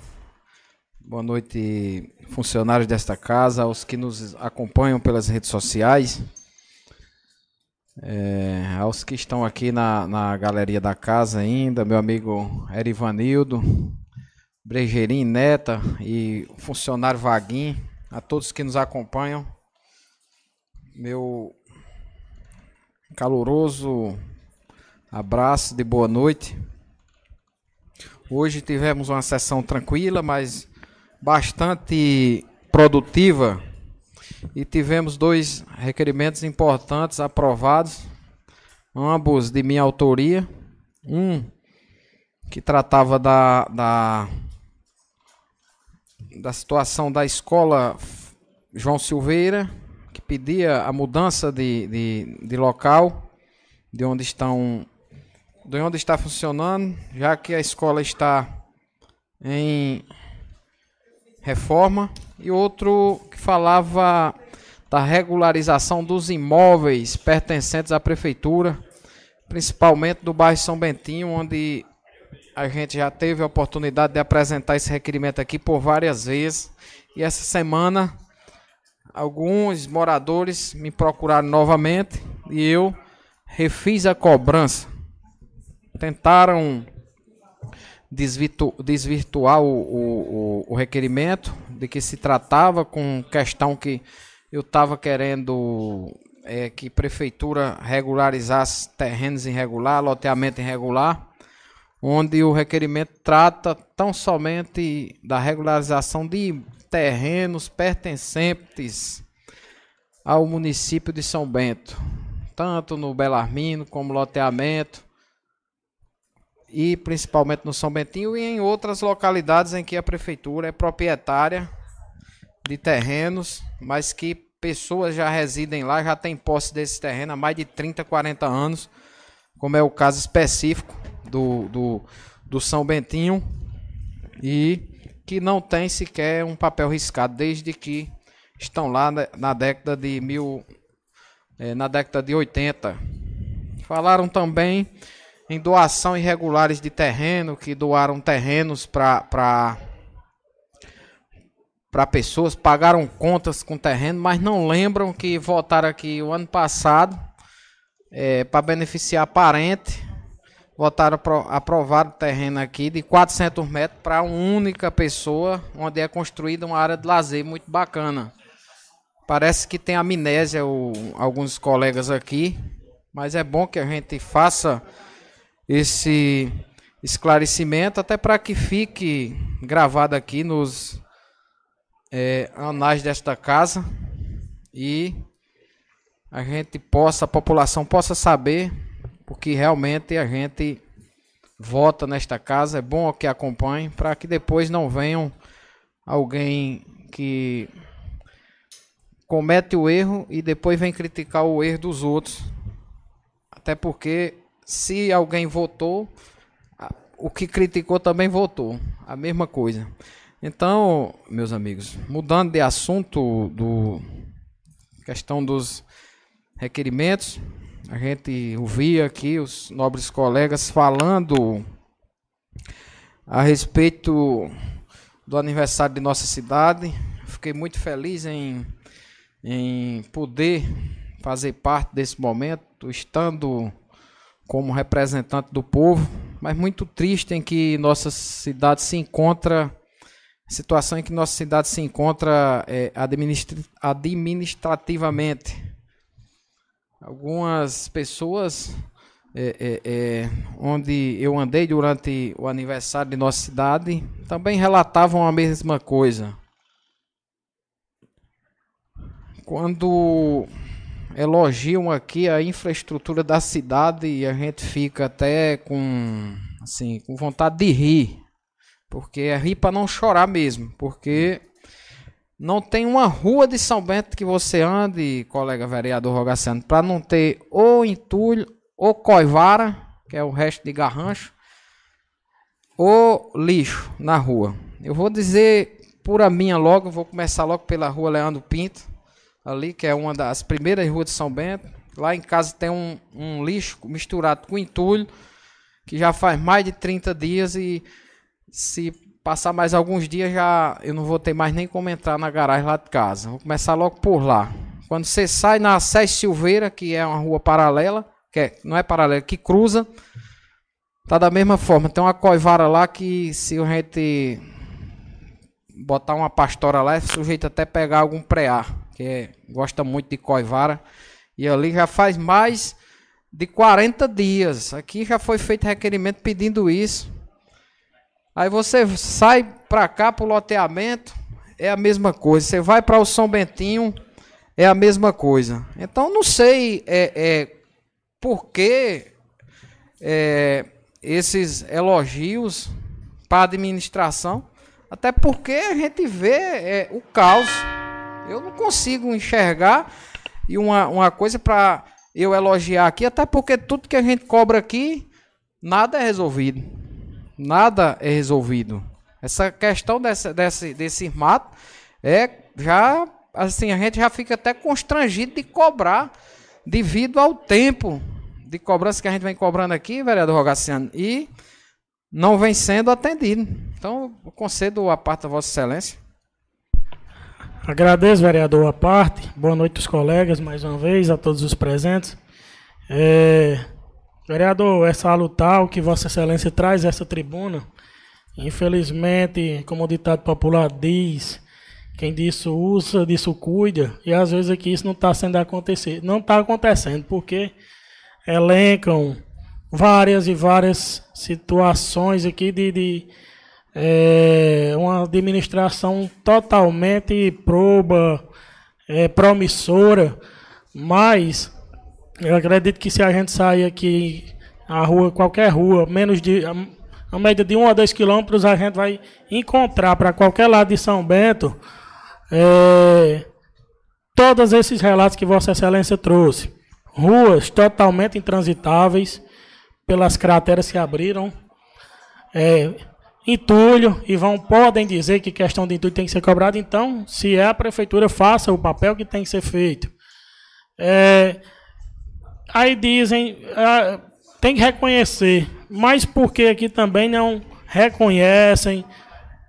Boa noite, funcionários desta casa, aos que nos acompanham pelas redes sociais, é, aos que estão aqui na, na galeria da casa ainda, meu amigo Erivanildo, Bregerim Neta e funcionário Vaguinho, a todos que nos acompanham, meu caloroso abraço de boa noite. Hoje tivemos uma sessão tranquila, mas bastante produtiva e tivemos dois requerimentos importantes aprovados, ambos de minha autoria. Um que tratava da, da, da situação da escola João Silveira, que pedia a mudança de, de, de local, de onde estão de onde está funcionando, já que a escola está em reforma, e outro que falava da regularização dos imóveis pertencentes à prefeitura, principalmente do bairro São Bentinho, onde a gente já teve a oportunidade de apresentar esse requerimento aqui por várias vezes. E essa semana alguns moradores me procuraram novamente e eu refiz a cobrança tentaram desvirtu desvirtuar o, o, o, requerimento de que se tratava com questão que eu estava querendo é, que prefeitura regularizasse terrenos irregular, loteamento irregular, onde o requerimento trata tão somente da regularização de terrenos pertencentes ao município de São Bento, tanto no Belarmino como loteamento e principalmente no São Bentinho e em outras localidades em que a prefeitura é proprietária de terrenos, mas que pessoas já residem lá, já têm posse desse terreno há mais de 30, 40 anos, como é o caso específico do, do, do São Bentinho, e que não tem sequer um papel riscado desde que estão lá na, década de mil, é, na década de 80. Falaram também em doação irregulares de terreno, que doaram terrenos para para pessoas, pagaram contas com terreno, mas não lembram que votaram aqui o ano passado é, para beneficiar parente, votaram aprovar o terreno aqui de 400 metros para uma única pessoa, onde é construída uma área de lazer muito bacana. Parece que tem amnésia o, alguns colegas aqui, mas é bom que a gente faça esse esclarecimento, até para que fique gravado aqui nos é, anais desta casa e a gente possa, a população possa saber, porque realmente a gente vota nesta casa, é bom que acompanhe, para que depois não venham alguém que comete o erro e depois vem criticar o erro dos outros. Até porque se alguém votou, o que criticou também votou. A mesma coisa. Então, meus amigos, mudando de assunto do questão dos requerimentos, a gente ouvia aqui os nobres colegas falando a respeito do aniversário de nossa cidade. Fiquei muito feliz em, em poder fazer parte desse momento, estando como representante do povo, mas muito triste em que nossa cidade se encontra situação em que nossa cidade se encontra é, administrativamente. Algumas pessoas é, é, é, onde eu andei durante o aniversário de nossa cidade também relatavam a mesma coisa. Quando elogiam aqui a infraestrutura da cidade e a gente fica até com assim, com vontade de rir. Porque é rir para não chorar mesmo, porque não tem uma rua de São Bento que você ande, colega vereador Rogaciano, para não ter ou entulho, ou coivara, que é o resto de garrancho, ou lixo na rua. Eu vou dizer por a minha logo, vou começar logo pela rua Leandro Pinto, ali, que é uma das primeiras ruas de São Bento. Lá em casa tem um, um lixo misturado com entulho, que já faz mais de 30 dias e se passar mais alguns dias já eu não vou ter mais nem como entrar na garagem lá de casa. Vou começar logo por lá. Quando você sai na Sérgio Silveira, que é uma rua paralela, que é, não é paralela, que cruza, tá da mesma forma. Tem uma coivara lá que se a gente botar uma pastora lá, é sujeito até pegar algum prear que é, gosta muito de coivara. E ali já faz mais de 40 dias. Aqui já foi feito requerimento pedindo isso. Aí você sai para cá para o loteamento, é a mesma coisa. Você vai para o São Bentinho, é a mesma coisa. Então não sei é, é, por que é, esses elogios para a administração, até porque a gente vê é, o caos. Eu não consigo enxergar e uma, uma coisa para eu elogiar aqui, até porque tudo que a gente cobra aqui, nada é resolvido. Nada é resolvido. Essa questão desse, desse, desse mato é já assim, a gente já fica até constrangido de cobrar devido ao tempo de cobrança que a gente vem cobrando aqui, vereador Rogaciano, e não vem sendo atendido. Então, eu concedo a parte da Vossa Excelência. Agradeço, vereador, a parte. Boa noite aos colegas, mais uma vez, a todos os presentes. É, vereador, essa lutar que Vossa Excelência traz essa tribuna, infelizmente, como o ditado popular diz, quem disso usa, disso cuida, e às vezes aqui isso não está sendo acontecer, não está acontecendo, porque elencam várias e várias situações aqui de, de é uma administração totalmente proba, é, promissora, mas eu acredito que se a gente sair aqui a rua, qualquer rua, menos de a, a média de um a dois quilômetros, a gente vai encontrar para qualquer lado de São Bento é, todos esses relatos que Vossa Excelência trouxe. Ruas totalmente intransitáveis pelas crateras que abriram. É, entulho e vão podem dizer que questão de entulho tem que ser cobrada. Então, se é a prefeitura, faça o papel que tem que ser feito. É, aí dizem, é, tem que reconhecer, mas por que aqui também não reconhecem?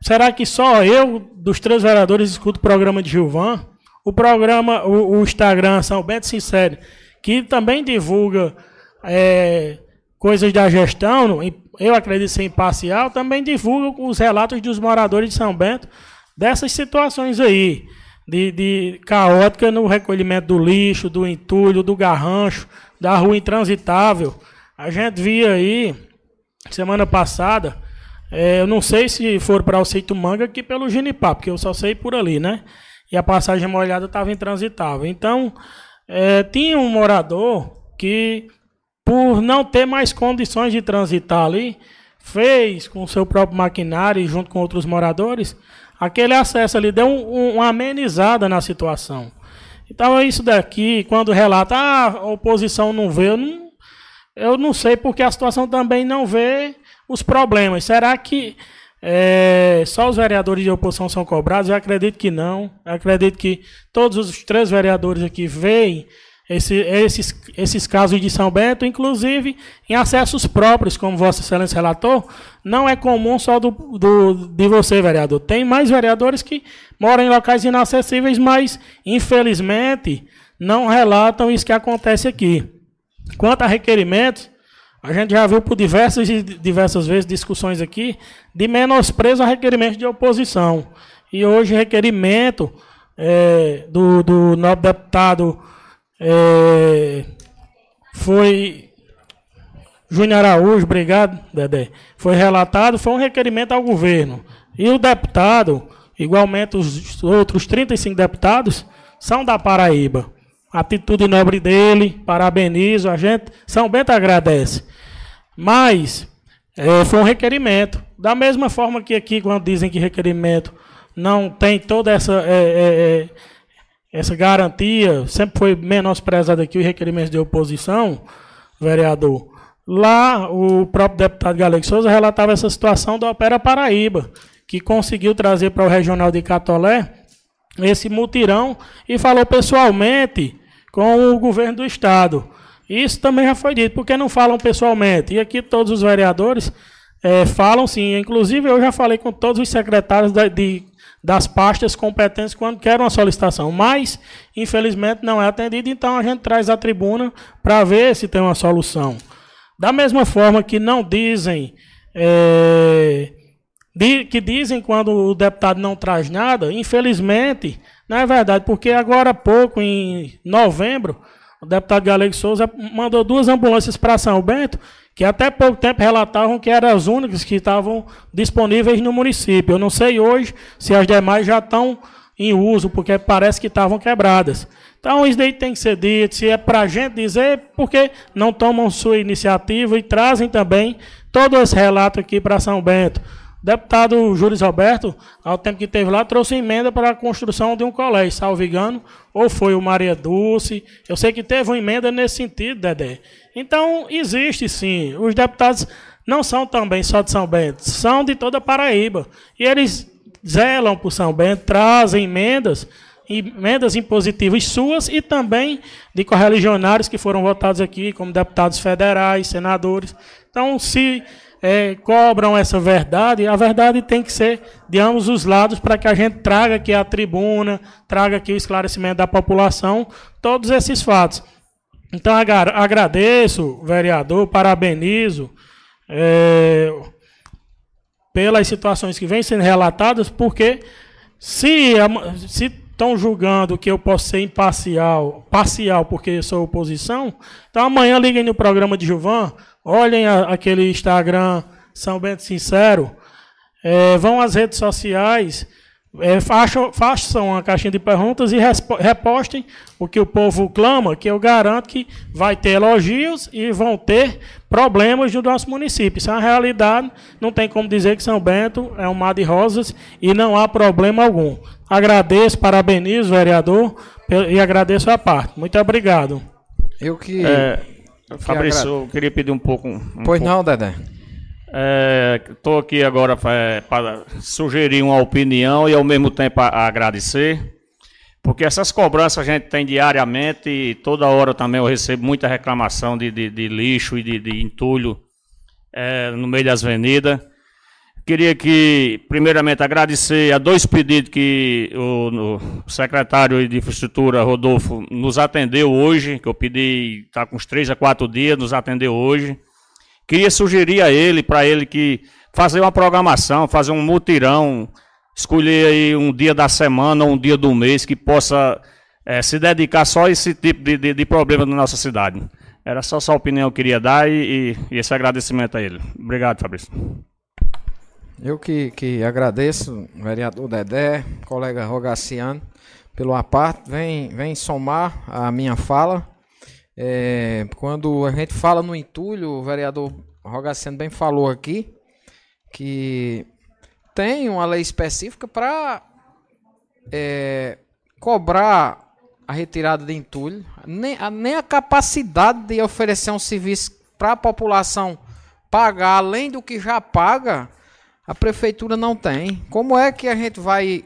Será que só eu, dos três vereadores, escuto o programa de Gilvan? O programa, o, o Instagram São Bento Sincero, que também divulga é, coisas da gestão, eu acredito ser imparcial, também divulga os relatos dos moradores de São Bento dessas situações aí, de, de caótica no recolhimento do lixo, do entulho, do garrancho, da rua intransitável. A gente via aí, semana passada, é, eu não sei se for para o Seito Manga aqui pelo Genipá, porque eu só sei por ali, né? E a passagem molhada estava intransitável. Então, é, tinha um morador que por não ter mais condições de transitar ali, fez com seu próprio maquinário e junto com outros moradores, aquele acesso ali deu um, um, uma amenizada na situação. Então é isso daqui, quando relata, ah, a oposição não vê, eu não, eu não sei porque a situação também não vê os problemas. Será que é, só os vereadores de oposição são cobrados? Eu acredito que não. Eu acredito que todos os três vereadores aqui veem esse, esses, esses casos de São Bento, inclusive em acessos próprios, como Vossa Excelência relatou, não é comum só do, do, de você, vereador. Tem mais vereadores que moram em locais inacessíveis, mas, infelizmente, não relatam isso que acontece aqui. Quanto a requerimentos, a gente já viu por diversas e diversas vezes discussões aqui de menosprezo a requerimentos de oposição. E hoje, requerimento é, do, do novo deputado é, foi Júnior Araújo, obrigado, Dedé. Foi relatado, foi um requerimento ao governo. E o deputado, igualmente os outros 35 deputados, são da Paraíba. Atitude nobre dele, parabenizo, a gente, São Bento agradece. Mas é, foi um requerimento. Da mesma forma que aqui, quando dizem que requerimento não tem toda essa. É, é, é essa garantia sempre foi menosprezada aqui, os requerimentos de oposição, vereador. Lá, o próprio deputado Galego Souza relatava essa situação da Opera Paraíba, que conseguiu trazer para o regional de Catolé esse mutirão e falou pessoalmente com o governo do estado. Isso também já foi dito, porque não falam pessoalmente. E aqui todos os vereadores é, falam sim. Inclusive, eu já falei com todos os secretários de das pastas competentes quando quer uma solicitação. Mas, infelizmente, não é atendido, então a gente traz a tribuna para ver se tem uma solução. Da mesma forma que não dizem, é, que dizem quando o deputado não traz nada, infelizmente, não é verdade, porque agora há pouco, em novembro, o deputado Galego Souza mandou duas ambulâncias para São Bento que até pouco tempo relatavam que eram as únicas que estavam disponíveis no município. Eu não sei hoje se as demais já estão em uso, porque parece que estavam quebradas. Então, isso daí tem que ser dito. Se é para a gente dizer, porque não tomam sua iniciativa e trazem também todo esse relato aqui para São Bento. O deputado Júlio Roberto, ao tempo que esteve lá, trouxe emenda para a construção de um colégio, salvo engano, ou foi o Maria Dulce. Eu sei que teve uma emenda nesse sentido, Dedé. Então, existe sim. Os deputados não são também só de São Bento, são de toda a Paraíba. E eles zelam por São Bento, trazem emendas, emendas impositivas suas e também de correligionários que foram votados aqui, como deputados federais, senadores. Então, se é, cobram essa verdade, a verdade tem que ser de ambos os lados para que a gente traga aqui a tribuna, traga aqui o esclarecimento da população, todos esses fatos. Então agradeço, vereador, parabenizo é, pelas situações que vêm sendo relatadas, porque se estão julgando que eu posso ser imparcial, parcial porque sou oposição, então amanhã liguem no programa de Gilvan, olhem a, aquele Instagram São Bento Sincero, é, vão às redes sociais é, façam, façam uma caixinha de perguntas e repostem o que o povo clama, que eu garanto que vai ter elogios e vão ter problemas no nosso município. Isso é uma realidade, não tem como dizer que São Bento é um mar de rosas e não há problema algum. Agradeço, parabenizo o vereador e agradeço a parte. Muito obrigado. Eu que. É, Fabrício, eu queria pedir um pouco. Um pois pouco. não, Dedé. Estou é, aqui agora é, para sugerir uma opinião e ao mesmo tempo a, a agradecer, porque essas cobranças a gente tem diariamente e toda hora também eu recebo muita reclamação de, de, de lixo e de, de entulho é, no meio das avenidas. Queria que, primeiramente, agradecer a dois pedidos que o, o, secretário de Infraestrutura, Rodolfo, nos atendeu hoje, que eu pedi, está com uns três a quatro dias, nos atendeu hoje. Queria sugerir a ele, para ele que fazer uma programação, fazer um mutirão, escolher aí um dia da semana ou um dia do mês que possa é, se dedicar só a esse tipo de, de, de, problema na nossa cidade. Era só essa opinião que eu queria dar e, e esse agradecimento a ele. Obrigado, Fabrício. Eu que, que agradeço, vereador Dedé, colega Rogaciano, pelo aparte, vem, vem somar a minha fala é, quando a gente fala no entulho, o vereador Rogaceno bem falou aqui que tem uma lei específica para é, cobrar a retirada de entulho, nem a, nem a capacidade de oferecer um serviço para a população pagar além do que já paga, A prefeitura não tem. Como é que a gente vai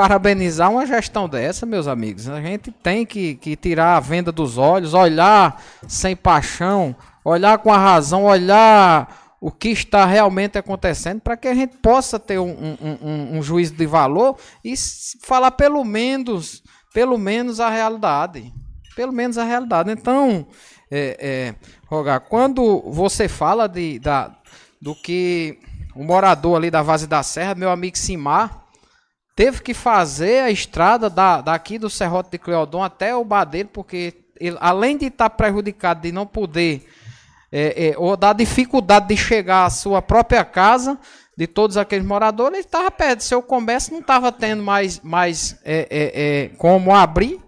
parabenizar uma gestão dessa, meus amigos? A gente tem que, que tirar a venda dos olhos, olhar sem paixão, olhar com a razão, olhar o que está realmente acontecendo para que a gente possa ter um, um, um, um juízo de valor e falar pelo menos, pelo menos a realidade. Pelo menos a realidade. Então, é, é, Rogar, quando você fala de, da, do que o morador ali da Vase da Serra, meu amigo Simar, teve que fazer a estrada da, daqui do Serrote de Cleodon até o Badeiro, porque ele, além de estar prejudicado de não poder, é, é, ou da dificuldade de chegar à sua própria casa, de todos aqueles moradores, ele estava perto. Seu comércio não estava tendo mais, mais é, é, é como abrir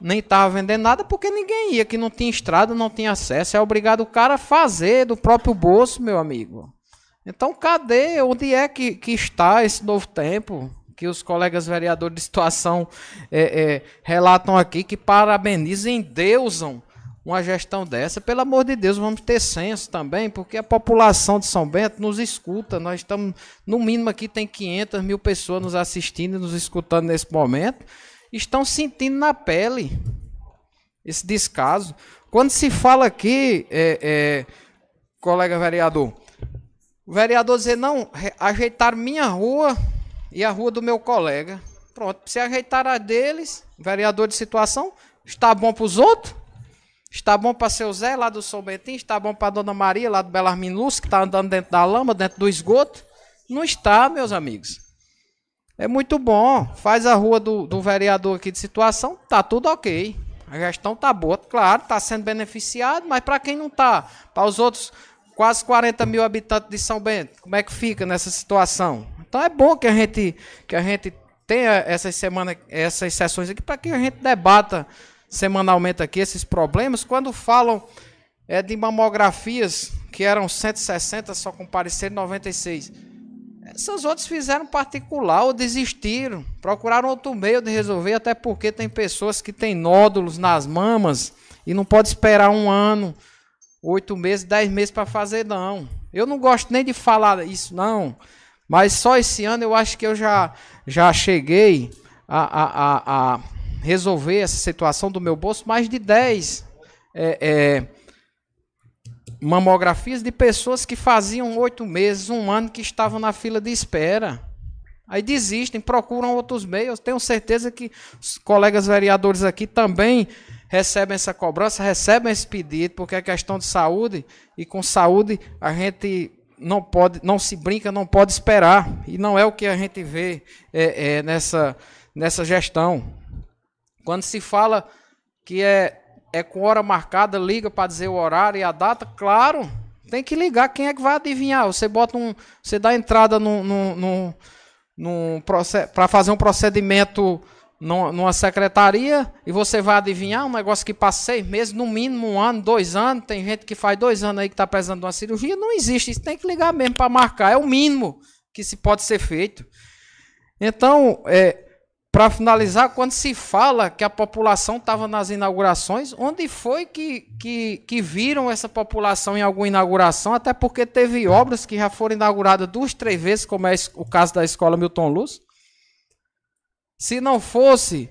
nem estava vendendo nada porque ninguém ia, que não tinha estrada, não tinha acesso. É obrigado o cara a fazer do próprio bolso, meu amigo. Então, cadê? Onde é que, que está esse novo tempo? Que os colegas vereadores de situação é, é, relatam aqui, que parabenizam, endeusam uma gestão dessa. Pelo amor de Deus, vamos ter senso também, porque a população de São Bento nos escuta. Nós estamos, no mínimo aqui tem 500 mil pessoas nos assistindo e nos escutando nesse momento estão sentindo na pele esse descaso. Quando se fala aqui, é, é, colega vereador, o vereador dizer, não, ajeitaram minha rua e a rua do meu colega. Pronto, se ajeitar a deles, vereador de situação, está bom para os outros? Está bom para seu Zé, lá do São Bentinho? Está bom para Dona Maria, lá do Belarmino Lúcio, que está andando dentro da lama, dentro do esgoto? Não está, meus amigos. É muito bom. Faz a rua do, do vereador aqui de situação, tá tudo ok. A gestão tá boa, claro, tá sendo beneficiado, mas para quem não tá, para os outros quase 40 mil habitantes de São Bento, como é que fica nessa situação? Então é bom que a gente que a gente tenha essas semanas, essas sessões aqui para que a gente debata semanalmente aqui esses problemas. Quando falam é, de mamografias que eram 160, só compareceram 96 essas outras fizeram particular ou desistiram, procuraram outro meio de resolver, até porque tem pessoas que têm nódulos nas mamas e não pode esperar um ano, oito meses, dez meses para fazer, não. Eu não gosto nem de falar isso, não. Mas só esse ano eu acho que eu já, já cheguei a, a, a, a resolver essa situação do meu bolso, mais de dez é, é, mamografias de pessoas que faziam oito meses, um ano, que estavam na fila de espera. Aí desistem, procuram outros meios. Tenho certeza que os colegas vereadores aqui também recebem essa cobrança, recebem esse pedido, porque é questão de saúde, e com saúde a gente não pode, não se brinca, não pode esperar. E não é o que a gente vê é, é, nessa, nessa gestão. Quando se fala que é é com hora marcada, liga para dizer o horário e a data, claro, tem que ligar. Quem é que vai adivinhar? Você bota um, você dá entrada no, no, no, no para fazer um procedimento numa secretaria e você vai adivinhar um negócio que passa seis meses, no mínimo um ano, dois anos. Tem gente que faz dois anos aí que está precisando de uma cirurgia. Não existe. Isso tem que ligar mesmo para marcar. É o mínimo que se pode ser feito. Então, é, para finalizar, quando se fala que a população estava nas inaugurações, onde foi que, que, que, viram essa população em alguma inauguração? Até porque teve obras que já foram inauguradas duas, três vezes, como é o caso da escola Milton Luz. Se não fosse,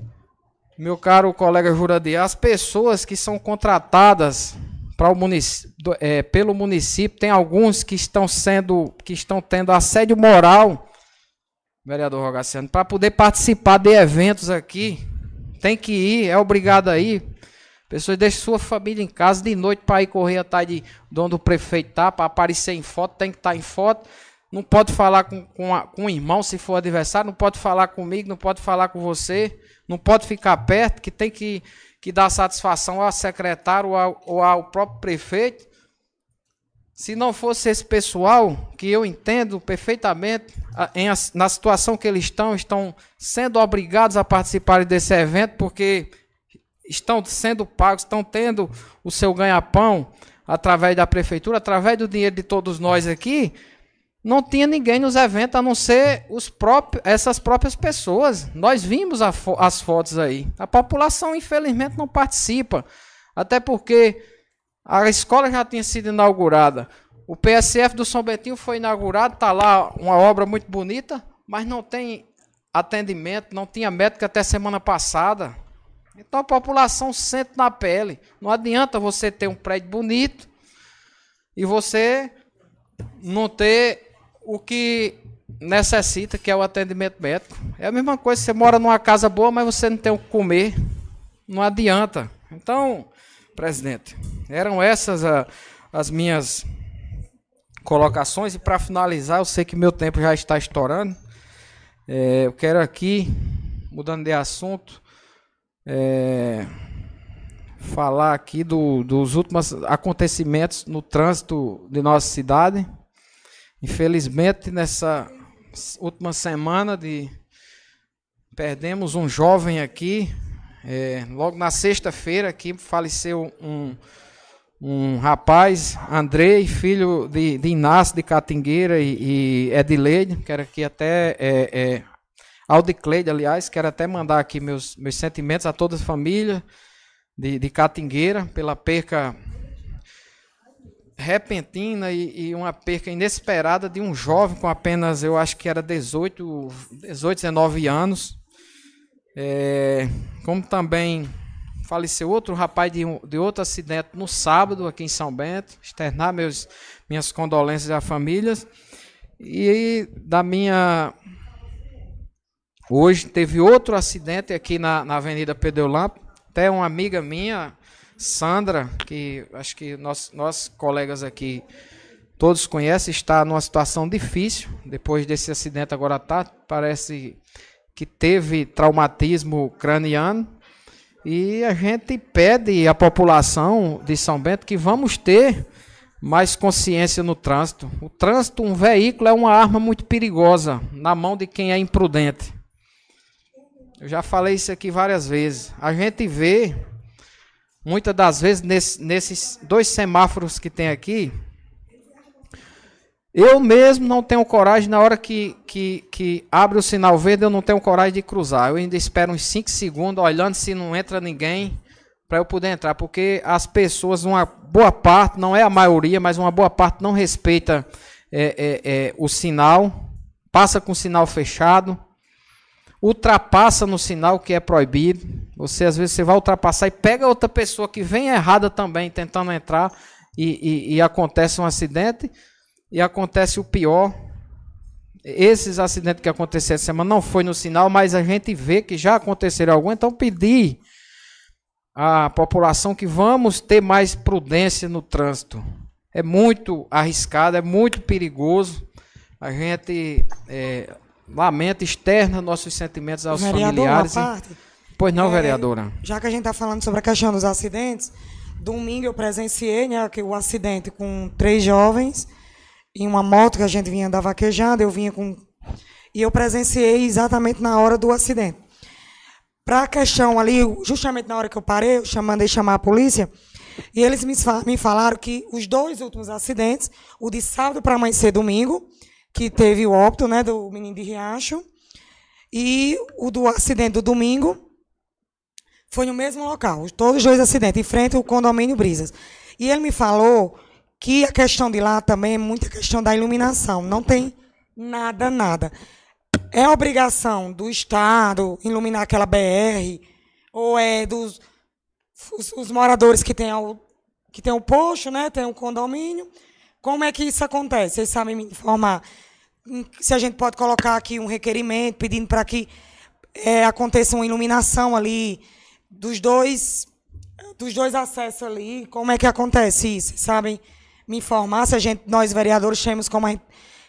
meu caro colega Juradias, as pessoas que são contratadas para o município, é, pelo município, tem alguns que estão sendo, que estão tendo assédio moral vereador Rogaciano, para poder participar de eventos aqui, tem que ir, é obrigado a ir. Pessoas deixam sua família em casa de noite para ir correr atrás de onde o prefeito tá, para aparecer em foto, tem que estar tá em foto. Não pode falar com, com, a, com o irmão se for adversário, não pode falar comigo, não pode falar com você, não pode ficar perto, que tem que, que dar satisfação ao secretário ou ao, ou ao próprio prefeito. Se não fosse esse pessoal, que eu entendo perfeitamente, em, na situação que eles estão, estão sendo obrigados a participar desse evento, porque estão sendo pagos, estão tendo o seu ganha-pão através da prefeitura, através do dinheiro de todos nós aqui, não tinha ninguém nos eventos a não ser os próprios, essas próprias pessoas. Nós vimos fo as fotos aí. A população, infelizmente, não participa. Até porque a escola já tinha sido inaugurada. O PSF do São Bentinho foi inaugurado, está lá uma obra muito bonita, mas não tem atendimento, não tinha médico até semana passada. Então a população sente na pele. Não adianta você ter um prédio bonito e você não ter o que necessita, que é o atendimento médico. É a mesma coisa, você mora numa casa boa, mas você não tem o que comer. Não adianta. Então, presidente, eram essas a, as minhas colocações. E para finalizar, eu sei que meu tempo já está estourando. É, eu quero aqui, mudando de assunto, é, falar aqui do, dos últimos acontecimentos no trânsito de nossa cidade. Infelizmente, nessa última semana de perdemos um jovem aqui. É, logo na sexta-feira aqui faleceu um, um rapaz, Andrei, filho de, de Inácio de Catingueira e, e Edileide, quero aqui até é, é, Aldicleide, aliás, quero até mandar aqui meus, meus sentimentos a toda a família de, de Catingueira pela perca repentina e, e, uma perca inesperada de um jovem com apenas, eu acho que era 18, 18 19 anos. É, como também faleceu outro rapaz de, de outro acidente no sábado aqui em São Bento. Externar meus, minhas condolências à família. E da minha. Hoje teve outro acidente aqui na, na Avenida Pedro Lampo. Até uma amiga minha, Sandra, que acho que nós, nós colegas aqui todos conhecem, está numa situação difícil. Depois desse acidente agora tá, parece que teve traumatismo craniano. E a gente pede à população de São Bento que vamos ter mais consciência no trânsito. O trânsito, um veículo, é uma arma muito perigosa na mão de quem é imprudente. Eu já falei isso aqui várias vezes. A gente vê Muitas das vezes, nesse, nesses dois semáforos que tem aqui, eu mesmo não tenho coragem, na hora que, que, que abre o sinal verde, eu não tenho coragem de cruzar. Eu ainda espero uns 5 segundos, olhando se não entra ninguém, para eu poder entrar. Porque as pessoas, uma boa parte, não é a maioria, mas uma boa parte não respeita é, é, é, o sinal, passa com o sinal fechado ultrapassa no sinal que é proibido. Você às vezes você vai ultrapassar e pega outra pessoa que vem errada também tentando entrar e, e, e acontece um acidente e acontece o pior. Esses acidentes que aconteceram essa semana não foi no sinal, mas a gente vê que já aconteceram algum. Então pedir à população que vamos ter mais prudência no trânsito. É muito arriscado, é muito perigoso. A gente é, lamenta, externa nossos sentimentos aos familiares. Parte, pois não, é, vereadora. Já que a gente está falando sobre a questão dos acidentes, domingo eu presenciei né, o acidente com três jovens em uma moto que a gente vinha da vaquejada, eu vinha com. E eu presenciei exatamente na hora do acidente. Para a questão ali, justamente na hora que eu parei, eu chamando chamar a polícia, e eles me falaram que os dois últimos acidentes, o de sábado para amanhecer domingo, que teve o óbito né, do menino de Riacho. E o do acidente do domingo foi no mesmo local. Todos os dois acidentes, em frente ao condomínio Brisas. E ele me falou que a questão de lá também é muita questão da iluminação. Não tem nada, nada. É obrigação do Estado iluminar aquela BR, ou é dos os, os moradores que têm o, que tem o posto, né, tem o condomínio, como é que isso acontece? Vocês sabem me informar? Se a gente pode colocar aqui um requerimento pedindo para que é, aconteça uma iluminação ali dos dois dos dois acessos ali. Como é que acontece isso? Vocês sabem me informar se a gente, nós vereadores, temos como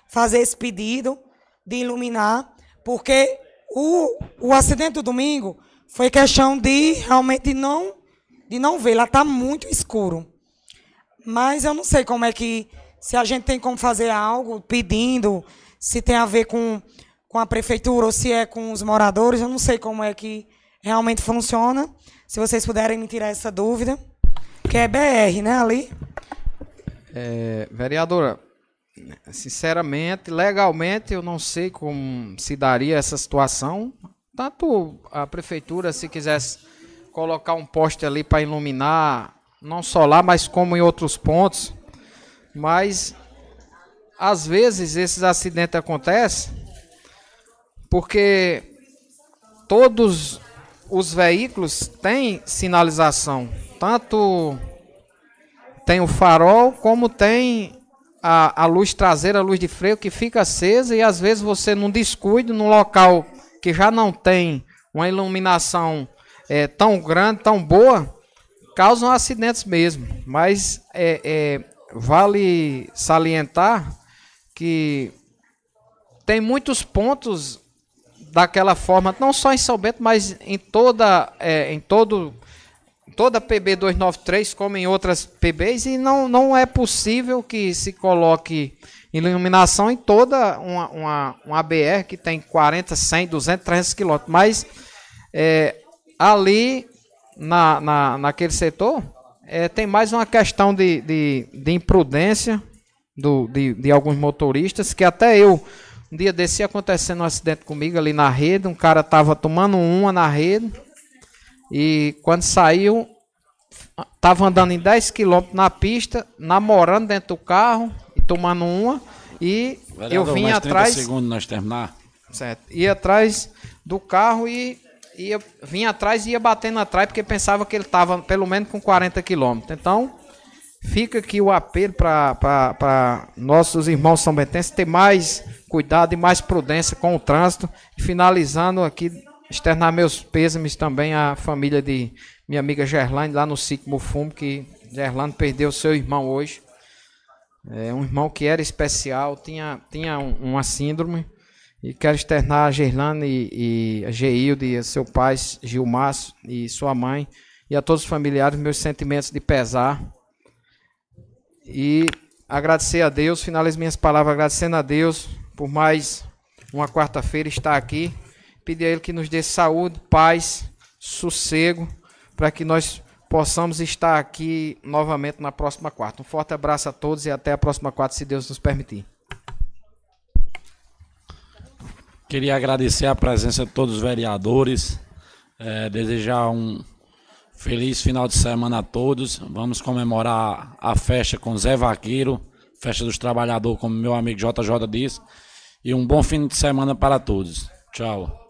fazer esse pedido de iluminar, porque o, o acidente do domingo foi questão de realmente não de não ver, lá está muito escuro. Mas eu não sei como é que se a gente tem como fazer algo pedindo, se tem a ver com, com a prefeitura ou se é com os moradores, eu não sei como é que realmente funciona. Se vocês puderem me tirar essa dúvida. Que é BR, né, ali? É, vereadora, sinceramente, legalmente, eu não sei como se daria essa situação. Tanto a prefeitura, se quisesse colocar um poste ali para iluminar, não só lá, mas como em outros pontos, mas às vezes esses acidentes acontecem porque todos os veículos têm sinalização, tanto tem o farol como tem a, a luz traseira, a luz de freio que fica acesa e às vezes você não descuide num local que já não tem uma iluminação é, tão grande, tão boa, causam acidentes mesmo. Mas é, é, vale salientar que tem muitos pontos daquela forma, não só em São Bento, mas em toda, é, em todo, toda PB 293, como em outras PBs, e não, não é possível que se coloque iluminação em toda uma, uma, uma BR que tem 40, 100, 200, 300 quilômetros. Mas é, ali, na, na, naquele setor, é, tem mais uma questão de, de, de imprudência do, de, de alguns motoristas, que até eu, um dia desse acontecendo um acidente comigo ali na rede, um cara estava tomando uma na rede, e quando saiu, estava andando em 10 km na pista, namorando dentro do carro, tomando uma e Vereador, eu vim atrás. segundos nós terminar. Certo. Ia atrás do carro e ia, vinha atrás e ia batendo atrás porque pensava que ele estava pelo menos com 40 quilômetros. Então, fica aqui o apelo para nossos irmãos são bentenses ter mais cuidado e mais prudência com o trânsito. E finalizando aqui, externar meus pêsames também à família de minha amiga Gerlane lá no sítio Mufumo, que Gerlane perdeu seu irmão hoje. É um irmão que era especial, tinha, tinha uma síndrome. E quero externar a Gerlane e, e a Geilde, a seu pai, Gilmar e sua mãe, e a todos os familiares, meus sentimentos de pesar. E agradecer a Deus, finalizo minhas palavras agradecendo a Deus por mais uma quarta-feira estar aqui. Pedir a Ele que nos dê saúde, paz, sossego, para que nós possamos estar aqui novamente na próxima quarta. Um forte abraço a todos e até a próxima quarta, se Deus nos permitir. Queria agradecer a presença de todos os vereadores, é, desejar um feliz final de semana a todos. Vamos comemorar a festa com Zé Vaqueiro, festa dos trabalhadores, como meu amigo JJ disse, e um bom fim de semana para todos. Tchau.